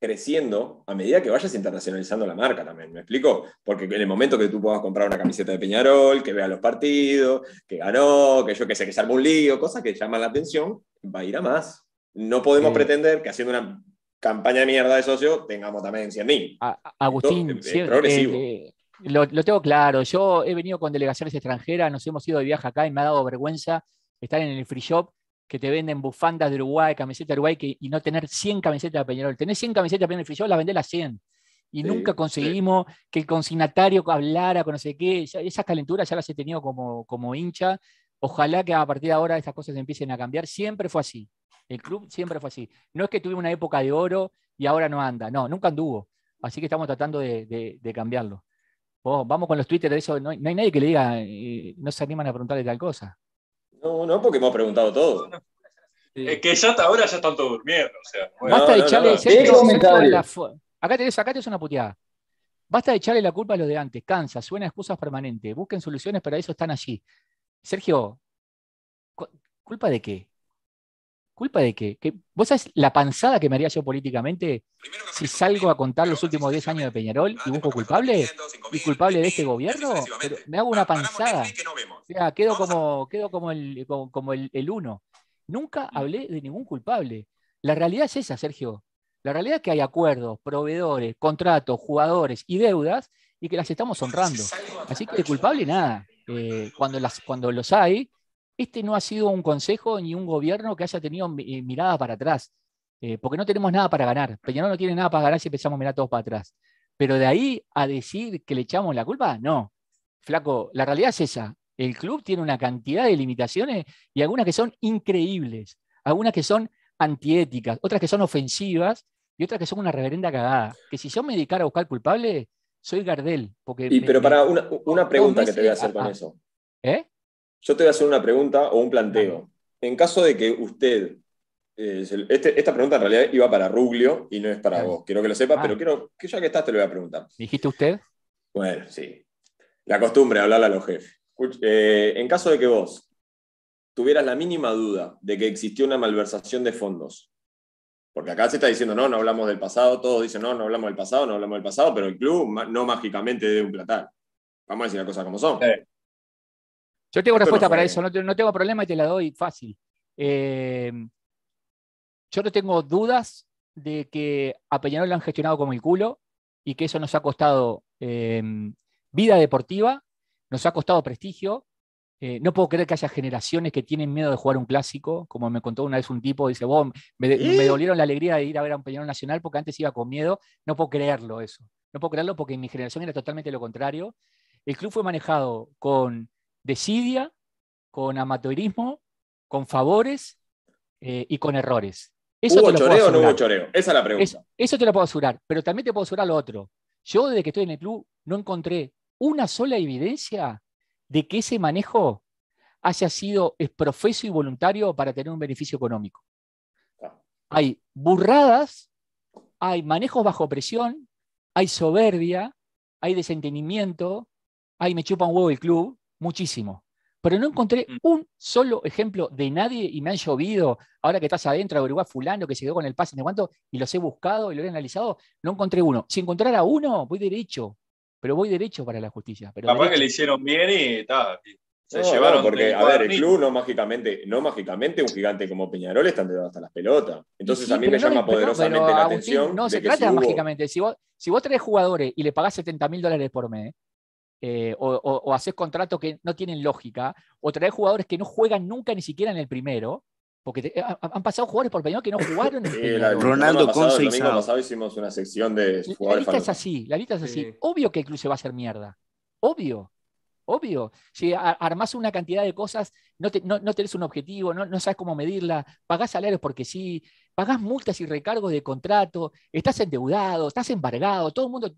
creciendo a medida que vayas internacionalizando la marca también, ¿me explico? Porque en el momento que tú puedas comprar una camiseta de Peñarol, que vea los partidos, que ganó, que yo que sé, que se un lío, cosas que llaman la atención, va a ir a más. No podemos pretender que haciendo una campaña de mierda de socio tengamos también 100.000. Agustín, eh, lo, tengo claro. Yo he venido con delegaciones extranjeras, nos hemos ido de viaje acá y me ha dado vergüenza estar en el free shop que te venden bufandas de Uruguay, camisetas de Uruguay y no tener 100 camisetas de Peñarol. Tenés 100 camisetas de Peñarol shop, las vendés las 100. Y nunca conseguimos que el consignatario hablara con no sé qué. esas calenturas ya las he tenido como, como hincha. Ojalá que a partir de ahora estas cosas empiecen a cambiar. Siempre fue así. El club siempre fue así. No es que tuvimos una época de oro y ahora no anda. No, nunca anduvo. Así que estamos tratando de, cambiarlo. vamos con los Twitter de eso. No, hay nadie que le diga, eh, no se animan a preguntarle tal cosa. No, no, porque hemos preguntado todo. Es que ya hasta ahora ya están todos durmiendo. Basta de echarle. acá tenés, acá tenés una puteada. Basta de echarle la culpa a los de antes. Cansa, suena excusas permanentes. Busquen soluciones, para eso están allí. Sergio, ¿culpa de qué? ¿Culpa de qué? ¿Vos sabés la panzada que me haría yo políticamente si salgo a contar los últimos 10 años de Peñarol y busco culpable? ¿Y culpable de este gobierno? me hago una panzada. quedo como, quedo como, el, como, el, uno. Nunca hablé de ningún culpable. La realidad es esa, Sergio. La realidad es que hay acuerdos, proveedores, contratos, jugadores y deudas y que las estamos honrando. Así que de culpable nada. Eh, cuando, las, cuando los hay, este no ha sido un consejo ni un gobierno que haya tenido eh, mirada para atrás, eh, porque no tenemos nada para ganar. Peñarol no tiene nada para ganar si empezamos a mirar todos para atrás. Pero de ahí a decir que le echamos la culpa, no. Flaco, la realidad es esa. El club tiene una cantidad de limitaciones y algunas que son increíbles, algunas que son antiéticas, otras que son ofensivas y otras que son una reverenda cagada. Que si yo me dedicara a buscar culpable, soy Gardel. Porque y, pero para una, pregunta que te voy a hacer con eso. ¿Eh? Yo te voy a hacer una pregunta o un planteo. En caso de que usted, eh, este, esta pregunta en realidad iba para Ruglio y no es para vos, quiero que lo sepas, pero ah. quiero que ya que estás te lo voy a preguntar. ¿Dijiste usted? Bueno, sí. La costumbre de hablarle a los jefes. Eh, en caso de que vos tuvieras la mínima duda de que existió una malversación de fondos, porque acá se está diciendo, no, no hablamos del pasado, todos dicen, no, no hablamos del pasado, no hablamos del pasado, pero el club no mágicamente debe un platal. Vamos a decir las cosas como son. Yo tengo respuesta para eso, no, tengo problema y te la doy fácil. Eh, yo no tengo dudas de que a Peñarol lo han gestionado como el culo y que eso nos ha costado eh, vida deportiva, nos ha costado prestigio. Eh, no puedo creer que haya generaciones que tienen miedo de jugar un clásico, como me contó una vez un tipo, dice, vos, me, me dolieron la alegría de ir a ver a un Peñarol Nacional porque antes iba con miedo. No puedo creerlo eso. No puedo creerlo porque en mi generación era totalmente lo contrario. El club fue manejado con desidia, con amateurismo, con favores eh, y con errores. Eso ¿Hubo choreo o no hubo choreo? Esa es la pregunta. Eso, te lo puedo asegurar, pero también te puedo asegurar lo otro. Yo desde que estoy en el club no encontré una sola evidencia de que ese manejo haya sido profeso y voluntario para tener un beneficio económico. Ah. Hay burradas, hay manejos bajo presión, hay soberbia, hay desentendimiento, hay me chupa un huevo el club, muchísimo. Pero no encontré mm. un solo ejemplo de nadie y me han llovido. Ahora que estás adentro, averiguar fulano que se quedó con el pase de cuánto y los he buscado y lo he analizado, no encontré uno. Si encontrara uno, voy derecho. Pero voy derecho para la justicia. Pero Capaz que le hicieron bien y está. Se llevaron porque, a ver, el club no mágicamente, no mágicamente un gigante como Peñarol está enterado hasta las pelotas. Entonces a mí me llama poderosamente la atención. No se trata mágicamente. Si vos, si vos traes jugadores y le pagás 70 mil dólares por mes, eh, o, o, haces contratos que no tienen lógica, o traer jugadores que no juegan nunca ni siquiera en el primero, porque han pasado jugadores por Peñarol que no jugaron en el Ronaldo pasado, El domingo pasado hicimos una sección de jugadores. La lista es así, la lista es así. Obvio que el club se va a hacer mierda. Obvio. Obvio. Si armás una cantidad de cosas, no, no, tenés un objetivo, no, no, sabes cómo medirla, pagás salarios porque sí, pagás multas y recargos de contrato, estás endeudado, estás embargado, todo el mundo.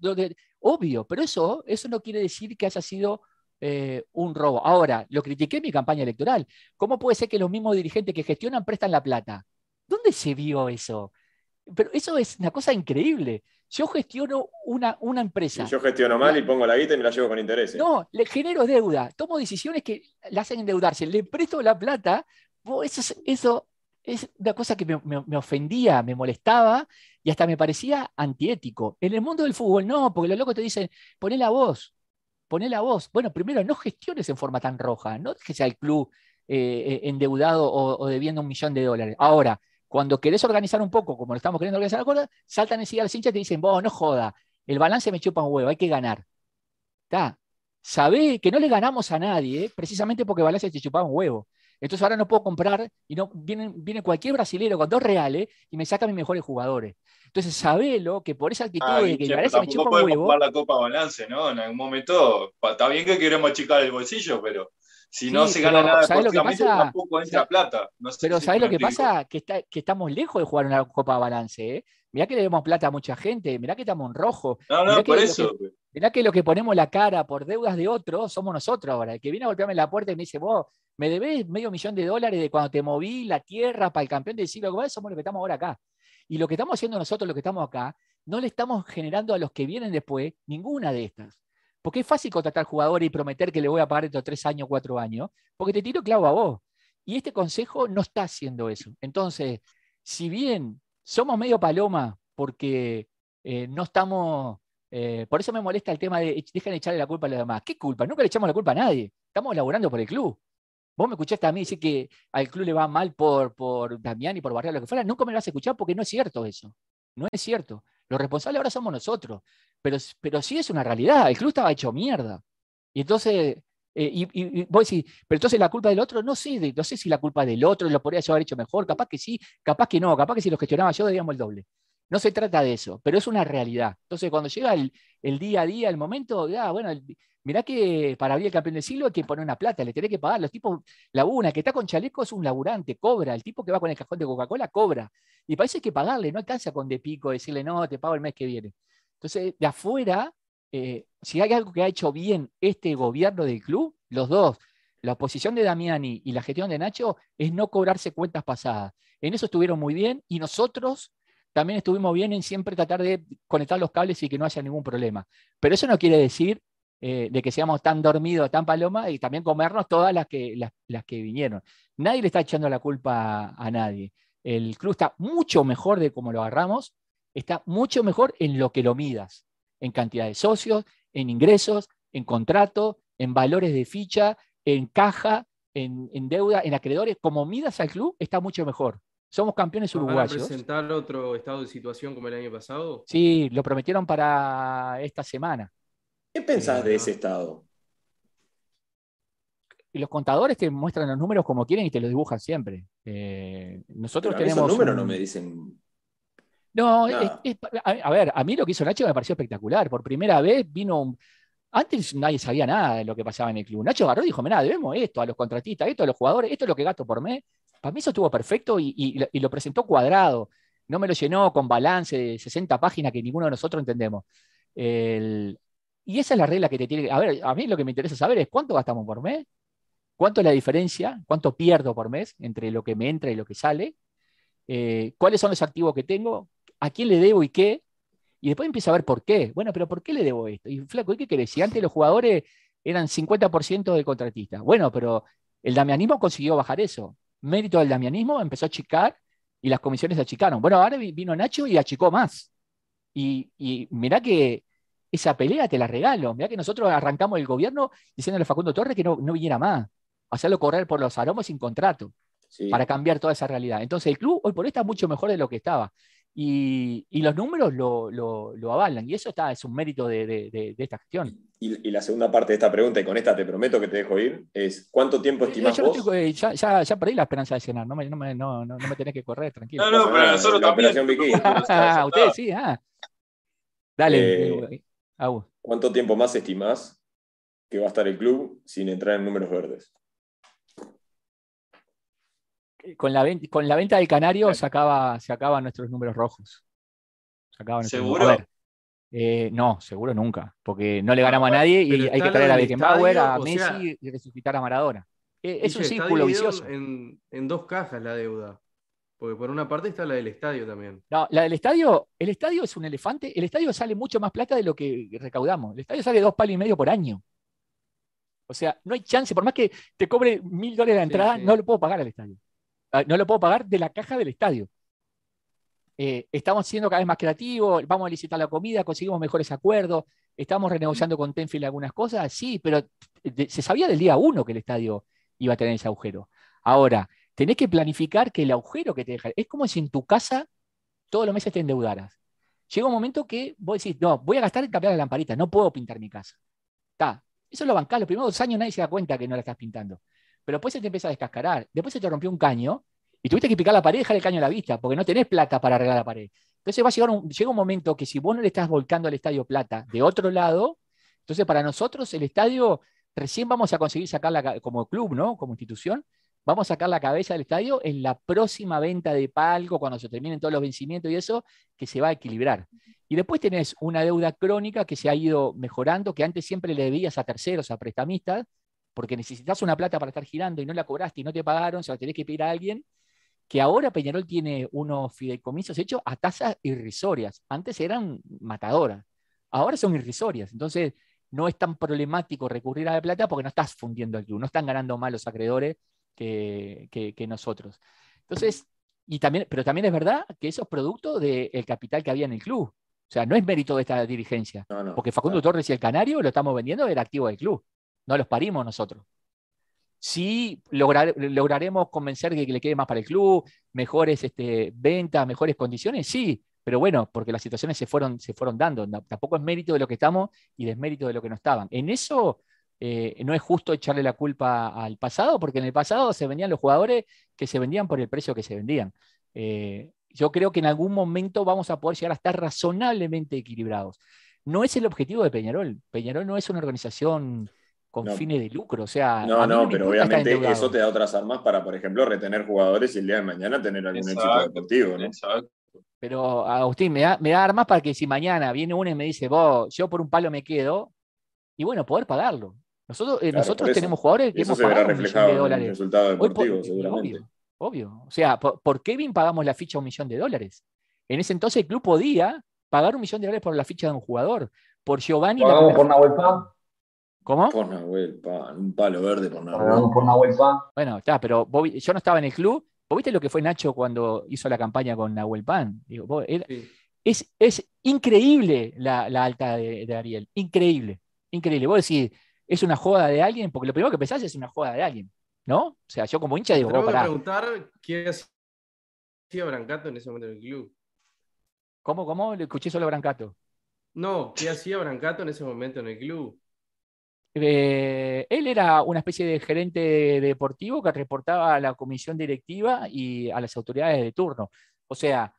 Obvio, pero eso, eso no quiere decir que haya sido eh, un robo. Ahora, lo critiqué en mi campaña electoral. ¿Cómo puede ser que los mismos dirigentes que gestionan prestan la plata? ¿Dónde se vio eso? Pero eso es una cosa increíble. Yo gestiono una, una empresa. yo gestiono mal y pongo la guita y me la llevo con intereses. No, le genero deuda, tomo decisiones que la hacen endeudarse, le presto la plata, eso, eso es una cosa que me, ofendía, me molestaba y hasta me parecía antiético. En el mundo del fútbol no, porque los locos te dicen, poné la voz, poné la voz. Bueno, primero, no gestiones en forma tan roja, no sea el club eh, eh, endeudado o, o debiendo un millón de dólares. Ahora, cuando querés organizar un poco, como lo estamos queriendo organizar ahora, saltan enseguida los hinchas y te dicen, vos, no joda, el balance me chupa un huevo, hay que ganar. ¿Está? Sabé que no le ganamos a nadie, precisamente porque balance te chupaba un huevo. Entonces ahora no puedo comprar y no viene, viene cualquier brasilero con dos reales y me saca mis mejores jugadores. Entonces sabelo que por esa actitud ah, de que el balance me chupa un huevo. la Copa Balance, ¿no? En algún momento está bien que queremos achicar el bolsillo, pero si no se gana nada ¿sabes lo que pasa? tampoco entra plata. pero ¿sabes lo que pasa? Que, está, que estamos lejos de jugar una Copa Balance. ¿eh? Mirá que le demos plata a mucha gente, mirá que estamos en rojo. No, no, por eso. mirá que lo que ponemos la cara por deudas de otros somos nosotros ahora. El que viene a golpearme la puerta y me dice, vos, me debes medio millón de dólares de cuando te moví la tierra para el campeón del siglo, somos los que estamos ahora acá. Y lo que estamos haciendo nosotros, lo que estamos acá, no le estamos generando a los que vienen después ninguna de estas. Porque es fácil contratar jugadores y prometer que le voy a pagar estos tres años, cuatro años, porque te tiro clavo a vos. Y este consejo no está haciendo eso. Entonces, si bien somos medio paloma porque eh, no estamos, eh, por eso me molesta el tema de dejen echarle la culpa a los demás. ¿Qué culpa? Nunca le echamos la culpa a nadie. Estamos laburando por el club. Vos me escuchaste a mí decir que al club le va mal por, por Damián y por Barrio, lo que fuera. Nunca me lo vas a escuchar porque no es cierto eso. No es cierto. Los responsables ahora somos nosotros. Pero, pero sí es una realidad. El club estaba hecho mierda. Y entonces, eh, y, vos decís, pero entonces la culpa del otro, no sé, no sé si la culpa del otro lo podría yo haber hecho mejor. Capaz que sí, capaz que no. Capaz que si lo gestionaba yo, debíamos el doble. No se trata de eso, pero es una realidad. Entonces, cuando llega el, día a día, el momento, ya, bueno, mirá que para abrir el campeón del siglo hay que poner una plata, le tenés que pagar. Los tipos, la una, que está con chaleco es un laburante, cobra. El tipo que va con el cajón de Coca-Cola cobra. Y parece que pagarle, no alcanza con de pico decirle, no, te pago el mes que viene. Entonces, de afuera, eh, si hay algo que ha hecho bien este gobierno del club, los dos, la oposición de Damiani y la gestión de Nacho, es no cobrarse cuentas pasadas. En eso estuvieron muy bien y nosotros también estuvimos bien en siempre tratar de conectar los cables y que no haya ningún problema. Pero eso no quiere decir eh, de que seamos tan dormidos, tan paloma y también comernos todas las que, las, que vinieron. Nadie le está echando la culpa a, nadie. El club está mucho mejor de cómo lo agarramos, está mucho mejor en lo que lo midas, en cantidad de socios, en ingresos, en contrato, en valores de ficha, en caja, en, en deuda, en acreedores. Como midas al club, está mucho mejor. Somos campeones uruguayos. ¿Van a presentar otro estado de situación como el año pasado? Sí, lo prometieron para esta semana. ¿Qué pensás de ese estado? Y los contadores te muestran los números como quieren y te los dibujan siempre. Eh, nosotros tenemos. Esos números no me dicen. No, a, ver, a mí lo que hizo Nacho me pareció espectacular. Por primera vez vino. Antes nadie sabía nada de lo que pasaba en el club. Nacho agarró y dijo: Mira, debemos esto a los contratistas, esto a los jugadores, esto es lo que gasto por mes para mí eso estuvo perfecto y, lo presentó cuadrado. No me lo llenó con balance de 60 páginas que ninguno de nosotros entendemos. Y esa es la regla que te tiene. A ver, a mí lo que me interesa saber es cuánto gastamos por mes, cuánto es la diferencia, cuánto pierdo por mes entre lo que me entra y lo que sale, eh, cuáles son los activos que tengo, a quién le debo y qué. Y después empieza a ver por qué. Bueno, pero ¿por qué le debo esto? Y flaco, ¿y qué querés? Si antes los jugadores eran 50% de contratistas. Bueno, pero el damianismo consiguió bajar eso mérito del damianismo, empezó a achicar y las comisiones se achicaron. Bueno, ahora vino Nacho y achicó más. Y, y mirá que esa pelea te la regalo. Mirá que nosotros arrancamos el gobierno diciéndole a Facundo Torres que no, no viniera más. Hacerlo correr por los aromas sin contrato. Para cambiar toda esa realidad. Entonces el club hoy por hoy está mucho mejor de lo que estaba. Y, los números lo, avalan. Y eso está, es un mérito de, esta gestión. Y, la segunda parte de esta pregunta, y con esta te prometo que te dejo ir, es ¿cuánto tiempo estimás vos? Eh, ya, ya, perdí la esperanza de cenar, no me, no me, no, no, me tenés que correr, tranquilo. No, no, pero nosotros la también. ah, ustedes sí, ah. Dale, eh, ¿Cuánto tiempo más estimás que va a estar el club sin entrar en números verdes? con la, con la venta del Canario se, acaba, se acaban nuestros números rojos. ¿Seguro? Eh, no, seguro nunca, porque no le ganamos a nadie y hay que traer a Beckenbauer, a Messi y resucitar a Maradona. Eh, es, un círculo vicioso. En, en, dos cajas la deuda. Porque por una parte está la del estadio también. No, la del estadio, el estadio es un elefante. El estadio sale mucho más plata de lo que recaudamos. El estadio sale dos palos y medio por año. O sea, no hay chance, por más que te cobre mil dólares la entrada, no lo puedo pagar al estadio. Ah, no lo puedo pagar de la caja del estadio. Eh, estamos siendo cada vez más creativos, vamos a licitar la comida, conseguimos mejores acuerdos, estamos renegociando con Tenfield algunas cosas, sí, pero se sabía del día uno que el estadio iba a tener ese agujero. Ahora, tenés que planificar que el agujero que te deja, es como si en tu casa todos los meses te endeudaras. Llega un momento que vos decís, no, voy a gastar en cambiar la lamparita, no puedo pintar mi casa. Está. Eso lo bancás, los primeros dos años nadie se da cuenta que no la estás pintando pero después se te empieza a descascarar. Después se te rompió un caño y tuviste que picar la pared y dejar el caño a la vista, porque no tenés plata para arreglar la pared. Entonces va a llegar un, llega un momento que si vos no le estás volcando al estadio plata de otro lado, entonces para nosotros el estadio recién vamos a conseguir sacarla como club, ¿no? Como institución, vamos a sacar la cabeza del estadio en la próxima venta de palco, cuando se terminen todos los vencimientos y eso, que se va a equilibrar. Y después tenés una deuda crónica que se ha ido mejorando, que antes siempre le debías a terceros, a prestamistas, porque necesitas una plata para estar girando y no la cobraste y no te pagaron, se la tenés que pedir a alguien, que ahora Peñarol tiene unos fideicomisos hechos a tasas irrisorias. Antes eran matadoras, ahora son irrisorias. Entonces, no es tan problemático recurrir a la plata porque no estás fundiendo el club, no están ganando más los acreedores que, nosotros. Entonces, y también, pero también es verdad que eso es producto del capital que había en el club. O sea, no es mérito de esta dirigencia. porque Facundo Torres y el Canario lo estamos vendiendo, era activo del club. No los parimos nosotros. Sí lograremos convencer de que le quede más para el club, mejores este, ventas, mejores condiciones, sí, pero bueno, porque las situaciones se fueron, se fueron dando. tampoco es mérito de lo que estamos y desmérito de lo que no estaban. En eso eh, no es justo echarle la culpa al pasado, porque en el pasado se vendían los jugadores que se vendían por el precio que se vendían. Eh, yo creo que en algún momento vamos a poder llegar a estar razonablemente equilibrados. No es el objetivo de Peñarol. Peñarol no es una organización con fines de lucro. O sea, no, no, pero obviamente eso te da otras armas para, por ejemplo, retener jugadores y el día de mañana tener algún éxito deportivo. ¿no? Pero Agustín, me da, me da armas para que si mañana viene uno y me dice, vos, yo por un palo me quedo, y bueno, poder pagarlo. Nosotros, eh, nosotros tenemos jugadores que hemos pagado un millón de dólares. En el resultado deportivo, seguramente. Obvio, obvio. O sea, por, Kevin pagamos la ficha un millón de dólares. En ese entonces el club podía pagar un millón de dólares por la ficha de un jugador. Por Giovanni. ¿Pagamos por Nahuel Pan? ¿Cómo? Por Nahuel Pan, un palo verde por Nahuel. Pagamos por Nahuel Pan. Bueno, está, pero yo no estaba en el club. ¿Vos viste lo que fue Nacho cuando hizo la campaña con Nahuel Pan? Digo, es, es, increíble la, alta de, de, Ariel. Increíble. Increíble. Vos decís, es una joda de alguien, porque lo primero que pensás es una joda de alguien, ¿no? O sea, yo como hincha digo, Tengo que preguntar qué hacía Brancato en ese momento en el club. ¿Cómo, cómo? Le escuché solo a Brancato. No, ¿qué hacía Brancato en ese momento en el club? Eh, él era una especie de gerente deportivo que reportaba a la comisión directiva y a las autoridades de turno. O sea,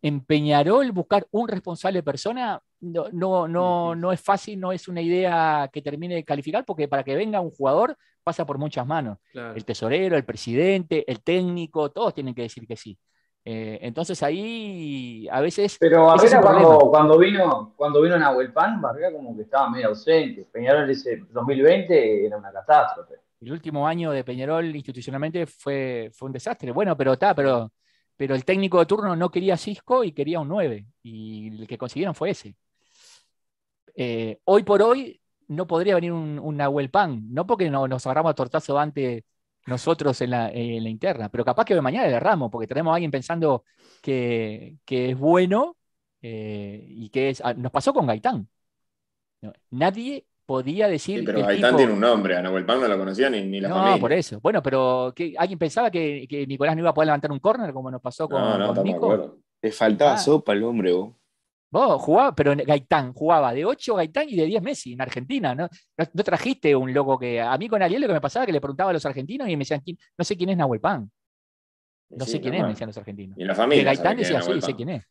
en, Peñarol buscar un responsable persona no, no, no, no es fácil, no es una idea que termine de calificar, porque para que venga un jugador pasa por muchas manos. El tesorero, el presidente, el técnico, todos tienen que decir que sí. Eh, entonces ahí a veces. Pero Barrera cuando, cuando, vino, cuando vino Nahuel Pan, Barrera como que estaba medio ausente. Peñarol ese 2020 era una catástrofe. El último año de Peñarol institucionalmente fue, fue un desastre. Bueno, pero está, pero pero el técnico de turno no quería Cisco y quería un 9, y el que consiguieron fue ese. Eh, hoy por hoy no podría venir un, un Nahuel Pan, no porque nos agarramos a tortazo antes nosotros en la, interna, pero capaz que mañana le erramos, porque tenemos a alguien pensando que, es bueno eh, y que es. Ah, nos pasó con Gaitán. Nadie podía decir. pero Gaitán tiene un nombre, a Nahuel Pan no lo conocía ni, ni la no, por eso. Bueno, pero ¿alguien pensaba que, Nicolás no iba a poder levantar un córner como nos pasó con, no, no, Nico? Le faltaba ah. sopa al hombre, vos. Vos jugaba, pero Gaitán jugaba de 8 Gaitán y de 10 Messi en Argentina. ¿no? No, trajiste un loco que. A mí con Ariel lo que me pasaba que le preguntaba a los argentinos y me decían, no sé quién es Nahuel Pan. No sé quién es, me decían los argentinos. Y la familia. Gaitán decía, sí, sé quién es.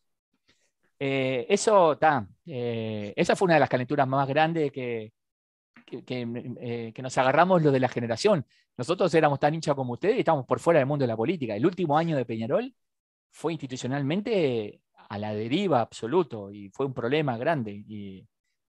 Eh, eso, está. Eh, esa fue una de las calenturas más grandes que, eh, que, nos agarramos lo de la generación. Nosotros éramos tan hinchas como ustedes y estábamos por fuera del mundo de la política. El último año de Peñarol fue institucionalmente a la deriva absoluto y fue un problema grande. Y,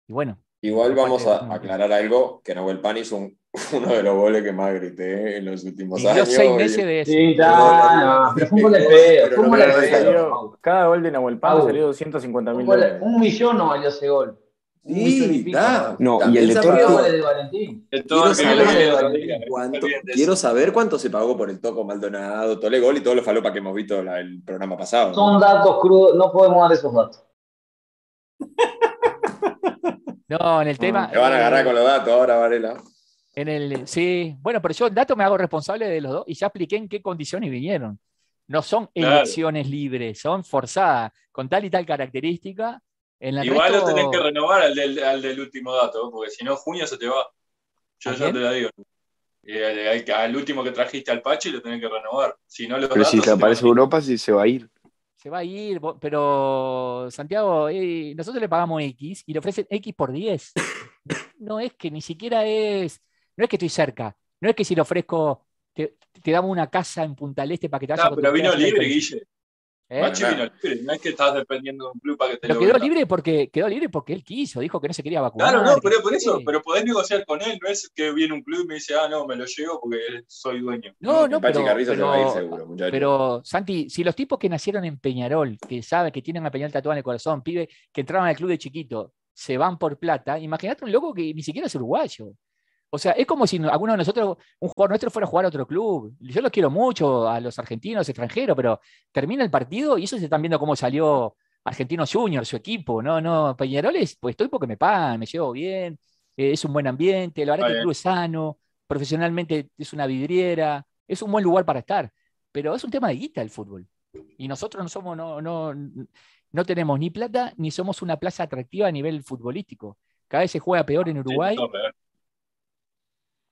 bueno. Igual vamos a aclarar algo, que Nahuel Pan hizo uno de los goles que más grité en los últimos años. seis meses de eso. Sí, no, pero fue un gol de Cada gol de Nahuel Pan salió 250 mil dólares. Un millón no valió ese gol. Sí, está. No, y el de Valentín. Quiero saber, cuánto, quiero saber cuánto se pagó por el Toco Maldonado, Tole Gol y todo lo falopa que hemos visto el programa pasado. Son datos crudos, no podemos dar esos datos. No, en el tema. Te van a agarrar con los datos ahora, Varela. En el, sí, bueno, pero yo el dato me hago responsable de los dos y ya expliqué en qué condiciones vinieron. No son elecciones libres, son forzadas, con tal y tal característica Igual lo tenés que renovar al del, al del, último dato, porque si no, junio se te va. Yo ya te la digo. al último que trajiste al Pachi lo tenés que renovar. Si no, pero si te aparece Europa, sí se va a ir. Se va a ir, pero Santiago, eh, nosotros le pagamos X y le ofrecen X por 10. No es que ni siquiera es. No es que estoy cerca. No es que si le ofrezco, te, damos una casa en Punta del Este para que te vayas. No, pero vino libre, Guille. ¿Eh? no es que estás dependiendo de un club para que te pero lo quedó libre porque quedó libre porque él quiso, dijo que no se quería vacunar. Claro, no, pero por eso, pero podés negociar con él, no es que viene un club y me dice, ah, no, me lo llevo porque soy dueño. No, no, pero, pero, Santi, si los tipos que nacieron en Peñarol, que saben que tienen a Peñarol tatuado en el corazón, pibe, que entraron al club de chiquito, se van por plata, imagínate un loco que ni siquiera es uruguayo. O sea, es como si alguno de nosotros, un jugador nuestro, fuera a jugar a otro club. Yo los quiero mucho a los argentinos, extranjeros, pero termina el partido y eso se están viendo cómo salió Argentino Junior, su equipo. No, no, Peñaroles, pues estoy porque me pagan, me llevo bien, eh, es un buen ambiente, la verdad que el club es sano, profesionalmente es una vidriera, es un buen lugar para estar. Pero es un tema de guita el fútbol. Y nosotros no somos, no, no, no tenemos ni plata ni somos una plaza atractiva a nivel futbolístico. Cada vez se juega peor en Uruguay.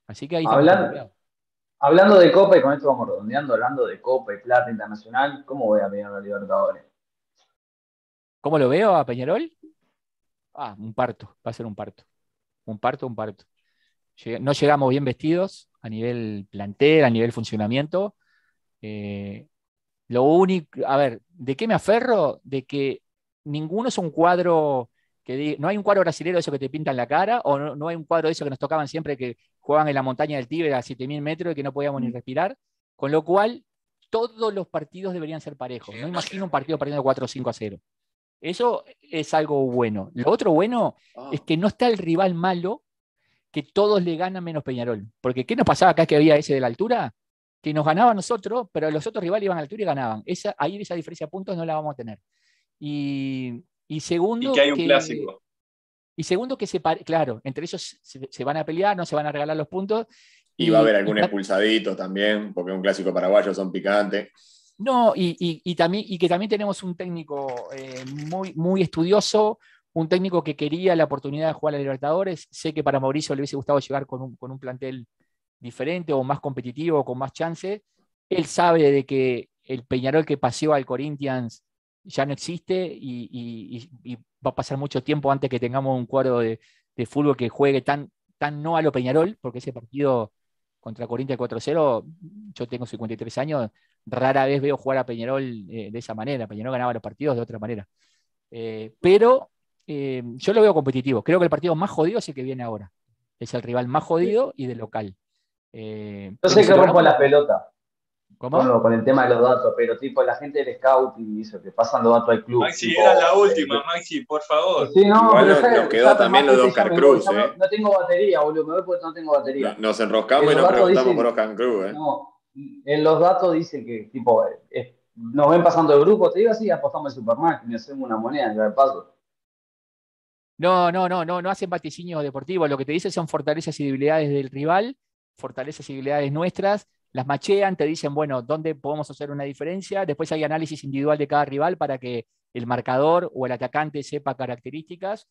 Así que ahí hablando, hablando de Copa, y con esto vamos redondeando, hablando de Copa y Plata Internacional, ¿cómo voy a Peñarol Libertadores? ¿Cómo lo veo a Peñarol? Ah, un parto, va a ser un parto. Un parto, un parto. No llegamos bien vestidos a nivel plantel, a nivel funcionamiento. Eh, lo único, a ver, ¿de qué me aferro? De que ninguno es un cuadro que no hay un cuadro brasileño de eso que te pintan la cara, o no, hay un cuadro de eso que nos tocaban siempre que jugaban en la montaña del Tíber a 7000 metros y que no podíamos ni mm. respirar. Con lo cual, todos los partidos deberían ser parejos. No imagino un partido perdiendo 4 o 5 a 0. Eso es algo bueno. Lo otro bueno ah. es que no está el rival malo que todos le ganan menos Peñarol. Porque ¿qué nos pasaba acá que había ese de la altura? que nos ganaba a nosotros, pero los otros rivales iban a la altura y ganaban. Esa, ahí esa diferencia de puntos no la vamos a tener. Y, segundo... Y que hay un clásico. Y segundo que se claro, entre ellos se, van a pelear, no se van a regalar los puntos. Y, va a haber algún expulsadito también, porque un clásico paraguayo son picantes. No, y, también, y que también tenemos un técnico eh, muy, muy estudioso, un técnico que quería la oportunidad de jugar a Libertadores. Sé que para Mauricio le hubiese gustado llegar con un, con un plantel diferente o más competitivo, con más chance. Él sabe de que el Peñarol que paseó al Corinthians ya no existe y, va a pasar mucho tiempo antes que tengamos un cuadro de, fútbol que juegue tan, tan no a lo Peñarol, porque ese partido contra Corinthians 4-0, yo tengo 53 años, rara vez veo jugar a Peñarol eh, de esa manera. Peñarol ganaba los partidos de otra manera. Eh, pero eh, yo lo veo competitivo. Creo que el partido más jodido es el que viene ahora. Es el rival más jodido y de local. Yo sé que rompo la pelota. Con, el tema de los datos, pero tipo la gente del scouting dice que pasan los datos al club. Maxi, era la última, Maxi, por favor. Sí, no, nos, quedó también lo de Oscar Cruz. eh. no, tengo batería, boludo, me voy porque no tengo batería. nos enroscamos y nos preguntamos por Oscar Cruz. ¿eh? No, en los datos dice que tipo, nos ven pasando de grupo, te digo así, apostamos en Superman, y hacemos una moneda en el paso. No, no, no, no, no hacen vaticinio deportivo. Lo que te dice son fortalezas y debilidades del rival fortalezas y habilidades nuestras, las machean, te dicen, bueno, ¿dónde podemos hacer una diferencia? Después hay análisis individual de cada rival para que el marcador o el atacante sepa características.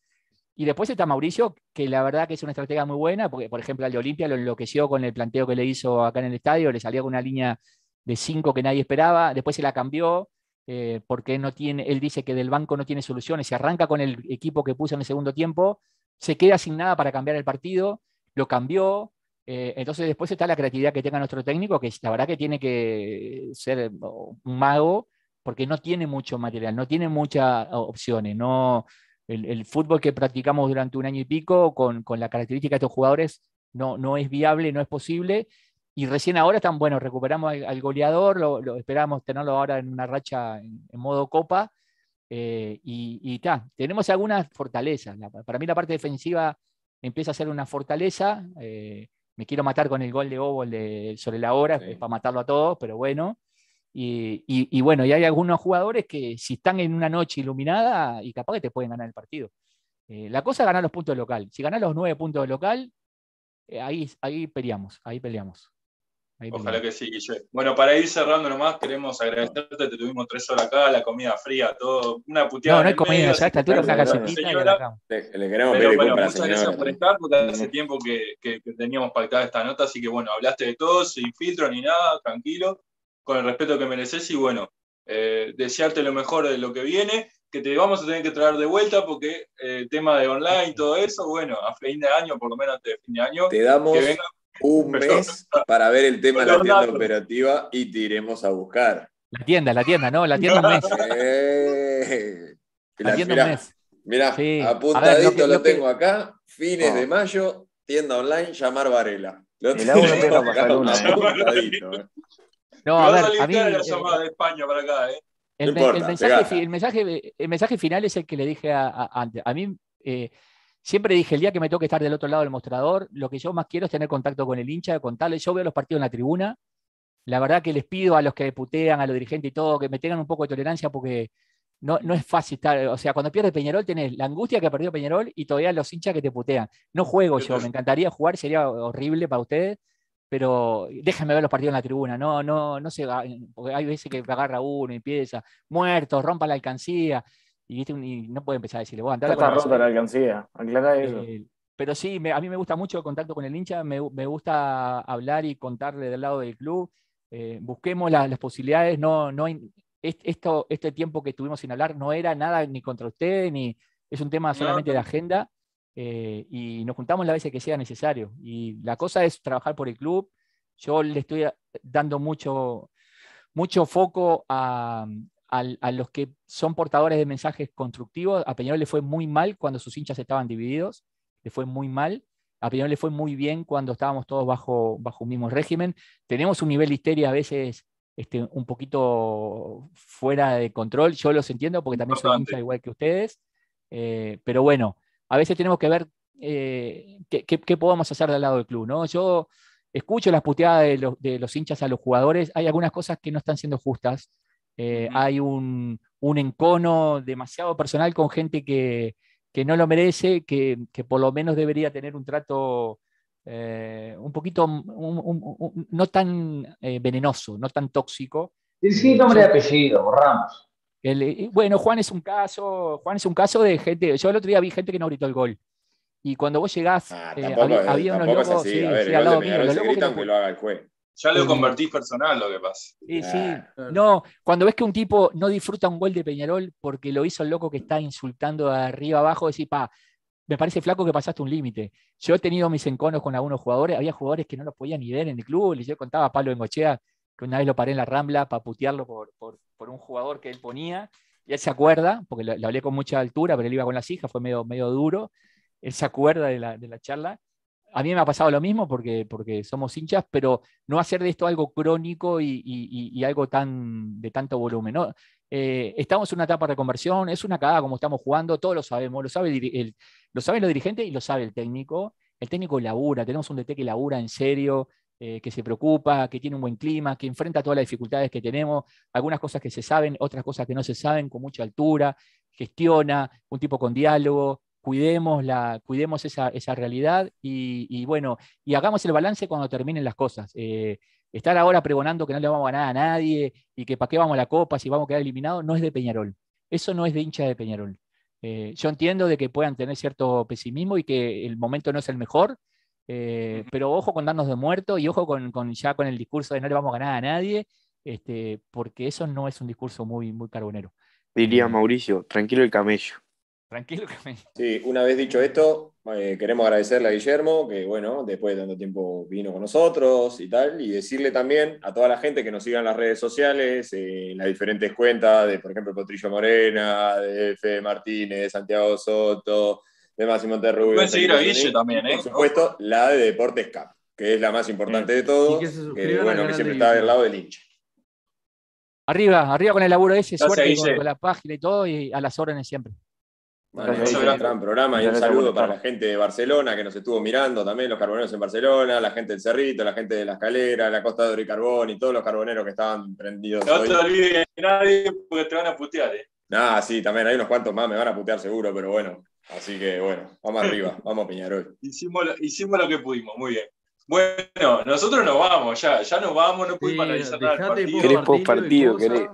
Y después está Mauricio, que la verdad que es una estrategia muy buena, porque por ejemplo al de Olimpia lo enloqueció con el planteo que le hizo acá en el estadio, le salió con una línea de cinco que nadie esperaba, después se la cambió, eh, porque no tiene, él dice que del banco no tiene soluciones, se arranca con el equipo que puso en el segundo tiempo, se queda sin nada para cambiar el partido, lo cambió, eh, entonces después está la creatividad que tenga nuestro técnico, que la verdad que tiene que ser un mago, porque no tiene mucho material, no tiene muchas opciones. No, el, fútbol que practicamos durante un año y pico, con, la característica de estos jugadores, no, no es viable, no es posible. Y recién ahora están, bueno, recuperamos al, goleador, lo, esperamos tenerlo ahora en una racha en, modo copa. Eh, y, y tenemos algunas fortalezas. para mí la parte defensiva empieza a ser una fortaleza. Eh, me quiero matar con el gol de Obo sobre la hora, para matarlo a todos, pero bueno. Y, bueno, y hay algunos jugadores que si están en una noche iluminada y capaz que te pueden ganar el partido. Eh, la cosa es ganar los puntos de local. Si ganas los nueve puntos de local, eh, ahí, ahí peleamos, ahí peleamos. Ojalá que sí, Guille. Bueno, para ir cerrando nomás, queremos agradecerte. Te tuvimos tres horas acá, la comida fría, todo. Una puteada. No, no hay comida, ya a esta altura una galletita. Le, le queremos pedir bueno, muchas gracias por estar, porque hace tiempo que, que, teníamos pactada esta nota, así que bueno, hablaste de todo, sin filtro ni nada, tranquilo, con el respeto que mereces y bueno, eh, desearte lo mejor de lo que viene, que te vamos a tener que traer de vuelta porque eh, el tema de online y todo eso, bueno, a fin de año, por lo menos antes de fin de año, te damos que venga un mes para ver el tema de la tienda operativa y te iremos a buscar. La tienda, la tienda, no, la tienda un mes. Eh, la, tienda un mes. Mirá, apuntadito lo, tengo acá, fines de mayo, tienda online, llamar Varela. Lo el agua no pasar una. Eh. No, a ver, a mí, la llamada de España para acá, ¿eh? El, mensaje, el, mensaje, el, mensaje, final es el que le dije antes. A, mí eh, siempre dije, el día que me toque estar del otro lado del mostrador, lo que yo más quiero es tener contacto con el hincha, contarle, yo veo los partidos en la tribuna, la verdad que les pido a los que putean, a los dirigentes y todo, que me tengan un poco de tolerancia porque no, no es fácil estar, o sea, cuando pierde Peñarol tenés la angustia que perdió Peñarol y todavía los hinchas que te putean. No juego yo, me encantaría jugar, sería horrible para ustedes, pero déjenme ver los partidos en la tribuna, no, no, no se porque hay veces que agarra uno y empieza, muertos, rompa la alcancía, y, no puede empezar a decirle, bueno, andar Está rota la alcancía, aclara eso. Eh, pero sí, a mí me gusta mucho el contacto con el hincha, me, me gusta hablar y contarle del lado del club. Eh, busquemos las posibilidades, no, no esto, este tiempo que estuvimos sin hablar no era nada ni contra usted, ni es un tema solamente de agenda. Eh, y nos juntamos la veces que sea necesario. Y la cosa es trabajar por el club. Yo le estoy dando mucho, mucho foco a, los que son portadores de mensajes constructivos. A Peñarol le fue muy mal cuando sus hinchas estaban divididos, le fue muy mal. A Peñarol le fue muy bien cuando estábamos todos bajo, bajo un mismo régimen. Tenemos un nivel de histeria a veces este, un poquito fuera de control. Yo los entiendo porque también soy hincha igual que ustedes. Eh, pero bueno, a veces tenemos que ver eh, qué, podemos hacer del lado del club. ¿no? Yo escucho las puteadas de los, hinchas a los jugadores. Hay algunas cosas que no están siendo justas. Eh, hay un, encono demasiado personal con gente que, no lo merece, que, por lo menos debería tener un trato eh, un poquito no tan venenoso, no tan tóxico. Sí, nombre y apellido, borramos. bueno, Juan es un caso, Juan es un caso de gente. Yo el otro día vi gente que no gritó el gol. Y cuando vos llegás, ah, eh, había, unos locos, sí, ver, al lado mío, los locos que, lo haga el juez. Ya lo convertís personal lo que pasa. Sí, sí. No, cuando ves que un tipo no disfruta un gol de Peñarol porque lo hizo el loco que está insultando de arriba abajo, decís, pa, me parece flaco que pasaste un límite. Yo he tenido mis enconos con algunos jugadores, había jugadores que no los podía ni ver en el club, y yo contaba a Pablo Bengochea que una vez lo paré en la Rambla para putearlo por, por, un jugador que él ponía, y él se acuerda, porque le hablé con mucha altura, pero él iba con las hijas, fue medio, medio duro, él se acuerda de la, de la charla. A mí me ha pasado lo mismo porque, porque somos hinchas, pero no hacer de esto algo crónico y, algo tan, de tanto volumen. Eh, estamos en una etapa de conversión, es una cagada como estamos jugando, todos lo sabemos, lo sabe lo saben los dirigentes y lo sabe el técnico. El técnico labura, tenemos un DT que labura en serio, eh, que se preocupa, que tiene un buen clima, que enfrenta todas las dificultades que tenemos, algunas cosas que se saben, otras cosas que no se saben, con mucha altura, gestiona, un tipo con diálogo, cuidemos, la, cuidemos esa, realidad y, bueno, y hagamos el balance cuando terminen las cosas. Eh, estar ahora pregonando que no le vamos a ganar a nadie y que para qué vamos a la copa si vamos a quedar eliminados, no es de Peñarol. Eso no es de hincha de Peñarol. Eh, yo entiendo de que puedan tener cierto pesimismo y que el momento no es el mejor, eh, pero ojo con darnos de muerto y ojo con, ya con el discurso de no le vamos a ganar a nadie, este, porque eso no es un discurso muy, muy carbonero. Diría Mauricio, tranquilo el camello. Tranquilo. Sí, una vez dicho esto, queremos agradecerle a Guillermo, que bueno, después de tanto tiempo vino con nosotros y tal, y decirle también a toda la gente que nos siga en las redes sociales, en las diferentes cuentas de, por ejemplo, Potrillo Morena, de Fede Martínez, de Santiago Soto, de Máximo Terrubio. Pueden seguir a Guille también, ¿eh? Por supuesto, la de Deportes Cup, que es la más importante de todos, que, bueno, que siempre está del lado del hincha. Arriba, arriba con el laburo ese, suerte con la página y todo, y a las órdenes siempre. Bueno, un gran programa y un saludo para la gente de Barcelona que nos estuvo mirando también, los carboneros en Barcelona, la gente del Cerrito, la gente de la Escalera, la Costa de Oro y Carbón y todos los carboneros que estaban prendidos. No te olvides de nadie porque te van a putear. ¿eh? Ah, sí, también hay unos cuantos más, me van a putear seguro, pero bueno. Así que bueno, vamos arriba, vamos a Peñarol. Hicimos lo, hicimos lo que pudimos, muy bien. Bueno, nosotros nos vamos, ya, ya nos vamos, no pudimos analizar nada partido. ¿Querés post partido? ¿Querés?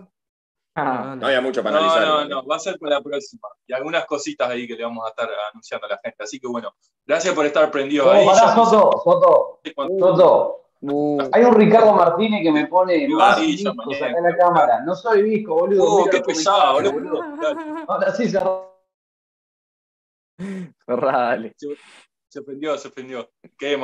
Ah, no había mucho para analizar. No, no, no, va a ser para la próxima. Y algunas cositas ahí que le vamos a estar anunciando a la gente. Así que bueno, gracias por estar prendido ahí. Pará, Soto, Soto, Soto. Uh. Hay un Ricardo Martínez que me pone más discos acá en la cámara. No soy disco, boludo. Oh, qué pesado, boludo. Ahora sí cerró. Cerrale. Se, se ofendió, se ofendió. Qué